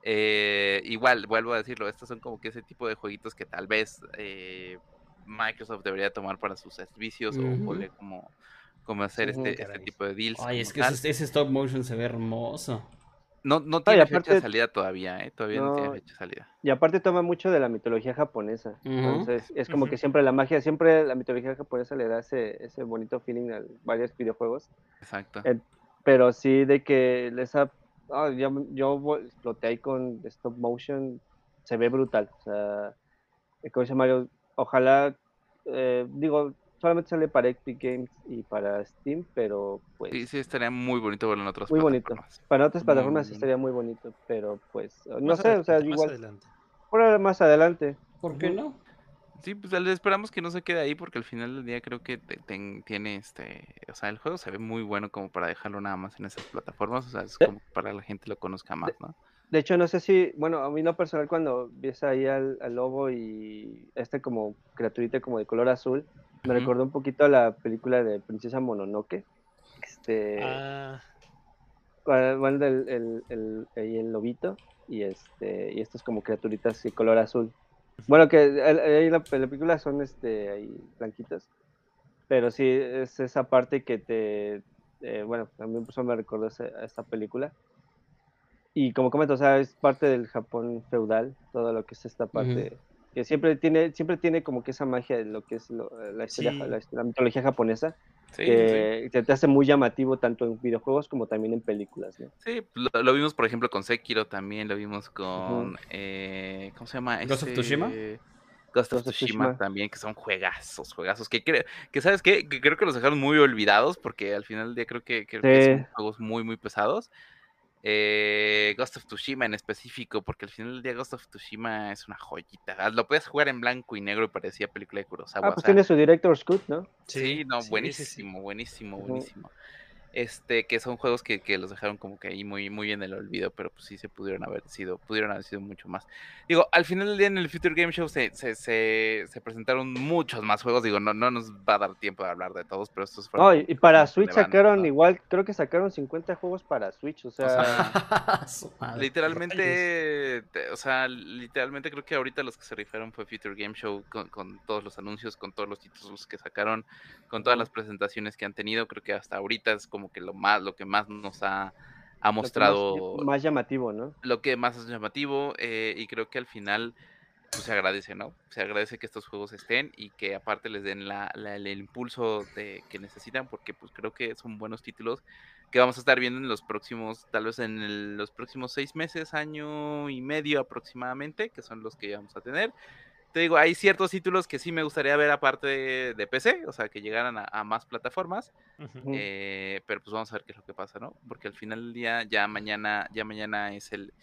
Speaker 1: Eh, igual, vuelvo a decirlo, estos son como que ese tipo de jueguitos que tal vez eh, Microsoft debería tomar para sus servicios o
Speaker 3: Ujú.
Speaker 1: poder como, como hacer este, este tipo de deals.
Speaker 3: Ay, es que ese stop motion se ve hermoso.
Speaker 1: No, no
Speaker 2: y
Speaker 1: tiene fecha de
Speaker 2: aparte-
Speaker 1: salida todavía, ¿eh? Todavía no, tiene fecha de salida.
Speaker 2: Y aparte toma mucho de la mitología japonesa. Entonces, es como que siempre la magia, siempre la mitología japonesa le da ese, ese bonito feeling a varios videojuegos.
Speaker 1: Exacto.
Speaker 2: Eh, Pero sí de que les ha... ah, yo, yo ahí con stop motion, se ve brutal. O sea, eh, como dice Mario, ojalá, eh, digo, solamente sale para Epic Games y para Steam, pero pues
Speaker 1: Sí, sí, estaría muy bonito verlo en otras
Speaker 2: Muy bonito.
Speaker 1: plataformas.
Speaker 2: para otras
Speaker 1: muy
Speaker 2: plataformas
Speaker 1: bonito.
Speaker 2: estaría muy bonito, pero pues, no
Speaker 4: Más
Speaker 2: sé, o sea,
Speaker 4: más
Speaker 2: igual,
Speaker 4: adelante.
Speaker 2: por más adelante.
Speaker 3: ¿Por qué no?
Speaker 1: Sí, pues al- esperamos que no se quede ahí porque al final del día creo que te- ten- tiene este, o sea, el juego se ve muy bueno como para dejarlo nada más en esas plataformas, o sea, es como para que la gente lo conozca más, ¿no?
Speaker 2: De hecho, no sé si, bueno, a mí no personal cuando ves ahí al, al lobo y este como criaturita como de color azul, Me recordó un poquito a la película de Princesa Mononoke. Este,
Speaker 4: Ah,
Speaker 2: van el, el, el, el lobito y este y estas como criaturitas de color azul. Bueno, que ahí en la, la película son este ahí blanquitas, pero sí es esa parte que te eh, bueno, a mí eso me recordó a esta película. Y como comento, o sea, es parte del Japón feudal, todo lo que es esta parte que siempre tiene siempre tiene como que esa magia de lo que es lo- la historia
Speaker 4: Sí.
Speaker 2: la, la mitología japonesa
Speaker 1: Sí, sí,
Speaker 2: que, que te hace muy llamativo tanto en videojuegos como también en películas, ¿no?
Speaker 1: sí. Lo, lo vimos, por ejemplo, con Sekiro también, lo vimos con, eh, ¿cómo se llama?
Speaker 3: Ghost of Tsushima.
Speaker 1: Este, Ghost of Tsushima también, que son juegazos, juegazos, que, cre- que ¿sabes qué? Que creo que los dejaron muy olvidados, porque al final del día creo que, creo que son juegos muy, muy pesados. Eh, Ghost of Tsushima en específico, porque al final del día Ghost of Tsushima es una joyita. Lo puedes jugar en blanco y negro y parecía película de Kurosawa.
Speaker 2: Ah,
Speaker 1: o
Speaker 2: pues
Speaker 1: sea,
Speaker 2: tiene su Director's Cut, ¿no?
Speaker 1: Sí, no,
Speaker 4: sí, sí, sí.
Speaker 1: buenísimo, buenísimo, buenísimo. Este, que son juegos que, que los dejaron como que ahí muy, muy en el olvido, pero pues sí se pudieron haber sido, pudieron haber sido mucho más. Digo, al final del día en el Future Game Show se, se, se, se presentaron muchos más juegos, digo, no, no nos va a dar tiempo de hablar de todos, pero estos fueron
Speaker 2: y, para Switch sacaron
Speaker 1: ¿no?
Speaker 2: igual, creo que sacaron 50 juegos para Switch, o sea,
Speaker 3: Su madre.
Speaker 1: Literalmente, te- o sea, literalmente creo que ahorita los que se rifaron fue Future Game Show con, con todos los anuncios, con todos los títulos que sacaron, con todas las presentaciones que han tenido. Creo que hasta ahorita es como que lo más, lo que más nos ha, ha
Speaker 2: lo
Speaker 1: mostrado,
Speaker 2: más, más llamativo, ¿no?
Speaker 1: lo que más es llamativo, eh, y creo que al final pues, se agradece, ¿no? Se agradece que estos juegos estén y que aparte les den la, la- el impulso de, que necesitan, porque pues creo que son buenos títulos que vamos a estar viendo en los próximos, tal vez en el- los próximos seis meses, año y medio aproximadamente, que son los que vamos a tener. Te digo, hay ciertos títulos que sí me gustaría ver aparte de, de PC, o sea, que llegaran a, a más plataformas, eh, pero pues vamos a ver qué es lo que pasa, ¿no? Porque al final del día, ya mañana, ya mañana es el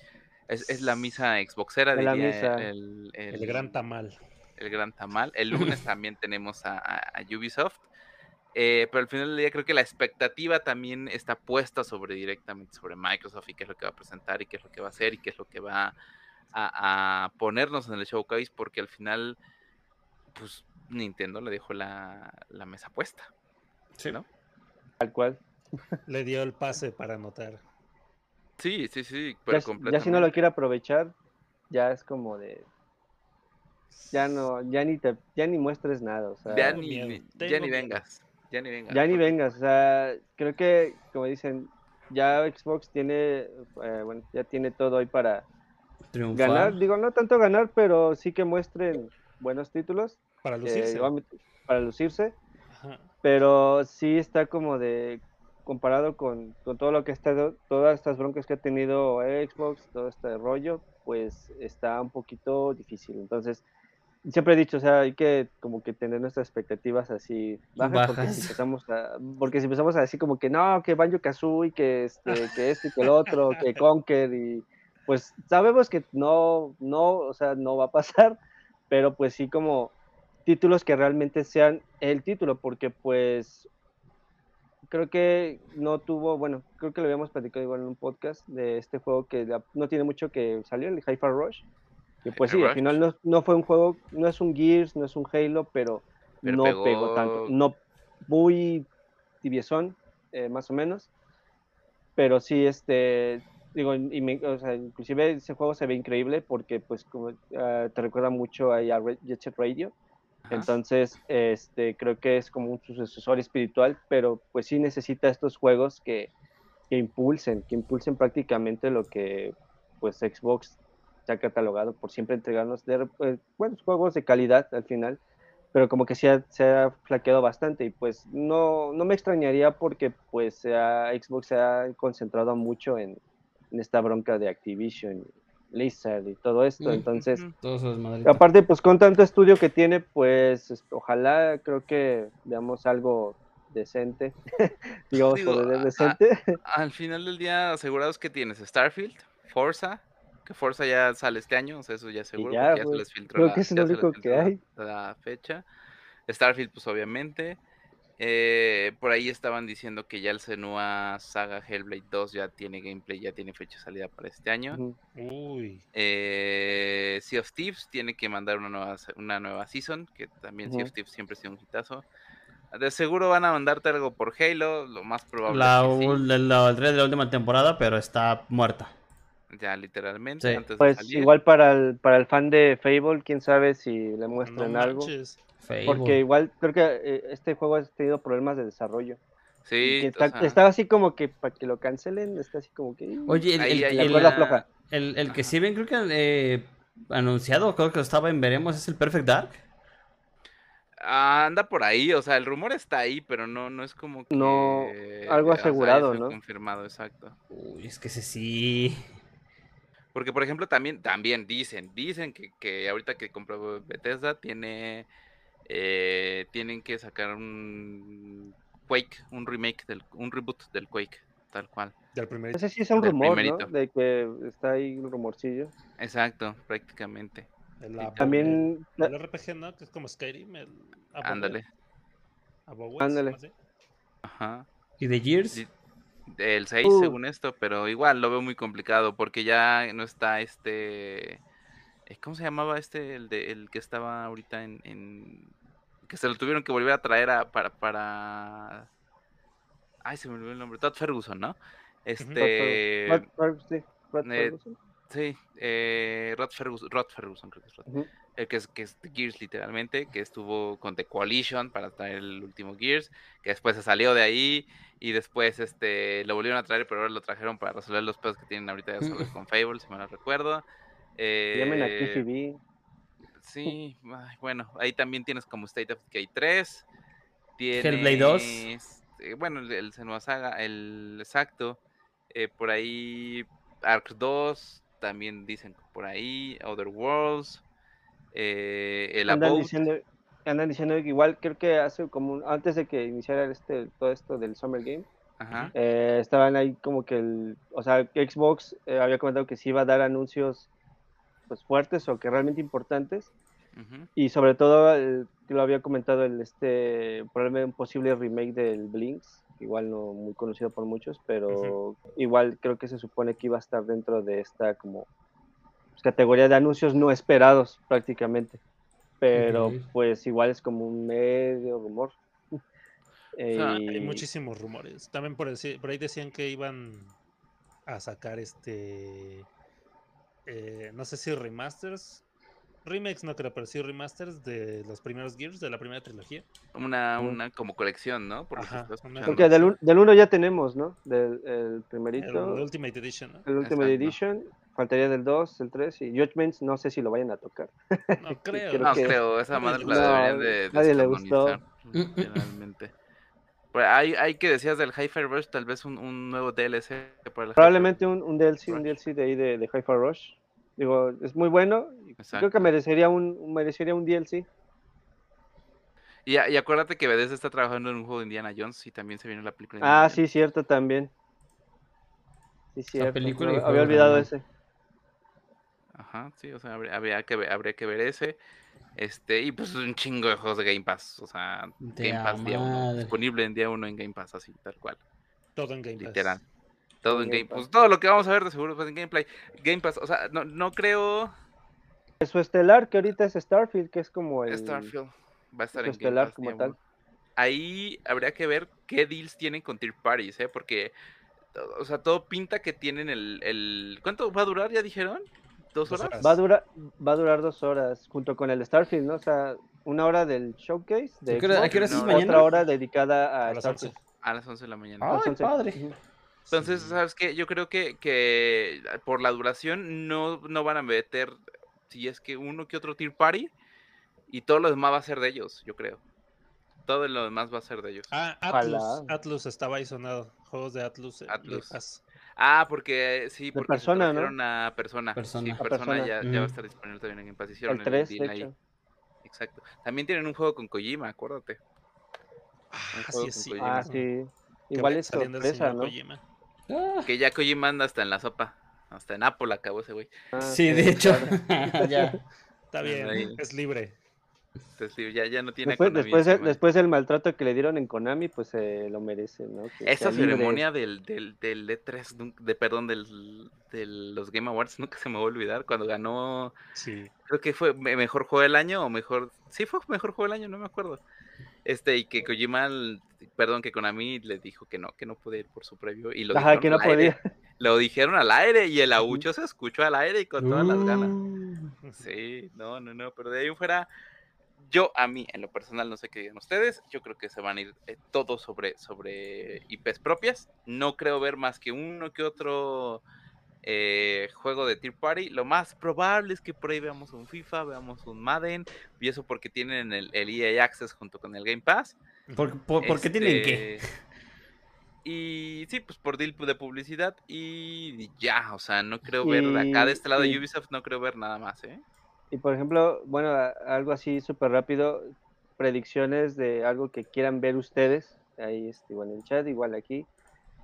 Speaker 1: es, es la misa Xboxera,
Speaker 2: la
Speaker 1: diría
Speaker 2: misa.
Speaker 1: El,
Speaker 4: El gran tamal.
Speaker 1: el gran tamal. El lunes también tenemos a, a- a Ubisoft. eh, pero al final del día creo que la expectativa también está puesta sobre directamente sobre Microsoft y qué es lo que va a presentar y qué es lo que va a hacer y qué es lo que va a, a ponernos en el showcase porque al final pues Nintendo le dejó la, la mesa puesta.
Speaker 3: Sí.
Speaker 1: ¿no?
Speaker 2: Tal cual.
Speaker 4: Le dio el pase para anotar.
Speaker 1: Sí, sí, sí,
Speaker 2: Ya,
Speaker 1: pero
Speaker 2: si- ya si no
Speaker 1: completamente.
Speaker 2: lo quiere aprovechar, ya es como de ya no, ya ni te, ya ni muestres nada, o sea,
Speaker 1: Ya ni, ya ni vengas. Ya ni vengas.
Speaker 2: ya ni vengas, o sea, creo que como dicen, ya Xbox tiene, eh, bueno, ya tiene todo ahí para
Speaker 3: Triunfar.
Speaker 2: ganar, digo, no tanto ganar, pero sí que muestren buenos títulos
Speaker 4: Para
Speaker 2: eh,
Speaker 4: lucirse.
Speaker 2: obviamente, para lucirse,
Speaker 4: Ajá.
Speaker 2: pero sí está como de comparado con, con todo lo que está todas estas broncas que ha tenido Xbox todo este rollo pues está un poquito difícil entonces siempre he dicho o sea hay que como que tener nuestras expectativas así bajas, porque
Speaker 3: Bajas.
Speaker 2: si empezamos a porque si empezamos a decir como que no que Banjo Kazooie que este que este que el otro que Conker y pues sabemos que no no o sea no va a pasar pero pues sí como títulos que realmente sean el título, porque pues creo que no tuvo, bueno, creo que lo habíamos platicado igual en un podcast de este juego que no tiene mucho que salió, el Hi-Fi Rush, que pues sí, al final no, no fue un juego, no es un Gears, no es un Halo, pero,
Speaker 1: Pero
Speaker 2: no
Speaker 1: pegó-
Speaker 2: pegó tanto, no muy tibiezón, eh, más o menos, pero sí, este, digo, y me- o sea, inclusive ese juego se ve increíble porque pues como ah, te recuerda mucho a Red- Jet Set Radio,
Speaker 1: Ajá.
Speaker 2: entonces, este, creo que es como un sucesor espiritual, pero pues sí necesita estos juegos que, que impulsen, que impulsen prácticamente lo que pues Xbox se ha catalogado por siempre entregarnos de, eh, buenos juegos de calidad al final, pero como que se ha, se ha flaqueado bastante y pues no, no me extrañaría porque pues Xbox se ha concentrado mucho en, en esta bronca de Activision, Blizzard y todo esto, entonces... Aparte, pues con tanto estudio que tiene, pues es- ojalá creo que veamos algo decente, digamos
Speaker 1: Digo,
Speaker 2: por
Speaker 1: a- a-
Speaker 2: decente.
Speaker 1: Al final del día, asegurados que tienes Starfield, Forza, que Forza ya sale este año, o sea, eso ya seguro,
Speaker 2: ya,
Speaker 1: porque ya se les filtró
Speaker 2: creo
Speaker 1: la,
Speaker 2: que es lo
Speaker 1: ya se les
Speaker 2: único que
Speaker 1: filtró la-
Speaker 2: hay.
Speaker 1: la fecha. Starfield, pues obviamente. Eh, por ahí estaban diciendo que ya el Senua Saga Hellblade 2 ya tiene gameplay, ya tiene fecha de salida para este año.
Speaker 4: Uy.
Speaker 1: Eh, sea of Thieves tiene que mandar una nueva, una nueva season, que también Sea of. Thieves siempre ha sido un hitazo. De seguro van a mandarte algo por Halo, lo más probable
Speaker 3: La,
Speaker 1: es que sí,
Speaker 3: la, la- de la última temporada, pero está muerta.
Speaker 1: ya literalmente,
Speaker 3: Sí.
Speaker 1: antes de
Speaker 2: Pues
Speaker 1: salir.
Speaker 2: igual para el, para el fan de Fable, quién sabe si le muestran
Speaker 4: No
Speaker 2: algo.
Speaker 4: manches.
Speaker 2: Porque igual creo que eh, este juego ha tenido problemas de desarrollo.
Speaker 1: Sí, o
Speaker 2: está,
Speaker 1: sea,
Speaker 2: está así como que para que lo cancelen, está así como que...
Speaker 3: Oye, el,
Speaker 1: ahí
Speaker 3: el-
Speaker 2: la floja.
Speaker 3: el- el que sí ven, creo que eh, anunciado, creo que estaba en Veremos, es el Perfect Dark.
Speaker 1: Ah, anda por ahí, o sea, el rumor está ahí, pero no, no es como que...
Speaker 2: No, algo
Speaker 1: o sea,
Speaker 2: asegurado, ¿no?
Speaker 1: Confirmado, exacto.
Speaker 3: Uy, es que ese sí.
Speaker 1: Porque, por ejemplo, también, también dicen, dicen que, que ahorita que compró Bethesda tiene, eh, tienen que sacar un Quake, un remake, del, un reboot del Quake, tal cual.
Speaker 4: Del primer.
Speaker 2: Ese sí es un
Speaker 1: Del
Speaker 2: rumor,
Speaker 1: primerito.
Speaker 2: ¿no? De que está ahí un rumorcillo.
Speaker 1: Exacto, prácticamente.
Speaker 4: El
Speaker 1: Sí,
Speaker 2: También-
Speaker 4: El, el RPG, ¿no? Que es como Skyrim. El
Speaker 1: Ándale.
Speaker 2: Ándale.
Speaker 1: Ajá.
Speaker 3: ¿Y de Gears?
Speaker 1: Di- El 6,
Speaker 2: Uh.
Speaker 1: según esto, pero igual lo veo muy complicado porque ya no está este. eh, ¿Cómo se llamaba este? El, de, el que estaba ahorita en, en- Que se lo tuvieron que volver a traer a, para, para. Ay, se me olvidó el nombre. Todd Ferguson, ¿no? Este.
Speaker 2: Rod sí, Rod
Speaker 1: eh,
Speaker 2: Ferguson.
Speaker 1: Sí, eh, Rod Ferguson, Rod Ferguson, creo que es Rod. El que es, que es de Gears literalmente, que estuvo con The Coalition para traer el último Gears, que después se salió de ahí y después este lo volvieron a traer, pero ahora lo trajeron para resolver los pedos que tienen ahorita de resolver con Fable, si me lo recuerdo.
Speaker 2: Llamen a
Speaker 1: Eh,
Speaker 2: KCB.
Speaker 1: Sí, ay, bueno, ahí también tienes como State of Decay 3.
Speaker 3: Hellblade 2.
Speaker 1: tienes, eh, bueno, el, el Senua Saga, el exacto. eh, por ahí Ark 2, también dicen por ahí, Other Worlds. eh, el
Speaker 2: Andan diciendo, andan diciendo que igual creo que hace como un- antes de que iniciara este todo esto del Summer Game,
Speaker 1: ajá,
Speaker 2: eh, estaban ahí como que el, o sea, que Xbox eh, había comentado que sí iba a dar anuncios pues fuertes o que realmente importantes
Speaker 1: ujú,
Speaker 2: y sobre todo el- que lo había comentado el este probablemente un posible remake del Blinks, igual no muy conocido por muchos, pero igual creo que se supone que iba a estar dentro de esta como pues, categoría de anuncios no esperados prácticamente. Pero pues igual es como un medio rumor. Eh,
Speaker 1: sea,
Speaker 4: Hay
Speaker 2: y-
Speaker 4: muchísimos rumores. También por, deci- por ahí decían que iban a sacar este. Eh, no sé si remasters. Remakes no creo, pero sí remasters de los primeros Gears de la primera trilogía.
Speaker 1: una, una como colección, ¿no? Por
Speaker 4: Ajá.
Speaker 2: Porque del, un- del uno ya tenemos, ¿no? Del el
Speaker 4: El,
Speaker 2: primerito, el,
Speaker 4: Ultimate Edition, ¿no?
Speaker 2: Ultimate
Speaker 1: Exacto.
Speaker 2: Edition, faltaría del 2, el 3 y Judgments, no sé si lo vayan a tocar.
Speaker 4: No creo.
Speaker 2: creo
Speaker 1: No
Speaker 2: que-
Speaker 1: creo, esa madre la deberían de
Speaker 2: Nadie le gustó.
Speaker 1: literalmente. Pero hay, hay que decías del Hi-Fi Rush, tal vez un, un nuevo DLC para el
Speaker 2: Probablemente un, un DLC, un. DLC de ahí de, de Hi-Fi Rush. Digo, es muy bueno. y Creo que merecería un, merecería un DLC.
Speaker 1: Y, y acuérdate que Bethesda está trabajando en un juego de Indiana Jones y también se viene la película de
Speaker 2: Ah,
Speaker 1: Indiana
Speaker 2: sí, cierto, también. Sí, cierto.
Speaker 3: película
Speaker 2: no,
Speaker 3: juego
Speaker 2: había olvidado ese.
Speaker 1: Ajá, sí, o sea, habría, habría que, ver- habría que ver ese. Este, y pues un chingo de juegos de Game Pass. O sea,
Speaker 3: De
Speaker 1: Game Pass día uno. Disponible en día uno en Game Pass, así, tal cual.
Speaker 4: Todo en Game Pass.
Speaker 1: Todo
Speaker 2: En Game
Speaker 1: Game
Speaker 2: Pass.
Speaker 1: Pass. Todo lo que vamos a ver de seguro pues en Gameplay. Game Pass, o sea, no, no creo.
Speaker 2: Su estelar, que ahorita es Starfield, que es como el.
Speaker 1: Starfield va a estar
Speaker 2: su
Speaker 1: en Game
Speaker 2: estelar
Speaker 1: Pass
Speaker 2: como tal.
Speaker 1: uno. Ahí habría que ver qué deals tienen con Tier Parties, ¿eh? Porque, o sea, todo pinta que tienen el, el... ¿Cuánto va a durar, ya dijeron? ¿Dos horas?
Speaker 2: Va a, durar, va a durar dos horas junto con el Starfield, ¿no? O sea, una hora del showcase de
Speaker 3: ¿A qué hora- a
Speaker 2: Xbox,
Speaker 3: qué hora es
Speaker 1: No,
Speaker 3: mañana?
Speaker 2: otra hora dedicada a,
Speaker 4: A las
Speaker 2: Starfield.
Speaker 4: 11.
Speaker 1: A las 11 de la mañana.
Speaker 3: Ay, padre.
Speaker 1: Entonces,
Speaker 4: Sí.
Speaker 1: ¿sabes qué? Yo creo que, que por la duración no, no van a meter, si es que uno que otro Tier Party, y todo lo demás va a ser de ellos, yo creo. Todo lo demás va a ser de ellos.
Speaker 4: Ah, Atlus.
Speaker 2: Ojalá.
Speaker 4: Atlus estaba ahí sonado. Juegos de Atlus. Game
Speaker 1: Atlus. Ah, porque sí, porque
Speaker 2: Persona,
Speaker 1: se
Speaker 2: ¿no?
Speaker 1: trajeron a Persona.
Speaker 3: Persona.
Speaker 1: Sí,
Speaker 3: A
Speaker 1: Persona,
Speaker 2: Persona.
Speaker 1: Ya, ya va a
Speaker 3: Mm.
Speaker 1: estar disponible también en Game Pass. Hicieron
Speaker 2: El 3,
Speaker 1: deal
Speaker 2: de
Speaker 1: ahí.
Speaker 2: hecho.
Speaker 1: Exacto. También tienen un juego con Kojima, acuérdate.
Speaker 4: Ah, sí.
Speaker 2: Ah, sí. Igual es sorpresa.
Speaker 4: Kojima.
Speaker 3: Ah,
Speaker 1: Que ya Kojima anda hasta en la sopa. Hasta en Apple acabó ese güey.
Speaker 2: Ah,
Speaker 3: sí, de hecho. ya.
Speaker 4: Está bien,
Speaker 1: Ahí.
Speaker 4: es libre.
Speaker 1: Entonces, sí, ya, ya no tiene
Speaker 2: Después, después, del maltrato que le dieron en Konami, pues se lo merece, ¿no? Que
Speaker 1: Esa ceremonia del, del, del E3, nun- de, perdón, del, de los Game Awards, nunca se me va a olvidar, cuando ganó,
Speaker 4: Sí.
Speaker 1: creo que fue me- mejor juego del año o mejor, sí fue mejor juego del año, no me acuerdo. Este, y que Kojima, perdón, que Konami le dijo que no, que no podía ir por su previo, y lo
Speaker 2: Ajá,
Speaker 1: dijeron
Speaker 2: que no
Speaker 1: al aire,
Speaker 2: podía.
Speaker 1: Lo dijeron al aire, y el abucho se escuchó al aire y con todas las ganas. Sí, no, no, no, pero de ahí fuera, yo a mí, en lo personal, no sé qué digan ustedes, yo creo que se van a ir eh, todos sobre, sobre IPs propias. No creo ver más que uno que otro eh, juego de Tier Party. Lo más probable es que por ahí veamos un FIFA, veamos un Madden, y eso porque tienen el, el EA Access junto con el Game Pass.
Speaker 3: ¿Por, por- por qué tienen qué?
Speaker 1: Este, Y sí, pues por deal de publicidad y ya, o sea, no creo ver acá de este lado de
Speaker 2: Y-
Speaker 1: Ubisoft, no creo ver nada más, ¿eh?
Speaker 2: Y por ejemplo, bueno, algo así súper rápido, predicciones de algo que quieran ver ustedes, ahí este, igual en el chat, igual aquí,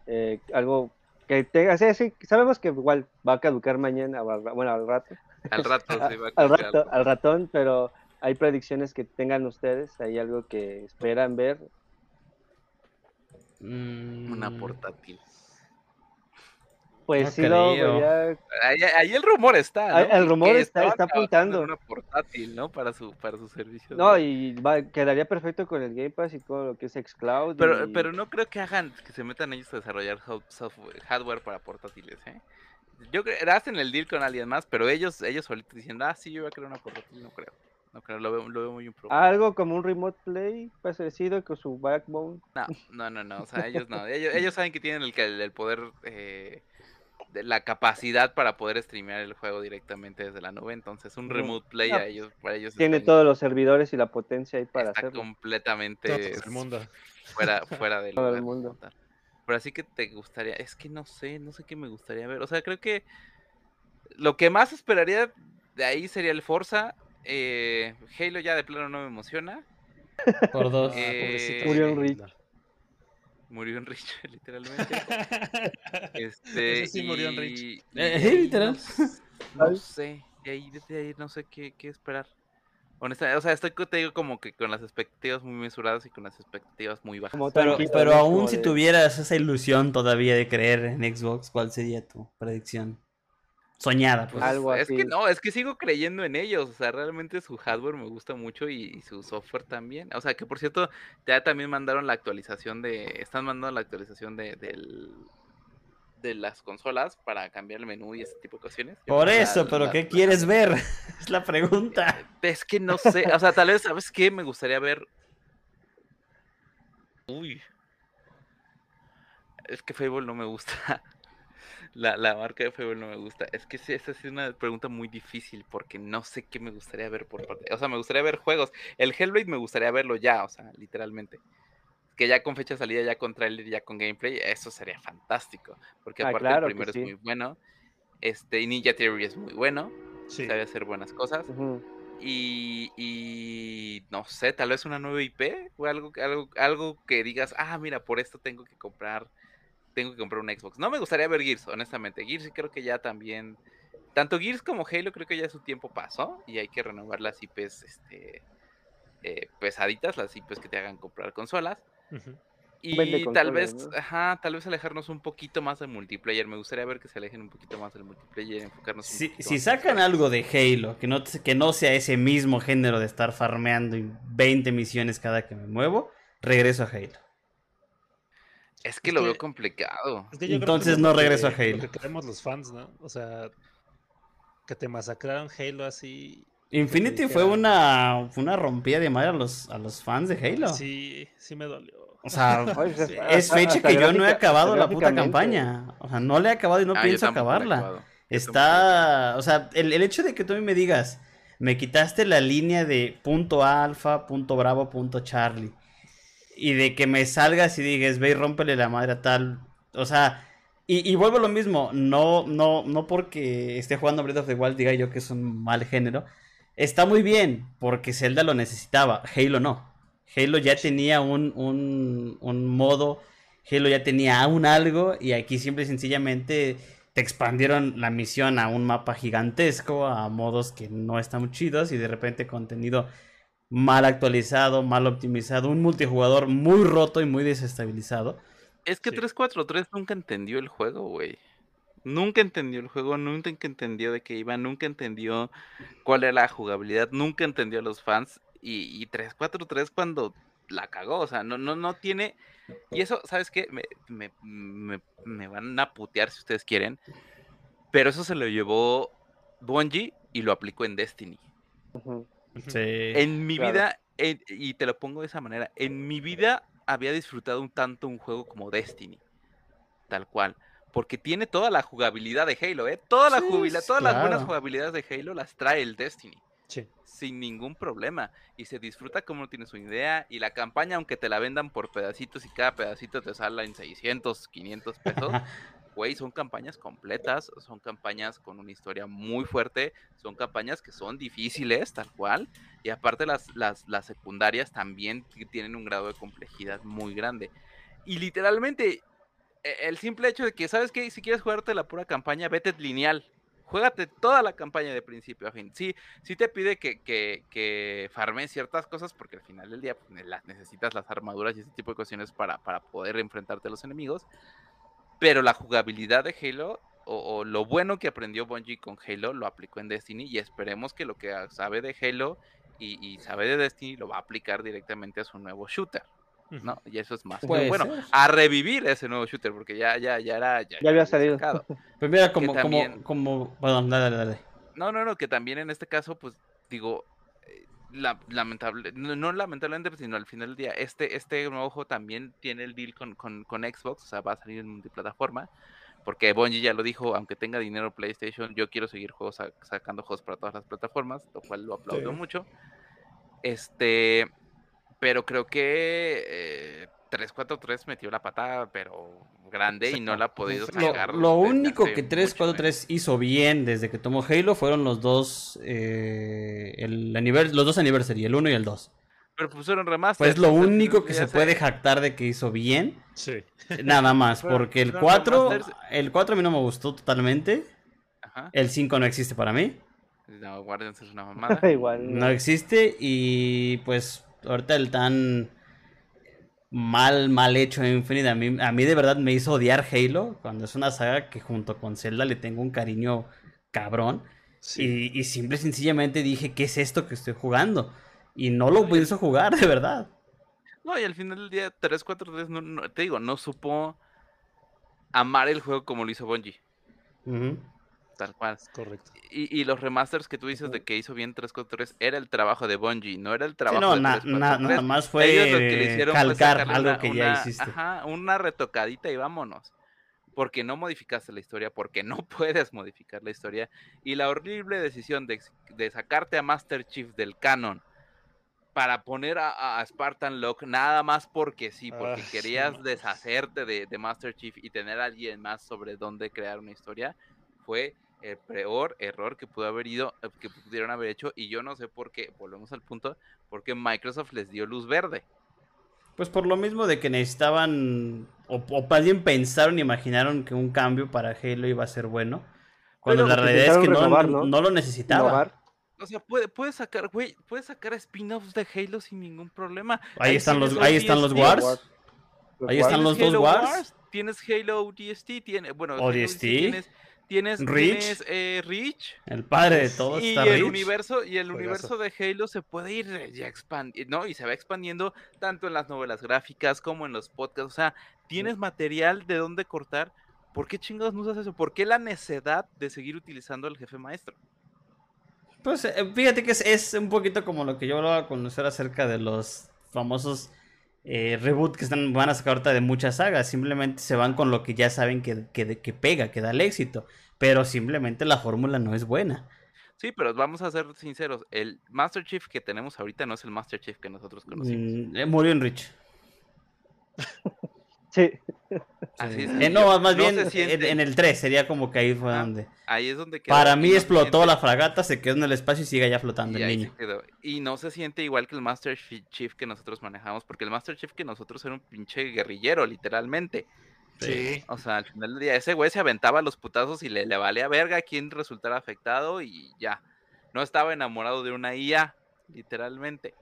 Speaker 2: eh, algo que tenga, sí, sí, sabemos que igual va a caducar mañana, bueno, al rato,
Speaker 1: Al rato
Speaker 2: a-
Speaker 1: se va a
Speaker 2: al
Speaker 1: caer
Speaker 2: rato,
Speaker 1: algo.
Speaker 2: al ratón, pero hay predicciones que tengan ustedes, hay algo que esperan ver,
Speaker 1: Una
Speaker 3: Mm,
Speaker 1: portátil.
Speaker 2: pues
Speaker 3: No
Speaker 2: sí lo
Speaker 3: creo.
Speaker 2: vería,
Speaker 1: Ahí, ahí el rumor está, ¿no?
Speaker 2: El rumor
Speaker 1: que
Speaker 2: está- está apuntando.
Speaker 1: Una portátil, ¿no? Para su, para su servicio.
Speaker 2: no,
Speaker 1: de-
Speaker 2: y va, quedaría perfecto con el Game Pass y todo lo que es Xcloud.
Speaker 1: Pero,
Speaker 2: y-
Speaker 1: pero no creo que hagan, que se metan ellos a desarrollar software, hardware para portátiles, ¿eh? Yo creo, hacen el deal con alguien más, pero ellos, ellos solitos diciendo, ah, sí, yo voy a crear una portátil, no creo. No creo, lo veo, lo veo muy improbable.
Speaker 2: Algo como un Remote Play parecido con su Backbone.
Speaker 1: No, no, no, no, o sea, ellos no. Ellos, ellos saben que tienen el, el poder, eh, de la capacidad para poder streamear el juego directamente desde la nube, entonces un remote play
Speaker 2: No,
Speaker 1: a ellos, para ellos
Speaker 2: Tiene todos los servidores y la potencia ahí para
Speaker 1: está
Speaker 2: hacerlo.
Speaker 1: completamente
Speaker 4: Todo el mundo.
Speaker 1: fuera, fuera del
Speaker 2: Todo el
Speaker 1: lugar
Speaker 2: mundo.
Speaker 1: Pero así que te gustaría, es que no sé, no sé qué me gustaría ver. O sea, creo que lo que más esperaría de ahí sería el Forza. Eh, Halo ya de plano no me emociona.
Speaker 3: Por dos.
Speaker 4: Ah,
Speaker 1: Eh,
Speaker 2: Murió
Speaker 4: Halo.
Speaker 2: Enrique.
Speaker 1: Murió Enrique, literalmente. Este,
Speaker 4: Ese sí murió
Speaker 1: y- y
Speaker 3: Eh,
Speaker 1: de ahí
Speaker 3: literal.
Speaker 1: No, sé, de ahí, desde ahí no sé qué, qué esperar. Honestamente, o sea, estoy te digo como que con las expectativas muy mesuradas y con las expectativas muy bajas.
Speaker 2: Como
Speaker 3: Pero, pero aún si
Speaker 2: de-
Speaker 3: tuvieras esa ilusión todavía de creer en Xbox, ¿cuál sería tu predicción? Soñada, pues.
Speaker 2: Algo
Speaker 1: es que
Speaker 2: así.
Speaker 1: no, es que sigo creyendo en ellos. O sea, realmente su hardware me gusta mucho y, y su software también. O sea, que por cierto, ya también mandaron la actualización de. Están mandando la actualización de, del, de las consolas para cambiar el menú y ese tipo de cuestiones.
Speaker 3: Por eso,
Speaker 1: la-
Speaker 3: pero
Speaker 1: la-
Speaker 3: ¿qué quieres ver? Es la pregunta.
Speaker 1: Es que no sé. O sea, tal vez, ¿sabes qué? Me gustaría ver. Uy. Es que Fable no me gusta. La, la marca de Fable no me gusta. Es que sí, esa sí es una pregunta muy difícil porque no sé qué me gustaría ver por parte. O sea, me gustaría ver juegos. El Hellblade me gustaría verlo ya, o sea, literalmente. Que ya con fecha de salida, ya con trailer, ya con gameplay, eso sería fantástico. Porque
Speaker 2: Ah,
Speaker 1: aparte
Speaker 2: claro
Speaker 1: el primero
Speaker 2: sí.
Speaker 1: es muy bueno. Este, y Ninja Theory es muy bueno.
Speaker 4: Sí.
Speaker 1: Sabe hacer buenas cosas. Y, y no sé, tal vez una nueva IP o algo, que- algo, algo que digas, ah, mira, por esto tengo que comprar, tengo que comprar un Xbox. No me gustaría ver Gears, honestamente. Gears creo que ya también, tanto Gears como Halo creo que ya su tiempo pasó y hay que renovar las IPs este, eh, pesaditas, las IPs que te hagan comprar consolas. Y tal vez,
Speaker 2: ¿no?
Speaker 1: ajá, tal vez alejarnos un poquito más del multiplayer. Me gustaría ver que se alejen un poquito más del multiplayer y enfocarnos
Speaker 3: Si, sacan algo de Halo, que no, que no sea ese mismo género de estar farmeando y 20 misiones cada que me muevo, regreso a Halo.
Speaker 1: Es que
Speaker 4: Es
Speaker 1: lo
Speaker 4: que-
Speaker 1: veo complicado.
Speaker 4: Es que yo creo que
Speaker 3: Entonces
Speaker 4: es
Speaker 3: no
Speaker 4: lo que-
Speaker 3: regreso a
Speaker 4: Lo
Speaker 3: Halo.
Speaker 4: que queremos los fans, ¿no? O sea, que te masacraron Halo así.
Speaker 3: Infinity fue una, fue una rompida de madre a los, a los fans de Halo.
Speaker 4: Sí, sí me dolió.
Speaker 3: O sea,
Speaker 2: pues,
Speaker 3: es fecha que yo no he acabado la puta campaña. O sea, no le he acabado y no
Speaker 1: Ah,
Speaker 3: pienso acabarla. Está, o sea, el, el hecho de que tú a mí me digas, me quitaste la línea de punto alfa, punto bravo, punto Charlie. Y de que me salgas y digas, ve y rómpele la madre a tal. O sea, y, vuelvo a lo mismo, no, no, no porque esté jugando Breath of the Wild diga yo que es un mal género. Está muy bien, porque Zelda lo necesitaba, Halo no. Halo ya tenía un, un, un modo, Halo ya tenía un algo, y aquí simple y sencillamente te expandieron la misión a un mapa gigantesco, a modos que no están chidos, y de repente contenido mal actualizado, mal optimizado, un multijugador muy roto y muy desestabilizado.
Speaker 1: Es que
Speaker 4: Sí.
Speaker 1: 343 nunca entendió el juego, güey. Nunca entendió el juego, nunca entendió de qué iba, nunca entendió cuál era la jugabilidad, nunca entendió a los fans. Y, y 343 cuando la cagó, o sea, no, no, no tiene. Y eso, ¿sabes qué? Me, me, me- me van a putear si ustedes quieren. Pero eso se lo llevó Bungie y lo aplicó en Destiny.
Speaker 2: Ujú.
Speaker 3: Sí.
Speaker 1: En mi
Speaker 2: Claro.
Speaker 1: vida, en- y te lo pongo de esa manera, en mi vida había disfrutado un tanto un juego como Destiny, tal cual, porque tiene toda la jugabilidad de Halo, ¿eh? Toda la
Speaker 3: Sí,
Speaker 1: jugabilidad, todas las buenas jugabilidades de Halo las trae el Destiny,
Speaker 4: Sí.
Speaker 1: sin ningún problema, y se disfruta como no tienes una idea, y la campaña, aunque te la vendan por pedacitos y cada pedacito te sale en 600, 500 pesos, güey, son campañas completas, son campañas con una historia muy fuerte, son campañas que son difíciles, tal cual, y aparte las, las, las secundarias también tienen un grado de complejidad muy grande. Y literalmente, e- el simple hecho de que, ¿sabes qué? Si quieres jugarte la pura campaña, vete lineal. Juégate toda la campaña de principio a fin. Sí, sí te pide que, que, que farmes ciertas cosas porque al final del día pues, necesitas las armaduras y ese tipo de cuestiones para, para poder enfrentarte a los enemigos. Pero la jugabilidad de Halo, o, o lo bueno que aprendió Bungie con Halo, lo aplicó en Destiny y esperemos que lo que sabe de Halo y, y sabe de Destiny lo va a aplicar directamente a su nuevo shooter. ¿no? Y eso es más
Speaker 3: Puede
Speaker 1: bueno, a revivir ese nuevo shooter, porque ya, ya, ya era... Ya,
Speaker 2: Ya había salido.
Speaker 1: sacado.
Speaker 3: Pues mira, como, como,
Speaker 1: también-
Speaker 3: como, perdón, dale, dale, dale.
Speaker 1: No, no, no, que también en este caso, pues, digo, la- lamentable, no, no lamentablemente, pues, sino al final del día, este, este nuevo juego también tiene el deal con, con, con Xbox, o sea, va a salir en multiplataforma, porque Bungie ya lo dijo, aunque tenga dinero PlayStation, yo quiero seguir juegos sa- sacando juegos para todas las plataformas, lo cual lo aplaudo
Speaker 4: Sí.
Speaker 1: mucho. Este, pero creo que eh, 343 metió la patada, pero grande y no la ha podido
Speaker 4: Lo-
Speaker 1: sacar.
Speaker 3: Lo, lo único que
Speaker 1: mucho,
Speaker 3: 343 hizo bien desde que tomó Halo fueron los dos, eh, el anivers- los dos anniversary, el 1 y el 2.
Speaker 1: Pero pusieron remaster.
Speaker 3: Pues lo único que se puede jactar de que hizo bien,
Speaker 4: Sí.
Speaker 3: nada más, porque el
Speaker 1: fueron
Speaker 3: 4,
Speaker 1: remasters.
Speaker 3: el 4 a mí no me gustó totalmente,
Speaker 1: Ajá.
Speaker 3: el 5 no existe para mí,
Speaker 1: No, Guardians es una mamada.
Speaker 2: Igual.
Speaker 3: no existe y pues ahorita el tan mal, mal hecho Infinite, a mí, a mí de verdad me hizo odiar Halo, cuando es una saga que junto con Zelda le tengo un cariño cabrón.
Speaker 4: Sí.
Speaker 3: Y, y simple y sencillamente dije, ¿qué es esto que estoy jugando? Y no lo pienso jugar, de verdad.
Speaker 1: No, y al final del día, 343, no, no, te digo, no supo amar el juego como lo hizo Bungie. Tal cual.
Speaker 4: Es correcto.
Speaker 1: Y, y los remasters que tú dices de que hizo bien 343 era el trabajo de Bungie, no era el
Speaker 3: Sí,
Speaker 1: trabajo
Speaker 3: no,
Speaker 1: de
Speaker 3: na- na-
Speaker 1: 343.
Speaker 3: nada más fue
Speaker 1: Ellos lo que le hicieron
Speaker 3: calcar algo
Speaker 1: una-
Speaker 3: que ya
Speaker 1: una-
Speaker 3: hiciste.
Speaker 1: Ajá, una retocadita y vámonos. Porque no modificaste la historia, porque no puedes modificar la historia. Y la horrible decisión de, de sacarte a Master Chief del canon para poner a, a Spartan Locke nada más porque sí, porque
Speaker 4: Ah,
Speaker 1: querías
Speaker 4: no.
Speaker 1: deshacerte de, de Master Chief y tener a alguien más sobre dónde crear una historia, fue el peor error que pudo haber ido, eh, que pudieron haber hecho. Y yo no sé por qué, volvemos al punto, porque Microsoft les dio luz verde.
Speaker 3: Pues por lo mismo de que necesitaban, o, o más bien pensaron y imaginaron que un cambio para Halo iba a ser bueno. Cuando
Speaker 1: Pero
Speaker 3: la realidad es que no,
Speaker 2: renovar,
Speaker 3: no-
Speaker 2: ¿no?
Speaker 3: no lo necesitaba.
Speaker 1: O sea, puede, puedes sacar, güey, puedes sacar spin-offs de Halo sin ningún problema.
Speaker 3: Ahí están los, ahí están los Wars. Ahí están los dos
Speaker 1: Halo
Speaker 3: Wars.
Speaker 1: Tienes Halo ODST, tiene, bueno,
Speaker 3: ODST,
Speaker 1: tienes, tienes, eh, Reach.
Speaker 3: El padre de todos
Speaker 1: Y
Speaker 3: está
Speaker 1: el
Speaker 3: Reach.
Speaker 1: universo, y el
Speaker 4: Juegazo.
Speaker 1: universo de Halo se puede ir ya expandiendo, ¿no? Y se va expandiendo tanto en las novelas gráficas como en los podcasts. O sea, tienes material de dónde cortar. ¿Por qué chingados no usas eso? ¿Por qué la necedad de seguir utilizando al jefe maestro?
Speaker 3: Pues eh, fíjate que es, es un poquito como lo que yo hablaba a conocer acerca de los famosos eh, reboot que están, van a sacar ahorita de muchas sagas. Simplemente se van con lo que ya saben que, que, que pega, que da el éxito. Pero simplemente la fórmula no es buena.
Speaker 1: Sí, pero vamos a ser sinceros. El Master Chief que tenemos ahorita no es el Master Chief que nosotros conocimos.
Speaker 3: Mm, eh, murió en Rich.
Speaker 2: Sí.
Speaker 1: Así es.
Speaker 3: Eh, no, más
Speaker 1: No
Speaker 3: bien en, el 3 sería como que ahí fue
Speaker 1: Ajá.
Speaker 3: donde.
Speaker 1: Ahí es donde quedó,
Speaker 3: Para mí explotó la fragata, se quedó en el espacio y sigue ya flotando
Speaker 1: y
Speaker 3: el
Speaker 1: ahí
Speaker 3: niño.
Speaker 1: se quedó. Y no se siente igual que el Master Chi- Chief que nosotros manejamos, porque el Master Chief que nosotros era un pinche guerrillero, literalmente.
Speaker 4: Sí.
Speaker 1: O sea, al final del día, ese güey se aventaba los putazos y le, le valía verga a quien resultara afectado y ya. No estaba enamorado de una IA, literalmente.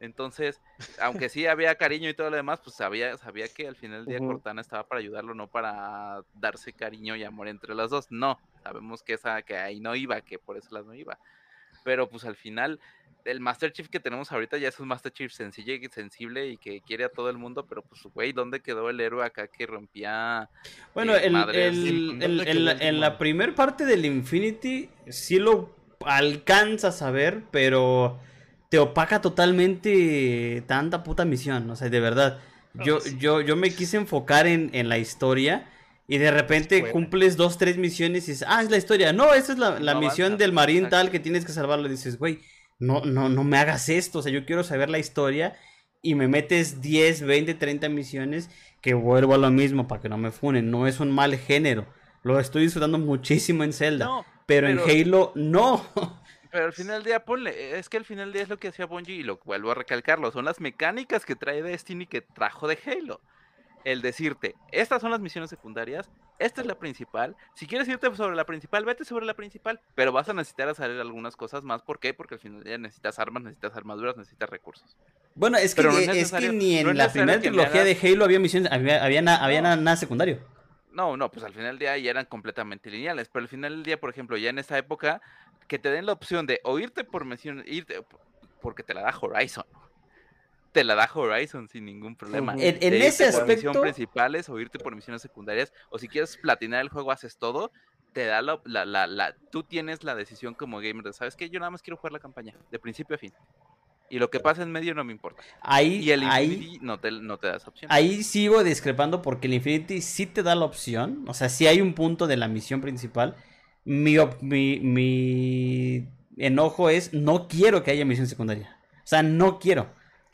Speaker 1: Entonces, aunque sí había cariño y todo lo demás, pues sabía, sabía que al final del día. Cortana estaba para ayudarlo, no para darse cariño y amor entre las dos. No, sabemos que esa, que ahí no iba, que por eso las no iba. Pero pues al final, el Master Chief que tenemos ahorita ya es un Master Chief sencillo y sensible y que quiere a todo el mundo, pero pues güey, ¿dónde quedó el héroe acá que rompía?
Speaker 3: Bueno,
Speaker 1: eh,
Speaker 3: el-
Speaker 1: madres?
Speaker 3: el-
Speaker 4: ¿Dónde
Speaker 3: el-
Speaker 4: quedó
Speaker 3: en, la,
Speaker 4: el
Speaker 3: en la
Speaker 4: timón?
Speaker 3: primer parte del Infinity sí lo alcanzas a ver, pero te opaca totalmente tanta puta misión, o sea, de verdad. Yo,
Speaker 4: Ah, sí.
Speaker 3: yo, yo me quise enfocar en, en la historia y de repente cumples dos, tres misiones y dices, ah, es la historia. No, esa es la, la
Speaker 1: No
Speaker 3: misión del marín
Speaker 1: exacto.
Speaker 3: tal que tienes que salvarlo. Y dices, güey, no, no, no me hagas esto, o sea, yo quiero saber la historia y me metes 10, 20, 30 misiones que vuelvo a lo mismo para que no me funen. No es un mal género. Lo estoy disfrutando muchísimo en Zelda.
Speaker 1: No,
Speaker 3: pero,
Speaker 1: pero-
Speaker 3: en Halo, no.
Speaker 1: Pero al final del día, ponle, es que al final del día es lo que hacía Bungie y lo vuelvo a recalcarlo, son las mecánicas que trae Destiny que trajo de Halo. El decirte, estas son las misiones secundarias, esta es la principal, si quieres irte sobre la principal, vete sobre la principal, pero vas a necesitar hacer algunas cosas más, ¿por qué? Porque al final del día necesitas armas, necesitas armaduras, necesitas recursos.
Speaker 3: Bueno, es que,
Speaker 1: Pero no es
Speaker 3: es que
Speaker 1: necesario-
Speaker 3: ni en
Speaker 1: no
Speaker 3: la primera trilogía
Speaker 1: hagas-
Speaker 3: de Halo había misiones, había, había, na- había
Speaker 1: No.
Speaker 3: na- nada secundario.
Speaker 1: No, no, pues al final del día ya eran completamente lineales, pero al final del día, por ejemplo, ya en esa época, que te den la opción de o irte por misión, irte, porque te la da Horizon. Te la da Horizon sin ningún problema.
Speaker 3: En, ese
Speaker 1: por misión
Speaker 3: aspecto,
Speaker 1: principales o irte por misiones secundarias, o si quieres platinar el juego, haces todo, te da la, la, la, la- tú tienes la decisión como gamer de, ¿sabes qué? Yo nada más quiero jugar la campaña, de principio a fin. Y lo que pasa en medio no me importa.
Speaker 3: ahí,
Speaker 1: Y el
Speaker 3: ahí,
Speaker 1: Infinity no te, no te da esa opción.
Speaker 3: ahí sigo discrepando porque el Infinity sí te da la opción. O sea, sí hay un punto de la misión principal. Mi, mi, mi enojo es no quiero que haya misión secundaria. O sea, no quiero.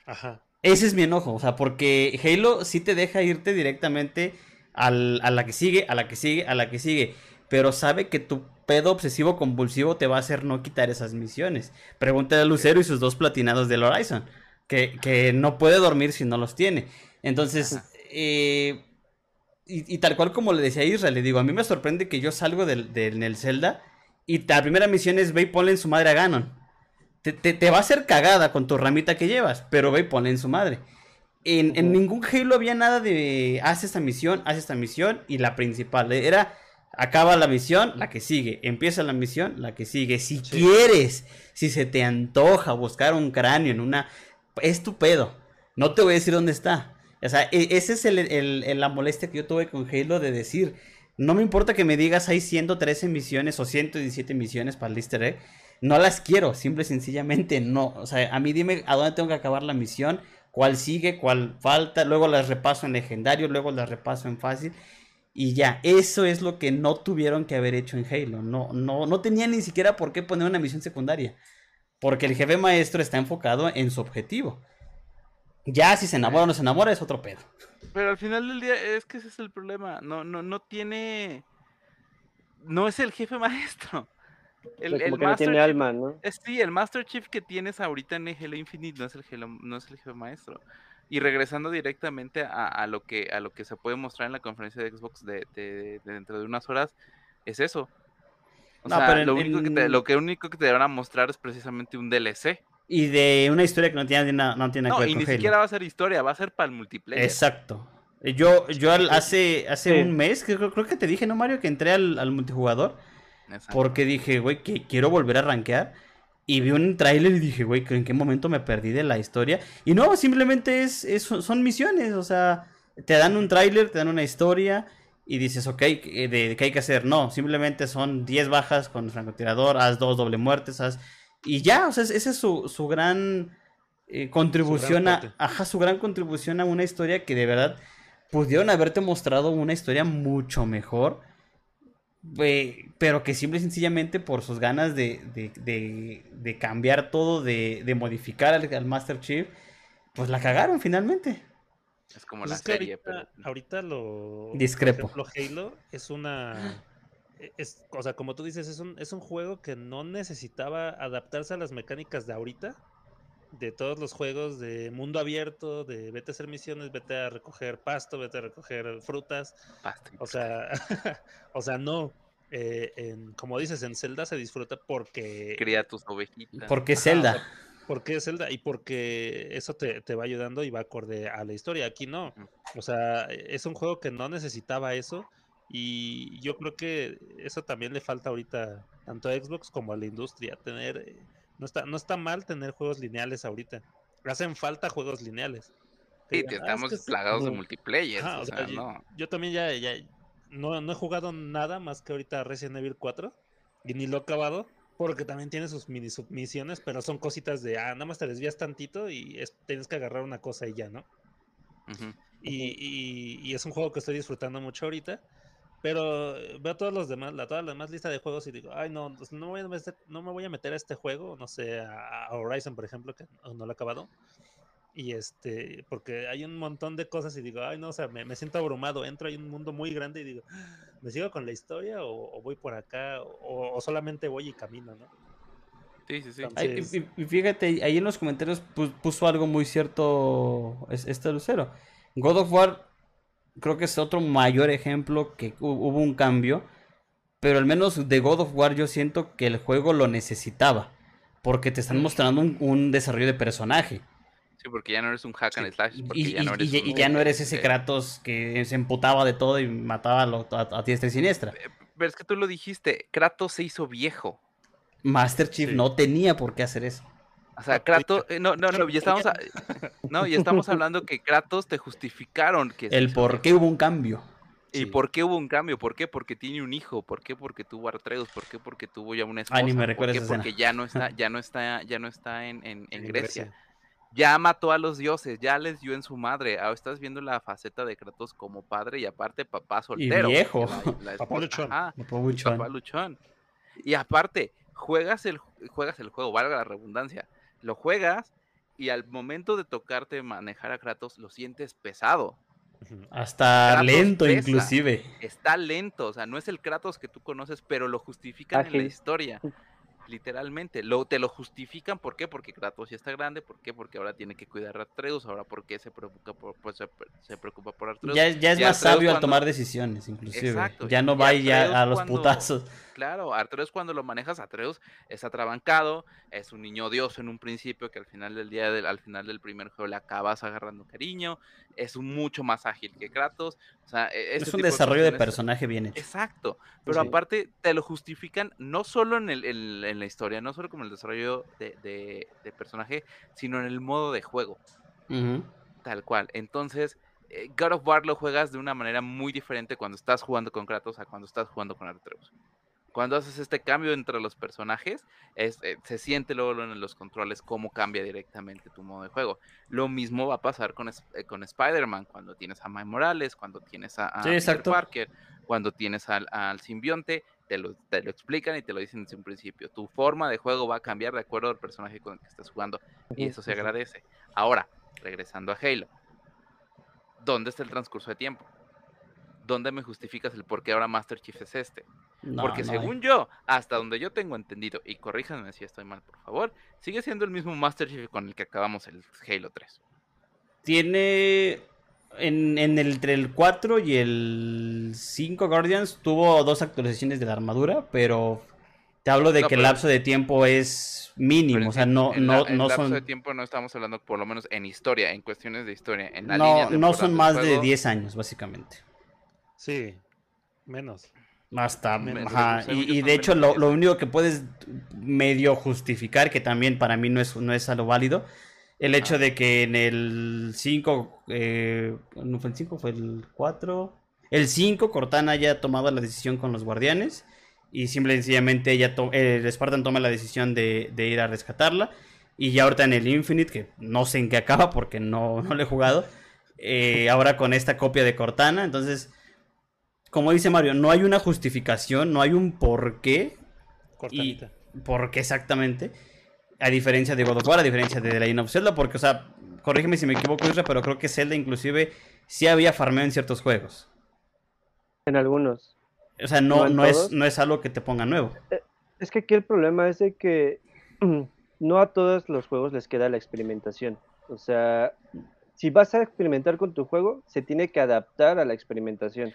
Speaker 4: Ajá.
Speaker 3: Ese es mi enojo, o sea, porque Halo sí te deja irte directamente al- a la que sigue, a la que sigue, a la que sigue, pero sabe que tu pedo obsesivo compulsivo te va a hacer no quitar esas misiones. Pregúntale a Lucero y sus dos platinados del Horizon, que, que no puede dormir si no los tiene. Entonces, eh, y, y tal cual como le decía a Israel, le digo, a mí me sorprende que yo salgo del, del- en el Zelda y la primera misión es ve y ponle en su madre a Ganon. Te, te- te va a hacer cagada con tu ramita que llevas, pero ve y ponle en su madre. En, en ningún Halo había nada de haz esta misión, haz esta misión y la principal. Era acaba la misión, la que sigue. Empieza la misión, la que sigue. Si
Speaker 4: Sí.
Speaker 3: quieres, si se te antoja buscar un cráneo en una. Es tu pedo. No te voy a decir dónde está. O sea, e- esa es el- el- el- la molestia que yo tuve con Halo de decir. No me importa que me digas hay 113 misiones o 117 misiones para el easter egg. No las quiero, simple y sencillamente no. O sea, a mí dime a dónde tengo que acabar la misión, cuál sigue, cuál falta, luego las repaso en legendario, luego las repaso en fácil. Y ya, eso es lo que no tuvieron que haber hecho en Halo. No, no, no tenía ni siquiera por qué poner una misión secundaria. Porque el jefe maestro está enfocado en su objetivo. Ya si se enamora o no se enamora es otro pedo.
Speaker 1: Pero al final del día es que ese es el problema. No, no, no tiene. No es el jefe maestro. El, el
Speaker 2: que no
Speaker 1: Master
Speaker 2: tiene
Speaker 1: Chief-
Speaker 2: alma, ¿no?
Speaker 1: es- sí, el Master Chief que tienes ahorita en el Halo Infinite no es el, Halo- no es el jefe maestro. Y regresando directamente a, a lo que a lo que se puede mostrar en la conferencia de Xbox de, de- de dentro de unas horas, es eso. O
Speaker 3: No,
Speaker 1: sea,
Speaker 3: pero en-
Speaker 1: lo, único que te, lo que único que te van a mostrar es precisamente un DLC.
Speaker 3: Y de una historia que no tiene, na- no tiene nada
Speaker 1: No,
Speaker 3: que ver
Speaker 1: y
Speaker 3: con
Speaker 1: ni
Speaker 3: Halo.
Speaker 1: siquiera va a ser historia, va a ser para el multiplayer.
Speaker 3: Exacto. Yo, yo al- hace, hace
Speaker 2: Sí.
Speaker 3: un mes, creo que te dije, ¿no, Mario? Que entré al, al multijugador.
Speaker 1: Exacto.
Speaker 3: Porque dije, güey, que quiero volver a rankear. Y vi un tráiler y dije, güey, ¿en qué momento me perdí de la historia? Y no, simplemente es, es- son misiones, o sea, te dan un tráiler, te dan una historia y dices, ok, ¿qué- de, ¿qué hay que hacer? No, simplemente son 10 bajas con francotirador, haz dos doble muertes, haz... Y ya, o sea, es- esa es su, su gran eh, contribución a... Ajá, su gran contribución a una historia que de verdad pudieron haberte mostrado una historia mucho mejor. Eh, pero que simple y sencillamente por sus ganas de, de, de- de cambiar todo, de, de modificar al, al Master Chief, pues la cagaron finalmente.
Speaker 1: Es como
Speaker 4: Pues
Speaker 1: la
Speaker 4: es
Speaker 1: serie,
Speaker 4: ahorita,
Speaker 1: pero.
Speaker 4: ahorita lo. por
Speaker 3: Discrepo.
Speaker 4: ejemplo, Halo es una. Es, o sea, como tú dices, es un, es un juego que no necesitaba adaptarse a las mecánicas de ahorita. De todos los juegos de mundo abierto, de vete a hacer misiones, vete a recoger pasto, vete a recoger frutas.
Speaker 1: Basta.
Speaker 4: O sea, o sea, no. eh, en- como dices, en Zelda se disfruta porque.
Speaker 1: Cría tus ovejitas.
Speaker 3: Porque Zelda.
Speaker 4: porque es Zelda y porque eso te, te, va ayudando y va acorde a la historia. Aquí no. O sea, es un juego que no necesitaba eso y yo creo que eso también le falta ahorita tanto a Xbox como a la industria. Tener, eh, no está, no está mal tener juegos lineales ahorita. Hacen falta juegos lineales.
Speaker 1: Sí, ah, estamos plagados de multiplayer. o sea,
Speaker 4: no. yo, también ya, ya no, no he jugado nada más que ahorita Resident Evil 4 y ni lo he acabado porque también tiene sus mini submisiones, pero son cositas de, ah, nada más te desvías tantito y tienes que agarrar una cosa y ya, ¿no? y, es un juego que estoy disfrutando mucho ahorita, pero veo todos los demás, la, toda la demás lista de juegos y digo, ay, no, pues, no, me voy a meter, no me voy a meter a este juego, no sé, a, Horizon, por ejemplo, que no, lo he acabado. Y este, porque hay un montón de cosas y digo, ay, no, o sea, me, siento abrumado. Entro, hay un mundo muy grande y digo, ¿me sigo con la historia o, voy por acá o, solamente voy y camino, no?
Speaker 1: Sí, sí, sí.
Speaker 3: y, fíjate, ahí en los comentarios puso algo muy cierto este Lucero. God of War creo que es otro mayor ejemplo que hubo un cambio, pero al menos de God of War yo siento que el juego lo necesitaba, porque te están mostrando un desarrollo de personaje.
Speaker 1: Sí, porque ya no eres un hack and slash.
Speaker 3: Y, ya no eres, ese Kratos que se emputaba de todo y mataba a, a, diestra y siniestra. Eh,
Speaker 1: pero es que tú lo dijiste, Kratos se hizo viejo.
Speaker 3: Master Chief no tenía por qué hacer eso.
Speaker 1: O sea, Kratos, eh, no, no, no, ya estamos, no, ya estamos hablando que Kratos te justificaron que...
Speaker 3: El por qué hubo un cambio.
Speaker 1: ¿Y por qué hubo un cambio? ¿Por qué? Porque tiene un hijo. ¿Por qué? Porque tuvo Artreus. ¿Por qué? Porque tuvo ya una esposa.
Speaker 3: Ay, ni me
Speaker 1: ¿Por qué? Porque ya no está, ya no está, ya no está en, en, Grecia ya mató a los dioses, ya les dio en su madre. Ahora estás viendo la faceta de Kratos como padre y aparte papá soltero.
Speaker 3: Y viejo.
Speaker 4: papá luchón.
Speaker 1: papá luchón. Y aparte, juegas el, juegas el juego, valga la redundancia. Lo juegas y al momento de tocarte manejar a Kratos lo sientes pesado.
Speaker 3: Hasta lento inclusive.
Speaker 1: Está lento, o sea, no es el Kratos que tú conoces, pero lo justifican en la historia literalmente. Lo, te lo justifican, ¿por qué? Porque Kratos ya está grande, ¿por qué? Porque ahora tiene que cuidar a Atreus, ahora porque se preocupa por, pues, se, preocupa por Atreus.
Speaker 3: Ya, ya es más sabio al tomar decisiones, inclusive. Ya no va ya a los putazos.
Speaker 1: Claro, Atreus cuando lo manejas, Atreus es atrabancado, es un niño odioso en un principio que al final del día, del, al final del primer juego le acabas agarrando cariño, es mucho más ágil que Kratos. O sea, e,
Speaker 3: es un desarrollo de, personaje bien hecho.
Speaker 1: Exacto, pero aparte te lo justifican no solo en, el, en, la historia, no solo como el desarrollo de, personaje, sino en el modo de juego. Tal cual. Entonces, eh, God of War lo juegas de una manera muy diferente cuando estás jugando con Kratos a cuando estás jugando con Atreus. Cuando haces este cambio entre los personajes, es, eh, se siente luego en los controles cómo cambia directamente tu modo de juego. Lo mismo va a pasar con, eh, con Spider-Man, cuando tienes a Miles Morales, cuando tienes a, a Parker, cuando tienes al, simbionte, te lo, te lo, explican y te lo dicen desde un principio. Tu forma de juego va a cambiar de acuerdo al personaje con el que estás jugando y eso se agradece. Ahora, regresando a Halo, ¿dónde está el transcurso de tiempo? ¿Dónde me justificas el por qué ahora Master Chief es este? Porque según yo, hasta donde yo tengo entendido, y corríjanme si estoy mal, por favor, sigue siendo el mismo Master Chief con el que acabamos el Halo 3.
Speaker 3: Tiene. En, el, entre el 4 y el 5 Guardians tuvo dos actualizaciones de la armadura, pero te hablo de que el lapso de tiempo es mínimo, o sea, no, no, no
Speaker 1: lapso
Speaker 3: son...
Speaker 1: de tiempo no estamos hablando, por lo menos en historia, en cuestiones de historia, en la
Speaker 3: no, No son más de 10 años, básicamente.
Speaker 4: Sí, menos.
Speaker 3: Hasta, ajá. Y, de hecho, lo, único que puedes medio justificar, que también para mí no es, no es algo válido, el hecho de que en el 5, eh, no fue el 5, fue el 4, el 5 Cortana haya tomado la decisión con los guardianes y simple y sencillamente ella el Spartan toma la decisión de, ir a rescatarla y ya ahorita en el Infinite, que no sé en qué acaba porque no, no lo he jugado, eh, ahora con esta copia de Cortana, entonces como dice Mario, no hay una justificación, no hay un porqué.
Speaker 4: Cortanita.
Speaker 3: Y por qué exactamente. A diferencia de God of War, a diferencia de The Legend of Zelda, porque, o sea, corrígeme si me equivoco, Isra, pero creo que Zelda inclusive sí había farmeo en ciertos juegos.
Speaker 2: En algunos.
Speaker 3: O sea, no, no, es, no es algo que te ponga nuevo.
Speaker 2: Eh, es que aquí el problema es de que no a todos los juegos les queda la experimentación. O sea, si vas a experimentar con tu juego, se tiene que adaptar a la experimentación.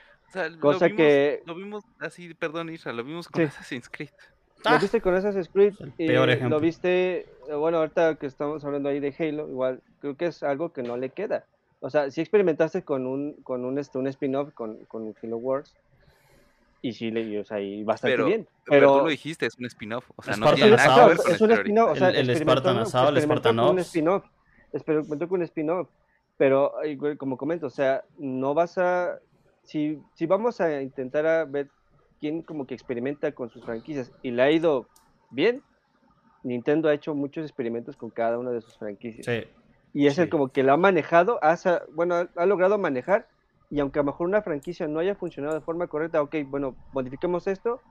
Speaker 1: Cosa que. Lo vimos así, perdón, Isra, lo vimos con Assassin's Creed.
Speaker 2: Lo viste con Assassin's Creed,
Speaker 3: Es el
Speaker 2: y
Speaker 3: peor
Speaker 2: lo viste, eh, bueno, ahorita que estamos hablando ahí de Halo, igual creo que es algo que no le queda. O sea, sí experimentaste con un, con un, este, un spin-off con, con Halo Wars, y sí, le, o sea, y bastante
Speaker 1: Pero,
Speaker 2: bien.
Speaker 1: pero
Speaker 2: Pero,
Speaker 1: tú lo dijiste, es un spin-off. O sea, no tiene nada que
Speaker 3: Assault.
Speaker 1: ver con
Speaker 2: es un spin-off, o sea,
Speaker 3: El- el Spartan
Speaker 2: ¿no?
Speaker 3: Assault, el Spartan
Speaker 2: un spin-off, experimentó con un spin-off, pero como comento, o sea, no vas a, si, si vamos a intentar a ver quién como que experimenta con sus franquicias y le ha ido bien, Nintendo ha hecho muchos experimentos con cada una de sus franquicias.
Speaker 3: Sí.
Speaker 2: Y es el como que lo ha manejado, ha bueno, ha, ha logrado manejar, y aunque a lo mejor una franquicia no haya funcionado de forma correcta, ok, bueno, modifiquemos esto,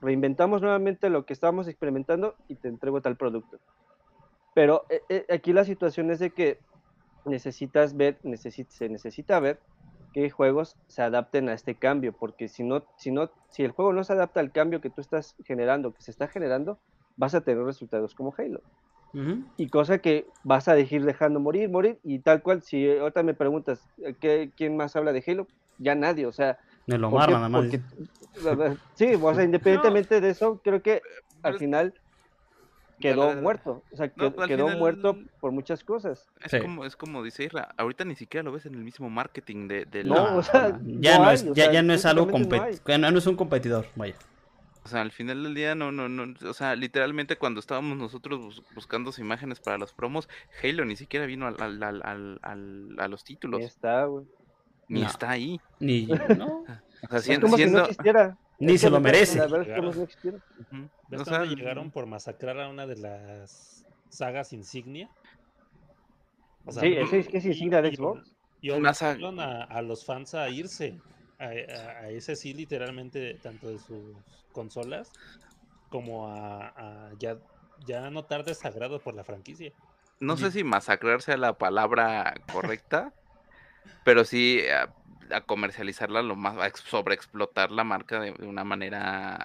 Speaker 2: reinventamos nuevamente lo que estábamos experimentando y te entrego tal producto. Pero eh, eh, aquí la situación es de que necesitas ver, necesi- se necesita ver qué juegos se adapten a este cambio, porque si no, si no, si el juego no se adapta al cambio que tú estás generando, que se está generando, vas a tener resultados como Halo y cosa que vas a ir dejando morir, morir, y tal cual, si ahorita me preguntas, eh, ¿qué, ¿quién más habla de Halo? Ya nadie, o sea,
Speaker 3: El
Speaker 2: ¿por
Speaker 3: Omar
Speaker 2: qué?
Speaker 3: nada más.
Speaker 2: Porque- sí, o sea, independientemente de eso, creo que al
Speaker 1: Pero-
Speaker 2: final quedó
Speaker 1: dale.
Speaker 2: muerto, o sea,
Speaker 1: No,
Speaker 2: quedó,
Speaker 1: pues,
Speaker 2: quedó
Speaker 1: final-
Speaker 2: muerto por muchas cosas.
Speaker 1: Es,
Speaker 3: Sí.
Speaker 1: como, es como dice Isra, ahorita ni siquiera lo ves en el mismo marketing de, de
Speaker 2: No,
Speaker 1: la-
Speaker 2: o sea,
Speaker 3: ya
Speaker 2: no
Speaker 3: no,
Speaker 2: hay,
Speaker 3: es,
Speaker 2: o
Speaker 3: ya,
Speaker 2: sea,
Speaker 3: ya no es algo
Speaker 2: no
Speaker 3: no es un competidor, vaya.
Speaker 1: O sea, al final del día, no, no, no, o sea, literalmente cuando estábamos nosotros bus- buscando imágenes para los promos, Halo ni siquiera vino al, al- al- al- al- a los títulos,
Speaker 2: Ahí está, güey.
Speaker 1: ni
Speaker 3: No.
Speaker 1: está ahí.
Speaker 3: Ni, no,
Speaker 1: O sea,
Speaker 2: Es
Speaker 1: siendo,
Speaker 2: como si no
Speaker 1: siendo-
Speaker 2: existiera.
Speaker 3: Ni
Speaker 2: Es
Speaker 3: se
Speaker 2: que
Speaker 3: lo merece.
Speaker 2: La verdad es como si no existiera.
Speaker 1: Ujú,
Speaker 4: ¿Ves
Speaker 1: o
Speaker 4: cuándo
Speaker 1: sea,
Speaker 4: llegaron por masacrar a una de las sagas insignia? O
Speaker 2: Sí, ese es que es
Speaker 4: y-
Speaker 2: insignia de
Speaker 4: y-
Speaker 2: Xbox.
Speaker 4: Y obligaron a, a los fans a irse. A, a- a ese sí, literalmente, tanto de sus consolas como a, a ya, ya notar desagrado por la franquicia.
Speaker 1: no sé si masacrar sea la palabra correcta, pero sí a, comercializarla lo más, a ex- sobreexplotar la marca de, de una manera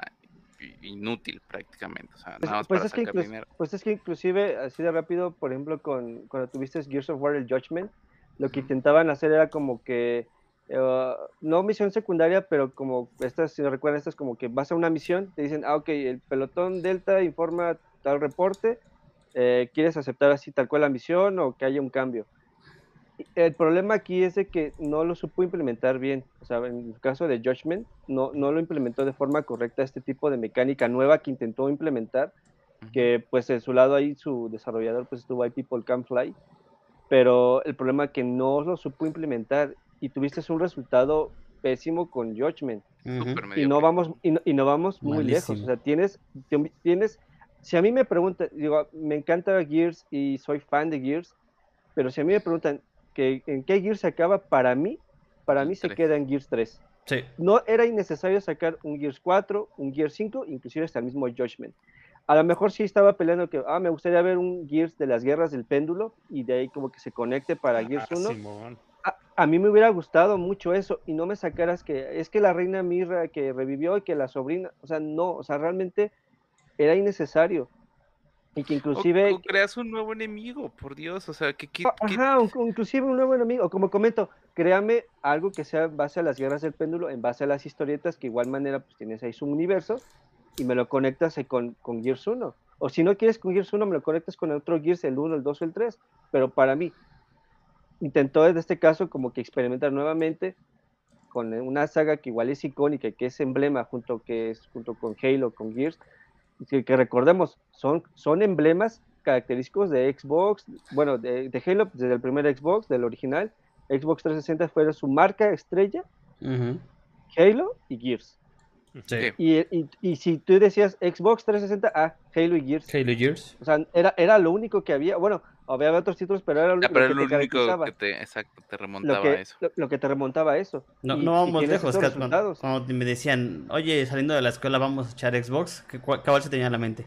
Speaker 1: inútil prácticamente, o sea,
Speaker 2: Pues,
Speaker 1: nada más
Speaker 2: pues
Speaker 1: para
Speaker 2: es que
Speaker 1: sacar dinero.
Speaker 2: pues es que inclusive, así de rápido, por ejemplo, con, cuando tuviste Gears of War el Judgment, lo que intentaban hacer era como que, eh, no misión secundaria, pero como estas, si no recuerdan, estas como que vas a una misión, te dicen, ah, ok, el pelotón Delta informa tal reporte, eh, ¿quieres aceptar así tal cual la misión o que haya un cambio? El problema aquí es de que no lo supo implementar bien. O sea, en el caso de Judgment, no, no lo implementó de forma correcta este tipo de mecánica nueva que intentó implementar que pues en su lado ahí su desarrollador pues estuvo ahí People Can Fly, pero el problema es que no lo supo implementar y tuviste un resultado pésimo con Judgment.
Speaker 3: Ujú.
Speaker 1: Súper
Speaker 2: y no vamos y no, y no vamos muy lejos, o sea, tienes ti- tienes si a mí me preguntan, digo, me encanta Gears y soy fan de Gears, pero si a mí me preguntan que en qué Gears se acaba para mí, para mí se
Speaker 1: tres.
Speaker 2: queda en Gears 3
Speaker 3: Sí.
Speaker 2: no era innecesario sacar un Gears 4, un Gears 5, inclusive hasta el mismo Judgment. A lo mejor sí estaba peleando que, ah, me gustaría ver un Gears de las guerras del péndulo y de ahí como que se conecte para Gears
Speaker 4: Ah,
Speaker 2: 1.
Speaker 4: Simón.
Speaker 2: A, a mí me hubiera gustado mucho eso y no me sacaras que es que la reina Mirra que revivió y que la sobrina, o sea, no, o sea, realmente era innecesario. Y que inclusive...
Speaker 1: o, creas un nuevo enemigo, por Dios, o sea, que, que, que-
Speaker 2: Ajá, inclusive un nuevo enemigo, como comento, créame algo que sea en base a las guerras del péndulo, en base a las historietas, que igual manera pues tienes ahí su universo, y me lo conectas con, con Gears 1. O si no quieres con Gears 1, me lo conectas con el otro Gears, el 1, el 2 o el 3. Pero para mí, intentó en este caso como que experimentar nuevamente con una saga que igual es icónica, y que es emblema junto, que es, junto con Halo, con Gears, que, que recordemos, son, son emblemas característicos de Xbox, bueno, de, de Halo pues, desde el primer Xbox, del original, Xbox 360 fue su marca estrella. Halo y Gears.
Speaker 3: Sí.
Speaker 2: Y, y, y si tú decías Xbox 360, ah, Halo y Gears.
Speaker 3: Halo Gears.
Speaker 2: O sea, era, era lo único que había. Bueno, había otros títulos, pero era lo,
Speaker 1: Ya,
Speaker 2: lo
Speaker 1: pero
Speaker 2: que
Speaker 1: es
Speaker 2: te
Speaker 1: lo único
Speaker 2: caracterizaba.
Speaker 1: que te, exacto, te
Speaker 2: Lo
Speaker 1: remontaba a eso.
Speaker 2: lo, lo que te remontaba a eso.
Speaker 3: No,
Speaker 2: Y-
Speaker 3: no vamos lejos. cuando, cuando me decían, oye, saliendo de la escuela vamos a echar Xbox, ¿qué, cuál, cuál se tenía en la mente?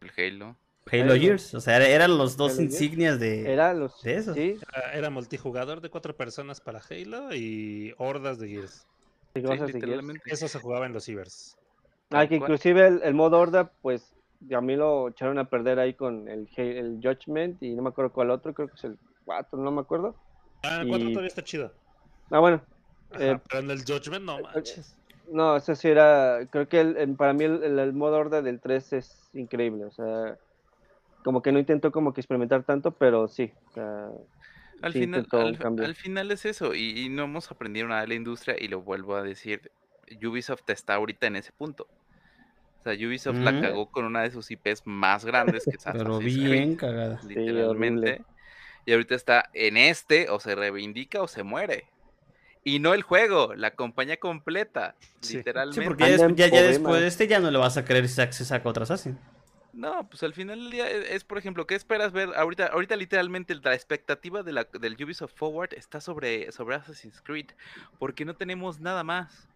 Speaker 1: El Halo.
Speaker 3: Halo. Gears. O sea, era- eran los dos
Speaker 2: Halo
Speaker 3: insignias de...
Speaker 2: Era los.
Speaker 3: de eso.
Speaker 2: Sí,
Speaker 4: Era, era multijugador de cuatro personas para Halo y hordas de Gears.
Speaker 2: sí.
Speaker 4: Eso se jugaba en los cibers.
Speaker 2: Ah, que inclusive el, el modo horda, pues a mí lo echaron a perder ahí con el, el Judgment y no me acuerdo cuál otro, creo que es el 4, no me acuerdo.
Speaker 4: Ah, el 4
Speaker 2: Y-
Speaker 4: todavía está chido.
Speaker 2: Ah, bueno,
Speaker 4: Ajá,
Speaker 2: Eh,
Speaker 4: pero en el Judgment no manches.
Speaker 2: No, eso sí era. Creo que el- el- para mí el, el- el modo horda del 3 es increíble. O sea, como que no intentó como que experimentar tanto, pero sí. O sea,
Speaker 1: Al
Speaker 2: Sí,
Speaker 1: final, al, final es eso, y, y no hemos aprendido nada de la industria, y lo vuelvo a decir, Ubisoft está ahorita en ese punto. O sea, Ubisoft la cagó con una de sus IPs más grandes, que es
Speaker 3: Pero
Speaker 1: Assassin's
Speaker 3: bien
Speaker 1: Creed,
Speaker 3: cagada.
Speaker 1: literalmente. y ahorita está en este, o se reivindica o se muere. Y no el juego, la compañía completa,
Speaker 4: Sí.
Speaker 1: literalmente.
Speaker 3: Sí, porque ya, des- después de este ya no le vas a creer si se saca otra Assassin.
Speaker 1: No, pues al final del día es, es, por ejemplo, ¿qué esperas ver? Ahorita, ahorita literalmente la expectativa de la, del Ubisoft Forward está sobre, sobre Assassin's Creed, porque no tenemos nada más.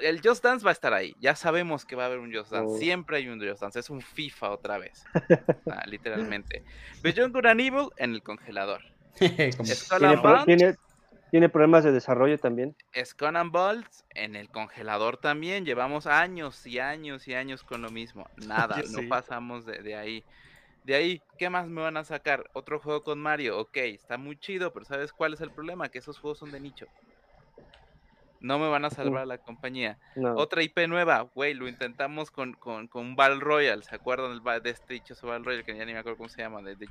Speaker 1: El Just Dance va a estar ahí, ya sabemos que va a haber un Just Dance,
Speaker 2: Oh.
Speaker 1: siempre hay un Just Dance, es un FIFA otra vez, Ah, literalmente. Beyond Good and Evil en el congelador.
Speaker 2: Tiene,
Speaker 1: and
Speaker 2: pro-
Speaker 1: Bones,
Speaker 2: tiene, tiene problemas de desarrollo también.
Speaker 1: Skull and Bones en el congelador también. Llevamos años y años y años con lo mismo. Nada, no pasamos de, de ahí. De ahí, ¿qué más me van a sacar? Otro juego con Mario. Ok, está muy chido, pero ¿sabes cuál es el problema? Que esos juegos son de nicho. No me van a salvar a la compañía.
Speaker 2: No.
Speaker 1: Otra IP nueva, güey, lo intentamos con, con, con Battle Royale. ¿Se acuerdan del ba- de este dichoso Battle Royale? Que ya ni me acuerdo cómo se llama, de, de,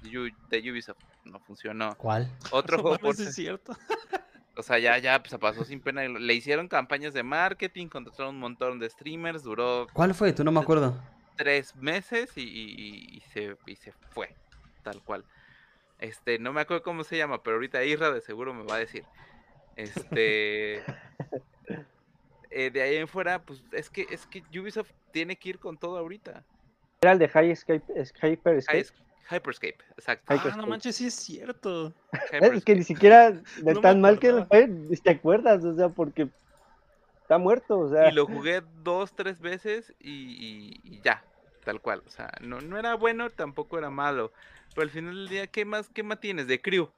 Speaker 1: de Ubisoft. No funcionó.
Speaker 3: ¿Cuál?
Speaker 1: Otro
Speaker 4: No
Speaker 1: juego por
Speaker 4: es cierto.
Speaker 1: o sea, ya, ya pues, se pasó sin pena. Le hicieron campañas de marketing, contrataron un montón de streamers, duró
Speaker 3: ¿Cuál fue? Tú no me acuerdo.
Speaker 1: tres meses y, y- y se, y se fue, tal cual. Este, no me acuerdo cómo se llama, pero ahorita Isra de seguro me va a decir. Este, eh, de ahí en fuera, pues es que es que Ubisoft tiene que ir con todo ahorita.
Speaker 2: Era el de High Escape, es- Hyper Escape.
Speaker 1: Hyperscape, exacto.
Speaker 4: Ah, no manches, sí es cierto.
Speaker 2: Es que ni siquiera de
Speaker 4: No
Speaker 2: tan mal que fue, te acuerdas, o sea, porque está muerto, o sea.
Speaker 1: Y lo jugué dos, tres veces y, y- y ya, tal cual. O sea, no, no era bueno, tampoco era malo. Pero al final del día, ¿qué más, qué más tienes de Crew?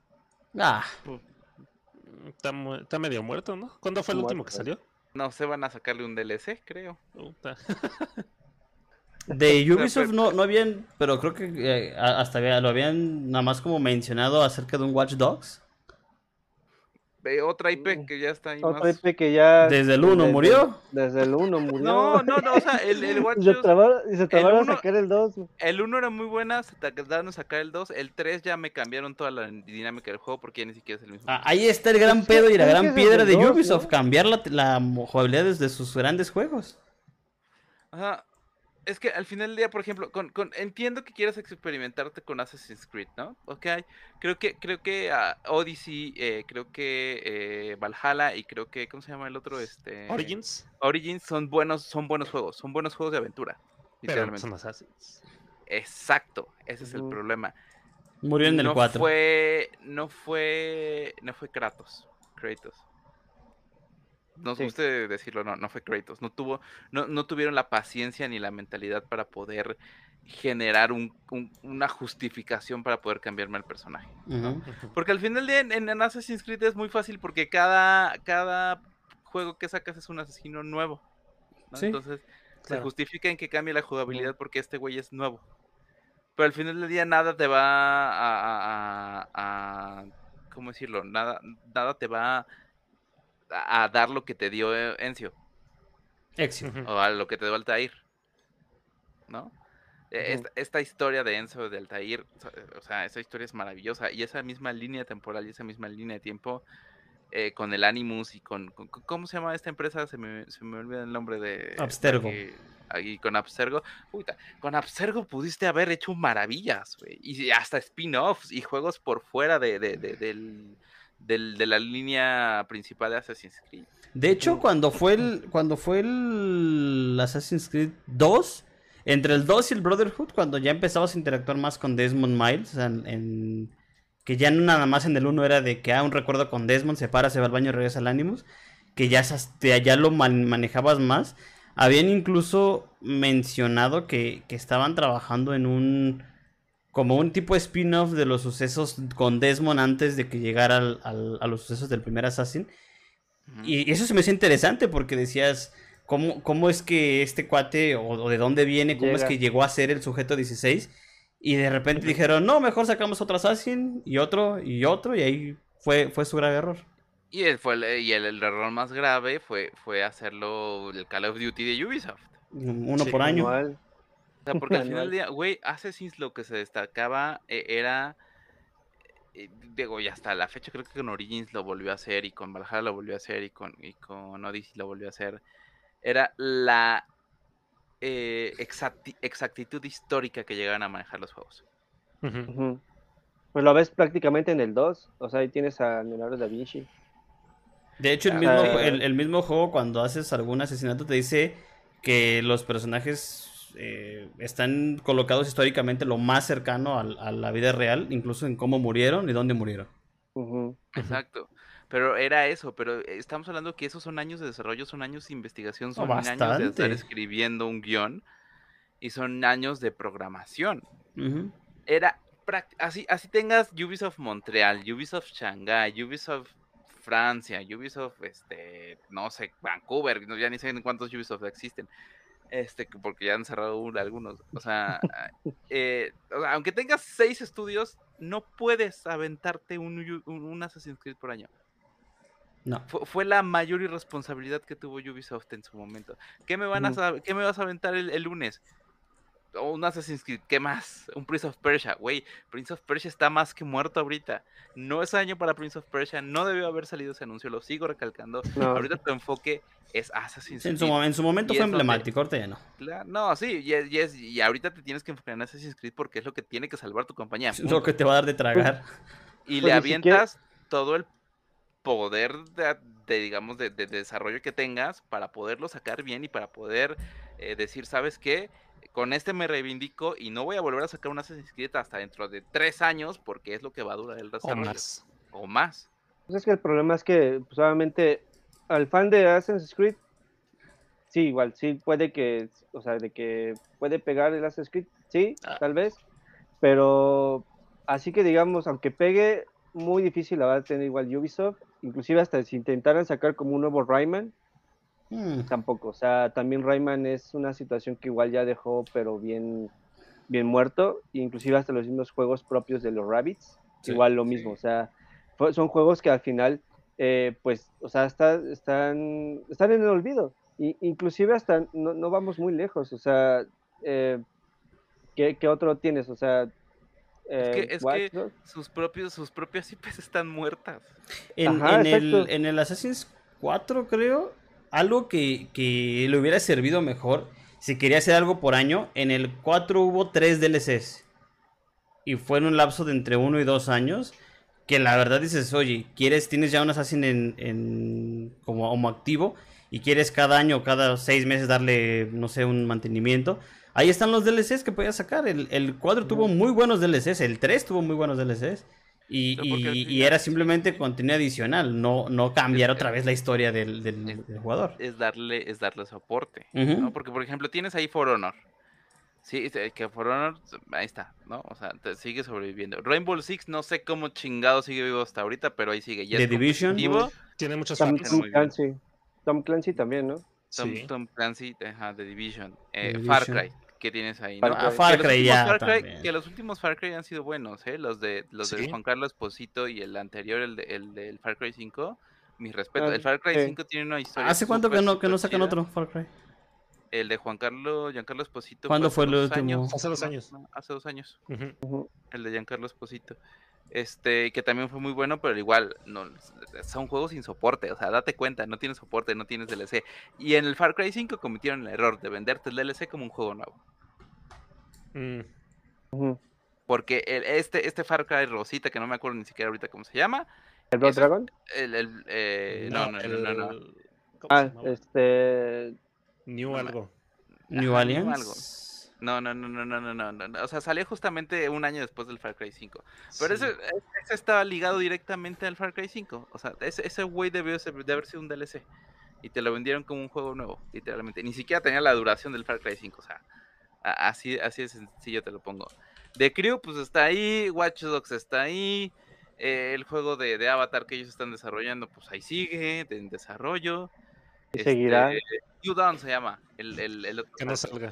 Speaker 3: Ah,
Speaker 4: Está, mu- está medio muerto, ¿no? ¿Cuándo fue el
Speaker 2: Muerto.
Speaker 4: último que salió?
Speaker 1: No se van a sacarle un DLC, creo.
Speaker 3: De Ubisoft
Speaker 1: pues-
Speaker 3: no, no habían, pero creo que eh, hasta había- lo habían nada más como mencionado acerca de un Watch Dogs.
Speaker 1: Otra IP
Speaker 2: Mm.
Speaker 1: que ya está ahí
Speaker 2: Otra
Speaker 1: más.
Speaker 2: IP que ya.
Speaker 3: Desde el uno murió.
Speaker 2: Desde el 1 murió.
Speaker 1: No, no, no, o sea, el, el Watch
Speaker 2: Y se
Speaker 1: Dogs-
Speaker 2: trabaron, y se trabaron
Speaker 1: uno-
Speaker 2: a sacar el 2.
Speaker 1: el 1 era muy buena, se tardaron en sacar el 2. El 3 ya me cambiaron toda la dinámica del juego porque ya ni siquiera es el mismo.
Speaker 3: Ah, ahí está el gran pedo y la gran piedra de Ubisoft,
Speaker 2: ¿no?
Speaker 3: cambiar la, la jugabilidad desde sus grandes juegos.
Speaker 1: Ajá. Es que al final del día, por ejemplo, con, con- entiendo que quieras experimentarte con Assassin's Creed, ¿no? Ok, creo que, creo que ah, Odyssey, eh, creo que eh, Valhalla y creo que, ¿cómo se llama el otro? Este,
Speaker 4: Origins,
Speaker 1: Origins son buenos, son buenos juegos, son buenos juegos de aventura.
Speaker 4: pero
Speaker 1: Literalmente.
Speaker 4: son Assassins.
Speaker 1: Exacto, ese es el problema.
Speaker 3: Murió en el
Speaker 1: no
Speaker 3: 4.
Speaker 1: Fue, no fue, no fue Kratos, Kratos. Nos
Speaker 2: Sí.
Speaker 1: guste decirlo, no, no fue Kratos. No tuvo, no, no tuvieron la paciencia ni la mentalidad para poder generar un- un- una justificación para poder cambiarme el personaje. Porque al final del día en, en Assassin's Creed es muy fácil porque cada, cada juego que sacas es un asesino nuevo. ¿no?
Speaker 3: Sí.
Speaker 1: Entonces se justifica en que cambie la jugabilidad porque este güey es nuevo. Pero al final del día nada te va a, a- a- a- ¿cómo decirlo? Nada, nada te va a, a dar lo que te dio eh,
Speaker 3: Éxito.
Speaker 4: Ujú.
Speaker 1: o a lo que te dio Altair. ¿No? E-. Esta, esta historia de Enzo de Altair, o sea, esa historia es maravillosa. Y esa misma línea temporal y esa misma línea de tiempo eh, con el Animus y con, con- con- ¿Cómo se llama esta empresa? Se me, se me olvida el nombre de.
Speaker 3: Abstergo.
Speaker 1: Y con Abstergo. Con Abstergo pudiste haber hecho maravillas, güey. Y hasta spin-offs y juegos por fuera de, de- de- del, del- de la línea principal de Assassin's Creed.
Speaker 3: De hecho, cuando fue el cuando fue el Assassin's Creed 2, entre el 2 y el Brotherhood, cuando ya empezabas a interactuar más con Desmond Miles, en, en- que ya no nada más en el 1 era de que ah, un recuerdo con Desmond, se para, se va al baño y regresa al Animus, que ya, ya lo man- manejabas más. Habían incluso mencionado que, que estaban trabajando en un como un tipo de spin-off de los sucesos con Desmond antes de que llegara al- al- a los sucesos del primer Assassin. Y eso se me hizo interesante porque decías, ¿cómo, cómo es que este cuate o, o de dónde viene, cómo es que llegó a ser el sujeto 16? Y de repente dijeron, no, mejor sacamos otro Assassin y otro y otro y ahí fue, fue su grave error.
Speaker 1: Y el, fue el, y el, el error más grave fue, fue hacerlo el Call of Duty de Ubisoft.
Speaker 3: Uno
Speaker 4: Sí,
Speaker 3: por año.
Speaker 2: Manual.
Speaker 1: O sea, porque al final del día, güey, Assassin's lo que se destacaba eh, era. eh, digo, y hasta la fecha creo que con Origins lo volvió a hacer, y con Valhalla lo volvió a hacer, y con, y con Odyssey lo volvió a hacer. Era la eh, exacti- exactitud histórica que llegaban a manejar los juegos.
Speaker 2: Pues lo ves prácticamente en el 2. O sea, ahí tienes a Leonardo da Vinci.
Speaker 3: De hecho, el mismo, el mismo juego, cuando haces algún asesinato, te dice que los personajes eh, están colocados históricamente lo más cercano al- a, la vida real, incluso en cómo murieron y dónde murieron.
Speaker 1: Exacto. Pero era eso, pero estamos hablando que esos son años de desarrollo, son años de investigación, son años de estar escribiendo un guion y son años de programación. Era así, así tengas Ubisoft Montreal, Ubisoft Shanghai, Ubisoft Francia, Ubisoft, este, no sé, Vancouver, no, ya ni sé en cuántos Ubisoft existen, este, que- porque ya han cerrado un- algunos. O sea, eh, o sea, aunque tengas seis estudios, no puedes aventarte un, un, un Assassin's Creed por año.
Speaker 3: No.
Speaker 1: Fue, fue la mayor irresponsabilidad que tuvo Ubisoft en su momento. ¿Qué me, van a, ¿qué me vas a aventar el, el lunes? O un Assassin's Creed, ¿qué más? Un Prince of Persia, güey. Prince of Persia está más que muerto ahorita. No es año para Prince of Persia, no debió haber salido ese anuncio, lo sigo recalcando.
Speaker 2: No.
Speaker 1: Ahorita tu enfoque es Assassin's
Speaker 3: En su,
Speaker 1: Creed.
Speaker 3: mo- en su momento
Speaker 1: Y
Speaker 3: fue emblemático, ahorita ya no.
Speaker 1: No, sí, y, es- y es- y ahorita te tienes que enfocar en Assassin's Creed porque es lo que tiene que salvar tu compañía.
Speaker 3: Es lo que te va a dar de tragar.
Speaker 1: Y
Speaker 2: Pues
Speaker 1: le avientas todo el poder de, de, digamos, de, de desarrollo que tengas para poderlo sacar bien y para poder eh, decir, ¿sabes qué? Con este me reivindico y no voy a volver a sacar un Assassin's Creed hasta dentro de tres años porque es lo que va a durar el
Speaker 4: O
Speaker 1: desarrollo.
Speaker 4: más.
Speaker 1: O más.
Speaker 2: Pues es que el problema es que, pues obviamente, al fan de Assassin's Creed, sí, igual, sí puede que, o sea, de que puede pegar el Assassin's Creed, sí,
Speaker 4: Ah.
Speaker 2: tal vez, pero así que digamos, aunque pegue, muy difícil la va a tener igual Ubisoft, inclusive hasta si intentaran sacar como un nuevo Rayman,
Speaker 3: Mm.
Speaker 2: tampoco, o sea, también Rayman es una situación que igual ya dejó, pero bien, bien muerto, inclusive hasta los mismos juegos propios de los Rabbits,
Speaker 3: Sí,
Speaker 2: igual lo mismo, o sea, fue- son juegos que al final, eh, pues, o sea, está- están, están en el olvido, y, inclusive hasta no, no vamos muy lejos, o sea, eh, ¿qué, qué otro tienes? O sea,
Speaker 1: Es que,
Speaker 2: eh,
Speaker 1: es que sus, propios, sus propias IPs están muertas.
Speaker 3: En,
Speaker 2: Ajá,
Speaker 3: en el, en el Assassin's 4, creo, algo que, que le hubiera servido mejor, si quería hacer algo por año, en el 4 hubo 3 DLCs. Y fue en un lapso de entre 1 y 2 años. Que la verdad dices, oye, quieres, tienes ya un Assassin en, en- como, como activo y quieres cada año, cada 6 meses darle, no sé, un mantenimiento. Ahí están los DLCs que podías sacar. El, el 4 tuvo muy buenos DLCs, el 3 tuvo muy buenos DLCs. Y, y- y era simplemente contenido adicional, no, no cambiar otra vez la historia del, del-
Speaker 1: Es-
Speaker 3: del jugador.
Speaker 1: Es darle, es darle soporte. ¿no? Porque, por ejemplo, tienes ahí For Honor. Sí, que For Honor, ahí está, ¿no? O sea, te sigue sobreviviendo. Rainbow Six, no sé cómo chingado sigue vivo hasta ahorita, pero ahí sigue. Ya
Speaker 3: The Division.
Speaker 1: competitivo.
Speaker 4: Tiene muchos
Speaker 2: Tom, Clancy, Tom Clancy también, ¿no?
Speaker 1: Tom,
Speaker 4: Sí.
Speaker 1: Tom Clancy, ajá, The Division. Eh,
Speaker 3: The
Speaker 1: Far
Speaker 3: Division.
Speaker 1: Cry, que tienes ahí,
Speaker 2: Far
Speaker 1: ¿no?
Speaker 2: Cry.
Speaker 3: Ah, Far
Speaker 1: Que los
Speaker 3: Cry
Speaker 1: últimos
Speaker 3: ya
Speaker 1: Far Cry- que los últimos Far Cry han sido buenos, ¿eh? Los de los de. Juan Carlos Esposito y el anterior, el, de, el del Far Cry 5. Mi respeto.
Speaker 2: Ah,
Speaker 1: el Far Cry
Speaker 2: sí.
Speaker 1: 5 tiene una historia.
Speaker 3: ¿Hace cuánto que no, que no sacan
Speaker 1: chida.
Speaker 3: otro Far Cry?
Speaker 1: El de Juan Carlos, Giancarlo Esposito.
Speaker 3: ¿Cuándo
Speaker 1: hace
Speaker 3: fue el
Speaker 1: dos
Speaker 3: último?
Speaker 1: años,
Speaker 4: Hace dos años.
Speaker 1: No, Hace dos años. El de Giancarlo Esposito. Este, que también fue muy bueno, pero igual, no, son juegos sin soporte, o sea, date cuenta, no tienes soporte, no tienes DLC. Y en el Far Cry 5 cometieron el error de venderte el DLC como un juego nuevo.
Speaker 4: Mm.
Speaker 1: Porque el- este, este Far Cry Rosita, que no me acuerdo ni siquiera ahorita cómo se llama,
Speaker 2: ¿El Blood Dragon?
Speaker 1: el, el, eh, no, no, no, no, no.
Speaker 4: el- ¿Cómo
Speaker 2: Ah, este,
Speaker 4: New algo.
Speaker 3: New Alliance.
Speaker 1: algo. No, no, no, no, no, no, no, O sea, salió justamente un año después del Far Cry 5. Pero ese, ese, estaba ligado directamente al Far Cry 5. O sea, ese güey debió de haber sido un DLC. Y te lo vendieron como un juego nuevo, literalmente. Ni siquiera tenía la duración del Far Cry 5. O sea, así, así de sencillo te lo pongo. The Crew, pues está ahí. Watch Dogs está ahí. Eh, el juego de, de, Avatar que ellos están desarrollando, pues ahí sigue, en desarrollo.
Speaker 2: Y seguirá.
Speaker 1: New Dawn se llama. El, el, el otro
Speaker 4: Que no salga.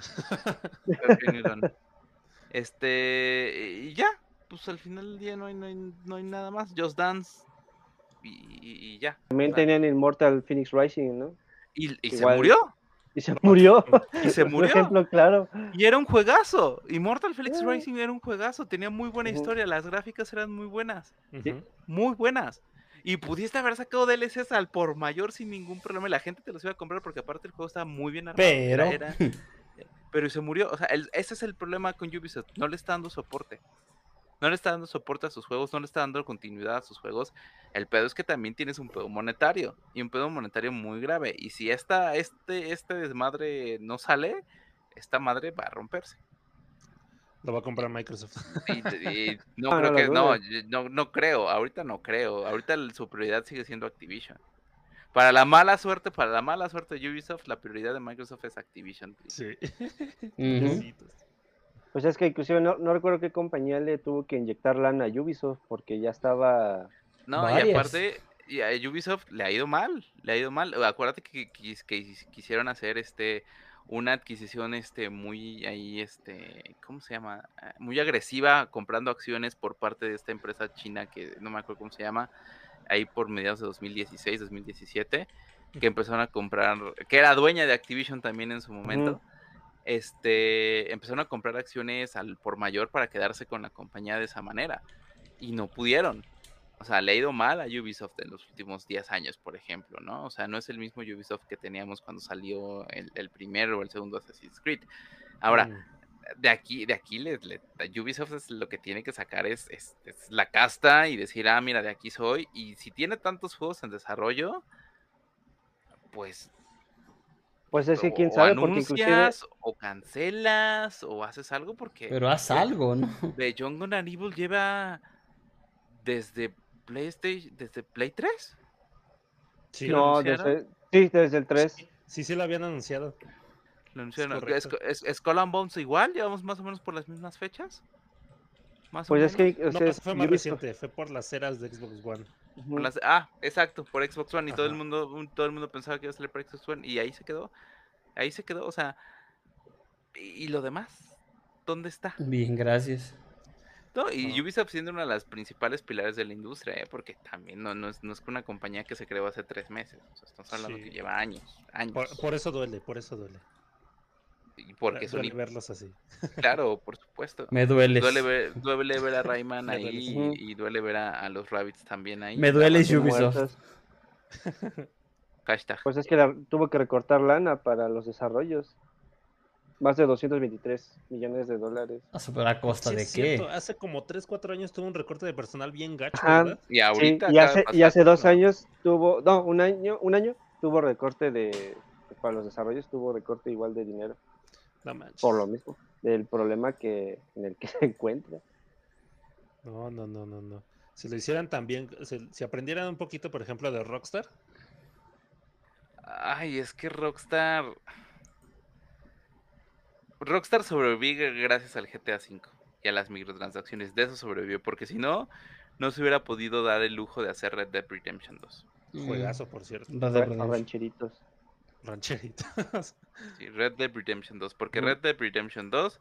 Speaker 1: Este, y ya, pues al final del día no hay, no hay, no hay nada más. Just Dance, y, y- y ya.
Speaker 2: También tenían Immortal Phoenix Rising, ¿no?
Speaker 1: y y se murió.
Speaker 2: Y se murió.
Speaker 1: Y se
Speaker 2: Por
Speaker 1: murió.
Speaker 2: ejemplo, claro.
Speaker 1: Y era un juegazo. Immortal Felix
Speaker 2: Ah.
Speaker 1: Racing era un juegazo. Tenía muy buena
Speaker 2: Ujú.
Speaker 1: historia. Las gráficas eran muy buenas.
Speaker 4: Ujú.
Speaker 1: Muy buenas. Y pudiste haber sacado DLCs al por mayor sin ningún problema. Y la gente te los iba a comprar porque aparte el juego estaba muy bien armado.
Speaker 3: Pero-
Speaker 1: era- pero se murió. O sea, el- ese es el problema con Ubisoft. No le está dando soporte. No le está dando soporte a sus juegos, no le está dando continuidad a sus juegos. El pedo es que también tienes un pedo monetario. Y un pedo monetario muy grave. Y si esta, este, este desmadre no sale, esta madre va a romperse.
Speaker 4: Lo va a comprar Microsoft.
Speaker 1: Y, y no
Speaker 2: Ah,
Speaker 1: creo
Speaker 2: no
Speaker 1: que, no, no, no creo, ahorita no creo, ahorita su prioridad sigue siendo Activision. Para la mala suerte, para la mala suerte de Ubisoft, la prioridad de Microsoft es Activision.
Speaker 4: Sí.
Speaker 2: Pues es que inclusive no, no recuerdo qué compañía le tuvo que inyectar lana a Ubisoft porque ya estaba...
Speaker 1: No, y aparte, y a Ubisoft le ha ido mal, le ha ido mal. Acuérdate que, que, que quisieron hacer este una adquisición este muy ahí este ¿cómo se llama? Ah, muy agresiva comprando acciones por parte de esta empresa china que no me acuerdo cómo se llama, ahí por mediados de 2016, 2017, que empezaron a comprar, que era dueña de Activision también en su momento. Este, empezaron a comprar acciones al por mayor para quedarse con la compañía de esa manera y no pudieron. O sea, le ha ido mal a Ubisoft en los últimos 10 años, por ejemplo, ¿no? O sea, no es el mismo Ubisoft que teníamos cuando salió el, el primero o el segundo Assassin's Creed. Ahora,
Speaker 4: Mm.
Speaker 1: de aquí, de aquí le, le- a Ubisoft es lo que tiene que sacar es, es- es la casta y decir, ah, mira, de aquí soy. Y si tiene tantos juegos en desarrollo, pues
Speaker 2: Pues es que quién
Speaker 1: o
Speaker 2: sabe, porque inclusive...
Speaker 1: anuncias, o cancelas, o haces algo porque
Speaker 3: Pero haz algo, ¿no?
Speaker 1: Beyond Good and Evil lleva desde PlayStation, desde Play 3.
Speaker 4: Sí,
Speaker 2: No, desde, sí, desde el 3.
Speaker 4: sí, sí, sí lo habían anunciado.
Speaker 1: Lo anunciaron. ¿Es, es, Skull and Bones igual? ¿Llevamos más o menos por las mismas fechas? Más o
Speaker 2: Pues es
Speaker 1: menos.
Speaker 2: que... o
Speaker 4: No, eso fue más reciente, fue por las eras de Xbox One.
Speaker 1: Las- ah, exacto, por Xbox One y todo el mundo un- todo el mundo pensaba que iba a salir por Xbox One y ahí se quedó. Ahí se quedó, o sea, y, y lo demás, ¿dónde está?
Speaker 3: Bien, gracias.
Speaker 1: No, y. Ubisoft siendo una de las principales pilares de la industria, ¿eh? porque también no, no, es, no es una compañía que se creó hace tres meses, o sea, estamos hablando
Speaker 4: Sí.
Speaker 1: que lleva años, años.
Speaker 4: Por, por eso duele, por eso duele.
Speaker 1: y porque es un
Speaker 4: duele verlos así.
Speaker 1: claro, por supuesto.
Speaker 3: Me dueles.
Speaker 1: Duele ver, duele ver a Rayman ahí y, y duele ver a, a los Rabbits también ahí.
Speaker 3: Me duele Ubisoft.
Speaker 1: Hashtag.
Speaker 2: Pues es que la- tuvo que recortar lana para los desarrollos. Más de 223 millones de dólares.
Speaker 3: ¿A super a costa
Speaker 4: Sí,
Speaker 3: de qué?
Speaker 4: cierto, Hace como 3, 4 años tuvo un recorte de personal bien gacho,
Speaker 2: Ajá.
Speaker 4: ¿verdad?
Speaker 1: Y ahorita.
Speaker 2: Sí, y hace, y hace
Speaker 1: pasar,
Speaker 2: dos años tuvo, no, un año, un año tuvo recorte de, para los desarrollos tuvo recorte igual de dinero,
Speaker 4: No manches.
Speaker 2: por lo mismo, del problema que en el que se encuentra.
Speaker 4: No, no, no, no, no. Si lo hicieran también, si, si aprendieran un poquito, por ejemplo, de Rockstar,
Speaker 1: Ay, es que Rockstar. Rockstar sobrevive gracias al GTA V y a las microtransacciones. De eso sobrevivió, porque si no, no se hubiera podido dar el lujo de hacer Red Dead Redemption 2.
Speaker 3: Mm,
Speaker 4: juegazo, por cierto.
Speaker 3: Red Dead
Speaker 2: rancheritos.
Speaker 4: Rancheritas.
Speaker 1: Sí, Red Dead Redemption 2, porque
Speaker 2: Ujú.
Speaker 1: Red Dead Redemption 2,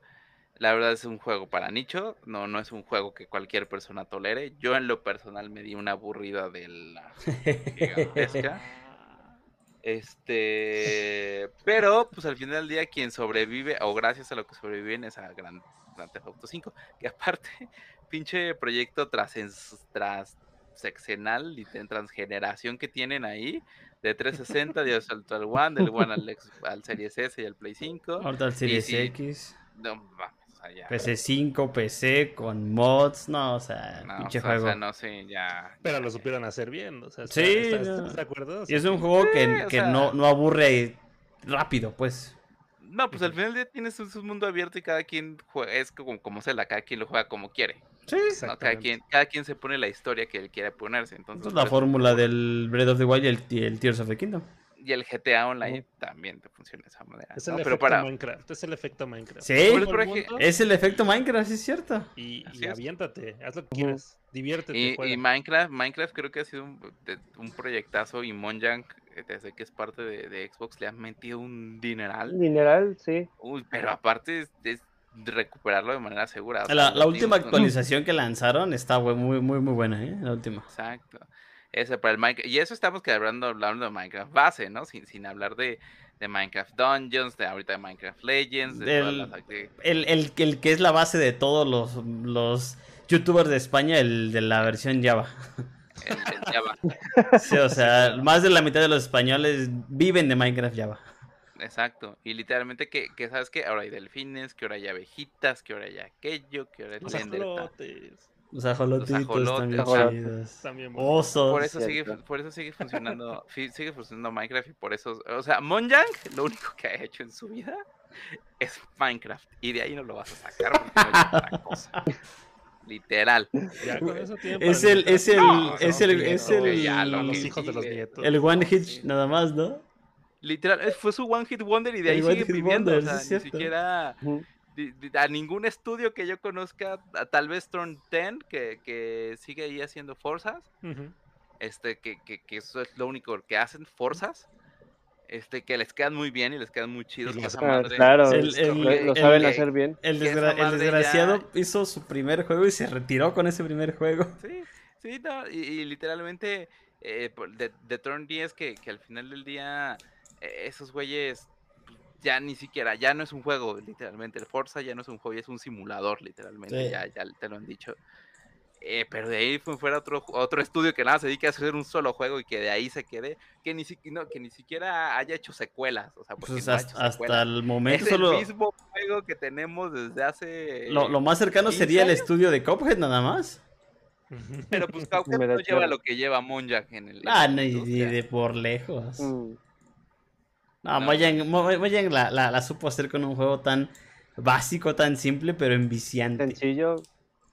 Speaker 1: la verdad es un juego para nicho, no, no es un juego que cualquier persona tolere. Yo en lo personal me di una aburrida de la. Este, pero pues al final del día quien sobrevive, o gracias a lo que sobreviven, es a Grand, Grand Theft Auto 5, que aparte, pinche proyecto tras, tras sexenal y transgeneración que tienen ahí, de 360, de salto al One, del One al, al Series S y al Play 5.
Speaker 3: Ahorita el Series. X.
Speaker 1: No sea, ya.
Speaker 3: PC 5, PC con mods. No, o sea,
Speaker 1: no,
Speaker 3: pinche
Speaker 1: o sea, o
Speaker 3: juego.
Speaker 1: sea, no sé, ya.
Speaker 4: Pero
Speaker 1: ya,
Speaker 4: lo
Speaker 1: ya.
Speaker 4: supieron hacer bien. O sea,
Speaker 3: Sí,
Speaker 4: ¿está- ¿estás,
Speaker 3: no.
Speaker 4: estás de acuerdo? O
Speaker 3: Y es un juego que,
Speaker 1: Sí, o
Speaker 3: que
Speaker 1: sea-
Speaker 3: no, no aburre rápido, pues.
Speaker 1: No, pues al final del día tienes un, un mundo abierto y cada quien juega, es como, como Zelda, cada quien lo juega como quiere.
Speaker 3: Sí.
Speaker 1: ¿no? Cada quien, cada quien se pone la historia que él quiera ponerse. Entonces,
Speaker 3: Esa es
Speaker 1: por
Speaker 3: la fórmula del Breath of the Wild y el, y el Tears of the Kingdom.
Speaker 1: Y el GTA Online también te funciona de esa manera.
Speaker 4: Es el
Speaker 1: ¿no?
Speaker 4: efecto
Speaker 1: Pero para.
Speaker 4: Minecraft. Es el efecto Minecraft.
Speaker 3: Sí.
Speaker 4: El
Speaker 3: Es el efecto Minecraft, sí es cierto.
Speaker 4: Y, y
Speaker 1: es.
Speaker 4: aviéntate, haz lo que quieras. Diviértete.
Speaker 1: Y, Minecraft, Minecraft creo que ha sido un, de- un proyectazo y Monjang, eh, desde que es parte de, de Xbox, le han metido un dineral.
Speaker 2: Mineral, sí.
Speaker 1: Uy, pero aparte es, es recuperarlo de manera segura. o sea,
Speaker 3: La, la última actualización que lanzaron está muy, muy, muy buena, ¿eh? La última.
Speaker 1: Exacto. Ese para el Minecraft. Y eso estamos que hablando, hablando de Minecraft base, ¿no? Sin, sin hablar de, de Minecraft Dungeons, de ahorita de Minecraft Legends, de todas
Speaker 3: El-
Speaker 1: las acti-
Speaker 3: El, el, el que es la base de todos los, los youtubers de España, el de la versión Java.
Speaker 1: el- Java.
Speaker 3: Sí, o sea, más de la mitad de los españoles viven de Minecraft Java.
Speaker 1: Exacto. Y literalmente que, que sabes que ahora hay delfines, que ahora hay abejitas, que ahora hay aquello, que ahora el
Speaker 4: Los.
Speaker 3: Los ajolotitos
Speaker 1: ajolotes,
Speaker 3: también chidos.
Speaker 4: También.
Speaker 3: Osos.
Speaker 1: Por eso sigue, por eso sigue funcionando, sigue funcionando Minecraft y por eso, o sea, Monjang lo único que ha hecho en su vida es Minecraft y de ahí no lo vas a sacar porque no hay otra cosa. Literal.
Speaker 4: Ya con eso tienen
Speaker 3: Es el, es el,
Speaker 1: No,
Speaker 3: es
Speaker 4: no,
Speaker 3: el, es
Speaker 4: no,
Speaker 3: el,
Speaker 1: ya lo
Speaker 4: los hijos de los nietos.
Speaker 3: el One Hit
Speaker 1: Sí.
Speaker 3: nada más, ¿no?
Speaker 1: Literal, fue su One Hit Wonder y de ahí
Speaker 3: El
Speaker 1: sigue viviendo.
Speaker 3: Wonder,
Speaker 1: o sea, ni
Speaker 3: cierto.
Speaker 1: siquiera di- di- a ningún estudio que yo conozca, a- tal vez Turn 10, que, que sigue ahí haciendo forzas, este, que, que, que eso es lo único que hacen, forzas, este, que les quedan muy bien y les quedan muy chidos.
Speaker 2: Ah, claro,
Speaker 3: El-
Speaker 2: lo-
Speaker 3: el-
Speaker 2: lo
Speaker 3: el-
Speaker 2: saben
Speaker 1: el-
Speaker 2: hacer bien.
Speaker 3: El, desgra- desgraciado
Speaker 1: ya-
Speaker 3: hizo su primer juego y se retiró con ese primer juego.
Speaker 1: Sí, sí, no, y, y literalmente eh, de, de Turn 10 que, que al final del día eh, esos güeyes ya ni siquiera, ya no es un juego, literalmente. El Forza ya no es un juego, ya es un simulador, literalmente,
Speaker 3: Sí.
Speaker 1: ya, ya te lo han dicho. Eh, pero de ahí fue fuera otro, otro estudio que nada se dedica a hacer un solo juego y que de ahí se quede, que ni, si- no, que ni siquiera haya hecho secuelas. O sea, porque
Speaker 3: Pues
Speaker 1: no ha
Speaker 3: hasta,
Speaker 1: hecho
Speaker 3: hasta
Speaker 1: secuelas.
Speaker 3: el momento
Speaker 1: Es
Speaker 3: solo
Speaker 1: el mismo juego que tenemos desde hace.
Speaker 3: lo, lo más cercano
Speaker 1: 15
Speaker 3: sería el estudio de Cuphead nada más.
Speaker 1: Pero pues
Speaker 2: da
Speaker 1: no lleva lo que lleva Monjak en el.
Speaker 3: Ah, no, y, de por lejos.
Speaker 2: Mm.
Speaker 3: No,
Speaker 1: No.
Speaker 3: Mojang, Mo- Mojang la, la, la supo hacer con un juego tan básico, tan simple, pero enviciante.
Speaker 2: Sencillo,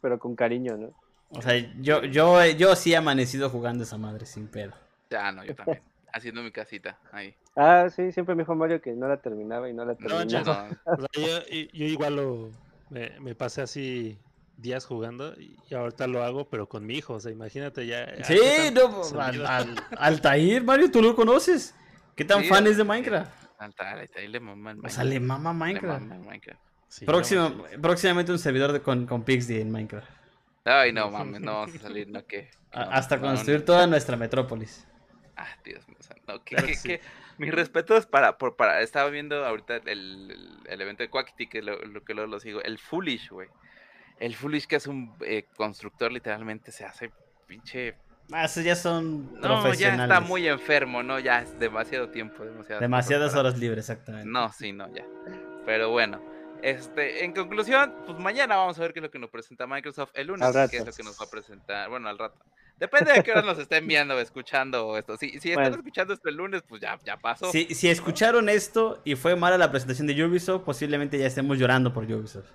Speaker 2: pero con cariño, ¿no?
Speaker 3: O sea, yo, yo, yo sí he amanecido jugando esa madre sin pedo.
Speaker 1: Ya, no, yo también. Haciendo mi casita ahí.
Speaker 2: Ah, sí, siempre me dijo Mario que no la terminaba y no la
Speaker 1: No,
Speaker 2: terminaba.
Speaker 1: ya no.
Speaker 4: O sea, yo, yo igual lo, me, me pasé así días jugando y ahorita lo hago, pero con mi hijo. O sea, imagínate ya.
Speaker 3: Sí, no, al, al, Altair, Mario, tú lo conoces. ¿Qué tan
Speaker 1: Sí,
Speaker 3: fan es de Minecraft?
Speaker 1: Ahí le mama el
Speaker 3: O sea, le mama
Speaker 1: Le
Speaker 3: Minecraft.
Speaker 1: mama el Minecraft.
Speaker 4: Sí,
Speaker 3: Próximo,
Speaker 4: no,
Speaker 3: próximamente un servidor de, con, con Pixie en Minecraft.
Speaker 1: Ay, no mames, no vamos a salir, no que. No,
Speaker 3: hasta
Speaker 1: no,
Speaker 3: construir
Speaker 1: no.
Speaker 3: toda nuestra metrópolis.
Speaker 1: Ah, Dios mío, no, que,
Speaker 4: Claro
Speaker 1: que-
Speaker 4: que sí.
Speaker 1: que- mis respetos para, por, para, estaba viendo ahorita el, el, el evento de Quackity, que lo, lo que luego lo sigo, el Foolish, güey. El Foolish que es un eh, constructor, literalmente se hace pinche...
Speaker 3: Ah, esos ya son
Speaker 1: No, ya está muy enfermo, ¿no? Ya es demasiado tiempo, demasiado
Speaker 3: Demasiadas horas libres, exactamente.
Speaker 1: No, sí, no, ya. Pero bueno, este, en conclusión, pues mañana vamos a ver qué es lo que nos presenta Microsoft el lunes, qué es lo que nos va a presentar, bueno, al rato. Depende de qué hora nos estén viendo o escuchando esto. Si, si están
Speaker 2: Bueno.
Speaker 1: escuchando esto el lunes, pues ya, ya pasó.
Speaker 3: Si, si escucharon esto y fue mala la presentación de Ubisoft, posiblemente ya estemos llorando por Ubisoft.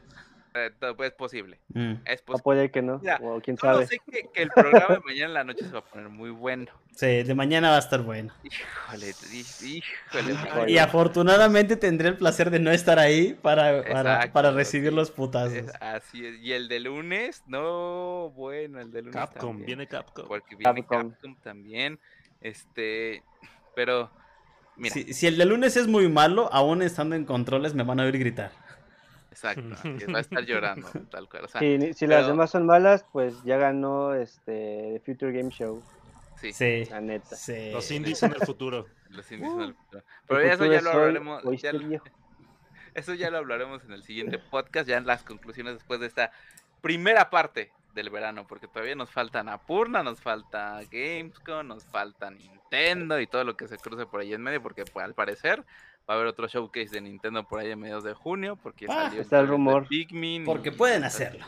Speaker 1: Eh, es posible,
Speaker 3: Mm.
Speaker 1: es
Speaker 2: O
Speaker 1: posible.
Speaker 2: puede que no,
Speaker 1: Mira,
Speaker 2: o quién sabe.
Speaker 1: sé que, que el programa de mañana en la noche se va a poner muy bueno.
Speaker 3: Sí, de mañana va a estar bueno.
Speaker 1: Híjole, hí- híjole.
Speaker 3: Y afortunadamente tendré el placer de no estar ahí para, para, para recibir
Speaker 1: sí.
Speaker 3: los putazos.
Speaker 1: Es- así es. Y el de lunes, no, bueno, el de lunes
Speaker 4: Capcom,
Speaker 1: también.
Speaker 4: viene Capcom.
Speaker 1: porque viene
Speaker 2: Capcom.
Speaker 1: Capcom. también. Este, pero mira,
Speaker 3: Si, si el de lunes es muy malo, aún estando en controles me van a oír gritar.
Speaker 1: Exacto, va a estar llorando, tal cual. O sea,
Speaker 2: Si, las demás son malas, pues ya ganó este Future Game Show,
Speaker 1: sí,
Speaker 3: Sí.
Speaker 2: la neta.
Speaker 3: sí.
Speaker 4: Los indies son el futuro.
Speaker 1: los indies son el futuro.
Speaker 2: El
Speaker 1: Pero eso ya lo
Speaker 2: hoy,
Speaker 1: hablaremos, eso ya lo hablaremos en el siguiente podcast, ya en las conclusiones después de esta primera parte del verano, porque todavía nos faltan Apurna, nos falta Gamescom, nos falta Nintendo y todo lo que se cruce por ahí en medio, porque pues, al parecer va a haber otro showcase de Nintendo por ahí en mediados de junio, porque
Speaker 3: Ah,
Speaker 1: salió
Speaker 2: está el rumor.
Speaker 1: Pikmin
Speaker 3: Porque
Speaker 1: y-
Speaker 3: pueden
Speaker 1: y-
Speaker 3: hacerlo.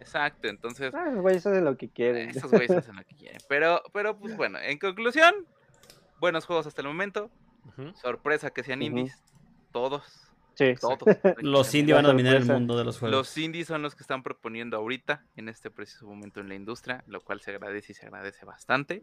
Speaker 1: Exacto, entonces
Speaker 2: Ah, los güeyes hacen lo que quieren.
Speaker 1: esos güeyes hacen lo que quieren. Pero, pero pues bueno, en conclusión, buenos juegos hasta el momento. Sorpresa que sean indies, todos,
Speaker 2: Sí.
Speaker 1: todos.
Speaker 3: Los indies van a dominar el mundo de los juegos.
Speaker 1: Los indies son los que están proponiendo ahorita, en este preciso momento en la industria, lo cual se agradece y se agradece bastante.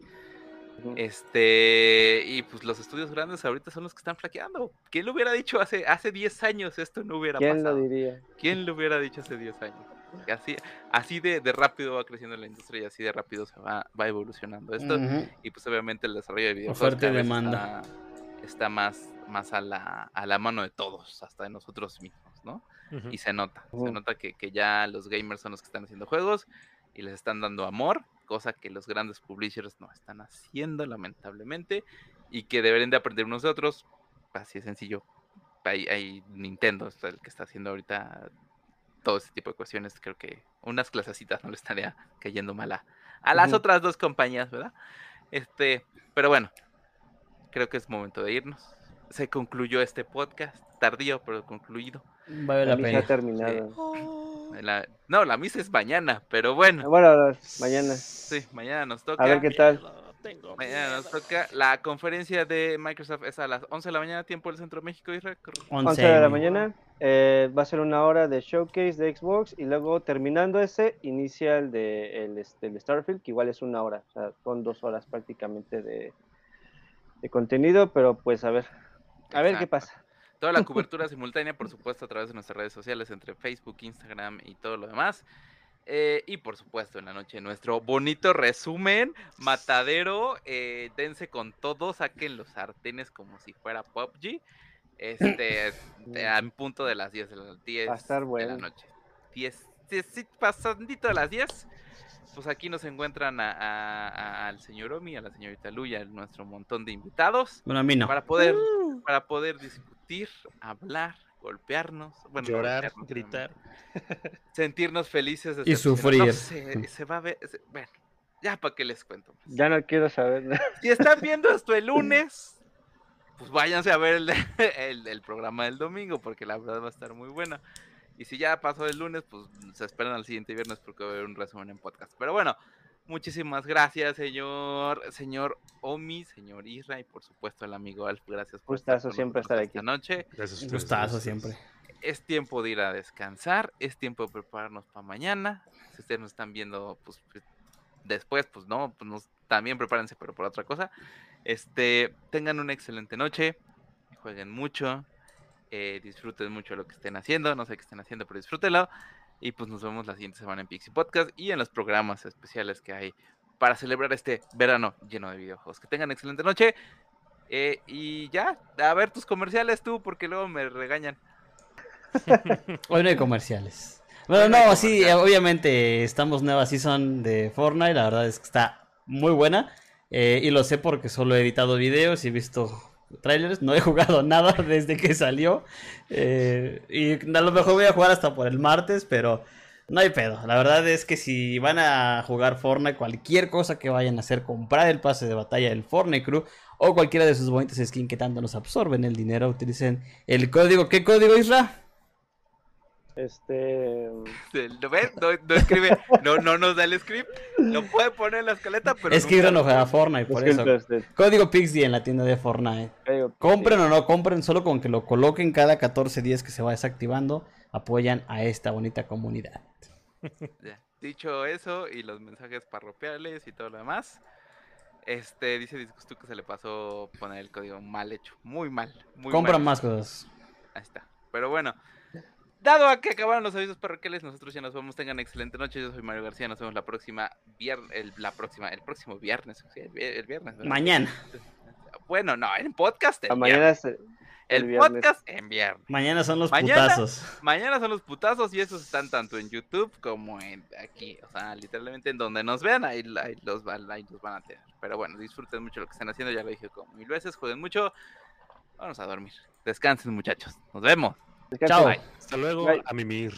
Speaker 1: Este, y pues los estudios grandes ahorita son los que están flaqueando. ¿Quién lo hubiera dicho hace, hace 10 años esto no hubiera
Speaker 2: ¿Quién lo
Speaker 1: pasado?
Speaker 2: diría?
Speaker 1: ¿Quién lo hubiera dicho hace 10 años? Así así de, de rápido va creciendo la industria y así de rápido se va, va evolucionando esto. Y pues obviamente el desarrollo de videojuegos
Speaker 3: Oferta y demanda.
Speaker 1: Está, está más, más a, la, a la mano de todos, hasta de nosotros mismos, ¿no? Y se nota, se nota que, que ya los gamers son los que están haciendo juegos y les están dando amor, cosa que los grandes publishers no están haciendo, lamentablemente, y que deberían de aprender nosotros. Así de sencillo. Hay, hay Nintendo, es el que está haciendo ahorita todo ese tipo de cuestiones. Creo que unas clasecitas no le estaría cayendo mal a, a las
Speaker 2: Ujú.
Speaker 1: otras dos compañías, ¿verdad? Este, pero bueno, creo que es momento de irnos. Se concluyó este podcast, tardío, pero concluido.
Speaker 3: Vale
Speaker 2: La
Speaker 3: la pena.
Speaker 2: terminado.
Speaker 1: La- no, la misa es mañana, pero bueno.
Speaker 2: Bueno, mañana.
Speaker 1: Sí, mañana nos toca.
Speaker 2: A ver qué tal.
Speaker 4: Tengo
Speaker 1: Mañana nos toca. La conferencia de Microsoft es a las 11 de la mañana, tiempo del Centro de México, Israel.
Speaker 2: 11 de la mañana. eh, va a ser una hora de showcase de Xbox y luego terminando ese inicia el de el, este, el Starfield, que igual es una hora. O sea, son dos horas prácticamente de, de contenido, pero pues a ver. A ver qué pasa.
Speaker 1: Toda la cobertura simultánea, por supuesto, a través de nuestras redes sociales, entre Facebook, Instagram y todo lo demás. Eh, y por supuesto, en la noche, nuestro bonito resumen, matadero, eh, dense con todo, saquen los sartenes como si fuera PUBG. Este, eh, a punto de las 10 de la, 10
Speaker 2: Va a estar
Speaker 1: de
Speaker 2: bueno.
Speaker 1: la noche. 10, sí, sí, pasandito de las 10. Pues aquí nos encuentran a- a- a- al señor Omi, a la señorita Luya, a nuestro montón de invitados
Speaker 3: Bueno, a mí no.
Speaker 1: para poder para poder discutir, hablar, golpearnos, bueno, no
Speaker 4: Llorar,
Speaker 1: golpearnos,
Speaker 4: gritar.
Speaker 1: sentirnos felices de
Speaker 3: Y
Speaker 1: no
Speaker 3: sufrir.
Speaker 1: sé, se va a ver, se- bueno, ya para qué les cuento. más.
Speaker 2: Ya no quiero saber.
Speaker 1: Si están viendo esto el lunes, pues váyanse a ver el, el- el programa del domingo porque la verdad va a estar muy buena. Y si ya pasó el lunes, pues se esperan al siguiente viernes porque va a haber un resumen en podcast. Pero bueno, muchísimas gracias, señor, señor Omi, señor Isra y por supuesto el amigo Alf. Gracias por
Speaker 2: Gustazo siempre estar
Speaker 1: esta noche.
Speaker 4: Gracias
Speaker 3: Gustazo siempre.
Speaker 1: Es tiempo de ir a descansar, es tiempo de prepararnos para mañana. Si ustedes nos están viendo, pues pues, después, pues no, pues nos- también prepárense, pero por otra cosa. Este, tengan una excelente noche, jueguen mucho, eh, disfruten mucho lo que estén haciendo, no sé qué estén haciendo, pero disfrútenlo. Y pues nos vemos la siguiente semana en Pixie Podcast y en los programas especiales que hay para celebrar este verano lleno de videojuegos. Que tengan excelente noche. eh, y ya, a ver tus comerciales tú, porque luego me regañan.
Speaker 3: Hoy no hay comerciales. Bueno,
Speaker 1: no
Speaker 3: sí,
Speaker 1: comerciales.
Speaker 3: obviamente estamos nueva season de Fortnite, la verdad es que está muy buena. eh, y lo sé porque solo he editado videos y he visto trailers, no he jugado nada desde que salió. eh, y a lo mejor voy a jugar hasta por el martes, pero no hay pedo. La verdad es que si van a jugar Fortnite, cualquier cosa que vayan a hacer, comprar el pase de batalla del Fortnite Crew o cualquiera de sus bonitas skins que tanto nos absorben el dinero, utilicen el código. ¿Qué código, Isra?
Speaker 2: Este.
Speaker 1: ¿Lo ves? No, no escribe, no, no nos da el script. Lo puede poner en la escaleta, pero.
Speaker 3: es que
Speaker 1: nunca
Speaker 3: juega a
Speaker 1: pone.
Speaker 3: Fortnite, por eso.
Speaker 2: disculpe usted.
Speaker 3: Código Pixie en la tienda de Fortnite.
Speaker 2: Código-
Speaker 3: Compren o no compren, solo con que lo coloquen cada 14 días que se va desactivando, apoyan a esta bonita comunidad.
Speaker 1: Ya. Dicho eso, y los mensajes parroquiales y todo lo demás. Este dice Disgustu que se le pasó poner el código mal hecho. Muy mal. Muy
Speaker 3: Compran
Speaker 1: mal.
Speaker 3: más cosas.
Speaker 1: Ahí está. Pero bueno. Dado a que acabaron los avisos parroquiales, nosotros ya nos vamos. Tengan excelente noche. Yo soy Mario García. Nos vemos la próxima viernes. El, la próxima, el próximo viernes. el, vi- el viernes. ¿verdad?
Speaker 3: Mañana.
Speaker 1: Bueno, no, en podcast. El,
Speaker 2: A mañana es-
Speaker 1: el podcast en viernes.
Speaker 3: Mañana son los
Speaker 1: Mañana.
Speaker 3: putazos.
Speaker 1: Mañana son los putazos y esos están tanto en YouTube como en aquí. O sea, literalmente en donde nos vean, ahí, ahí los, van, ahí los van a tener. Pero bueno, disfruten mucho lo que están haciendo. Ya lo dije como mil veces. Jueguen mucho. Vamos a dormir. Descansen, muchachos. Nos vemos.
Speaker 3: Chao.
Speaker 1: Bye.
Speaker 4: Hasta luego,
Speaker 2: Bye.
Speaker 4: a mimir.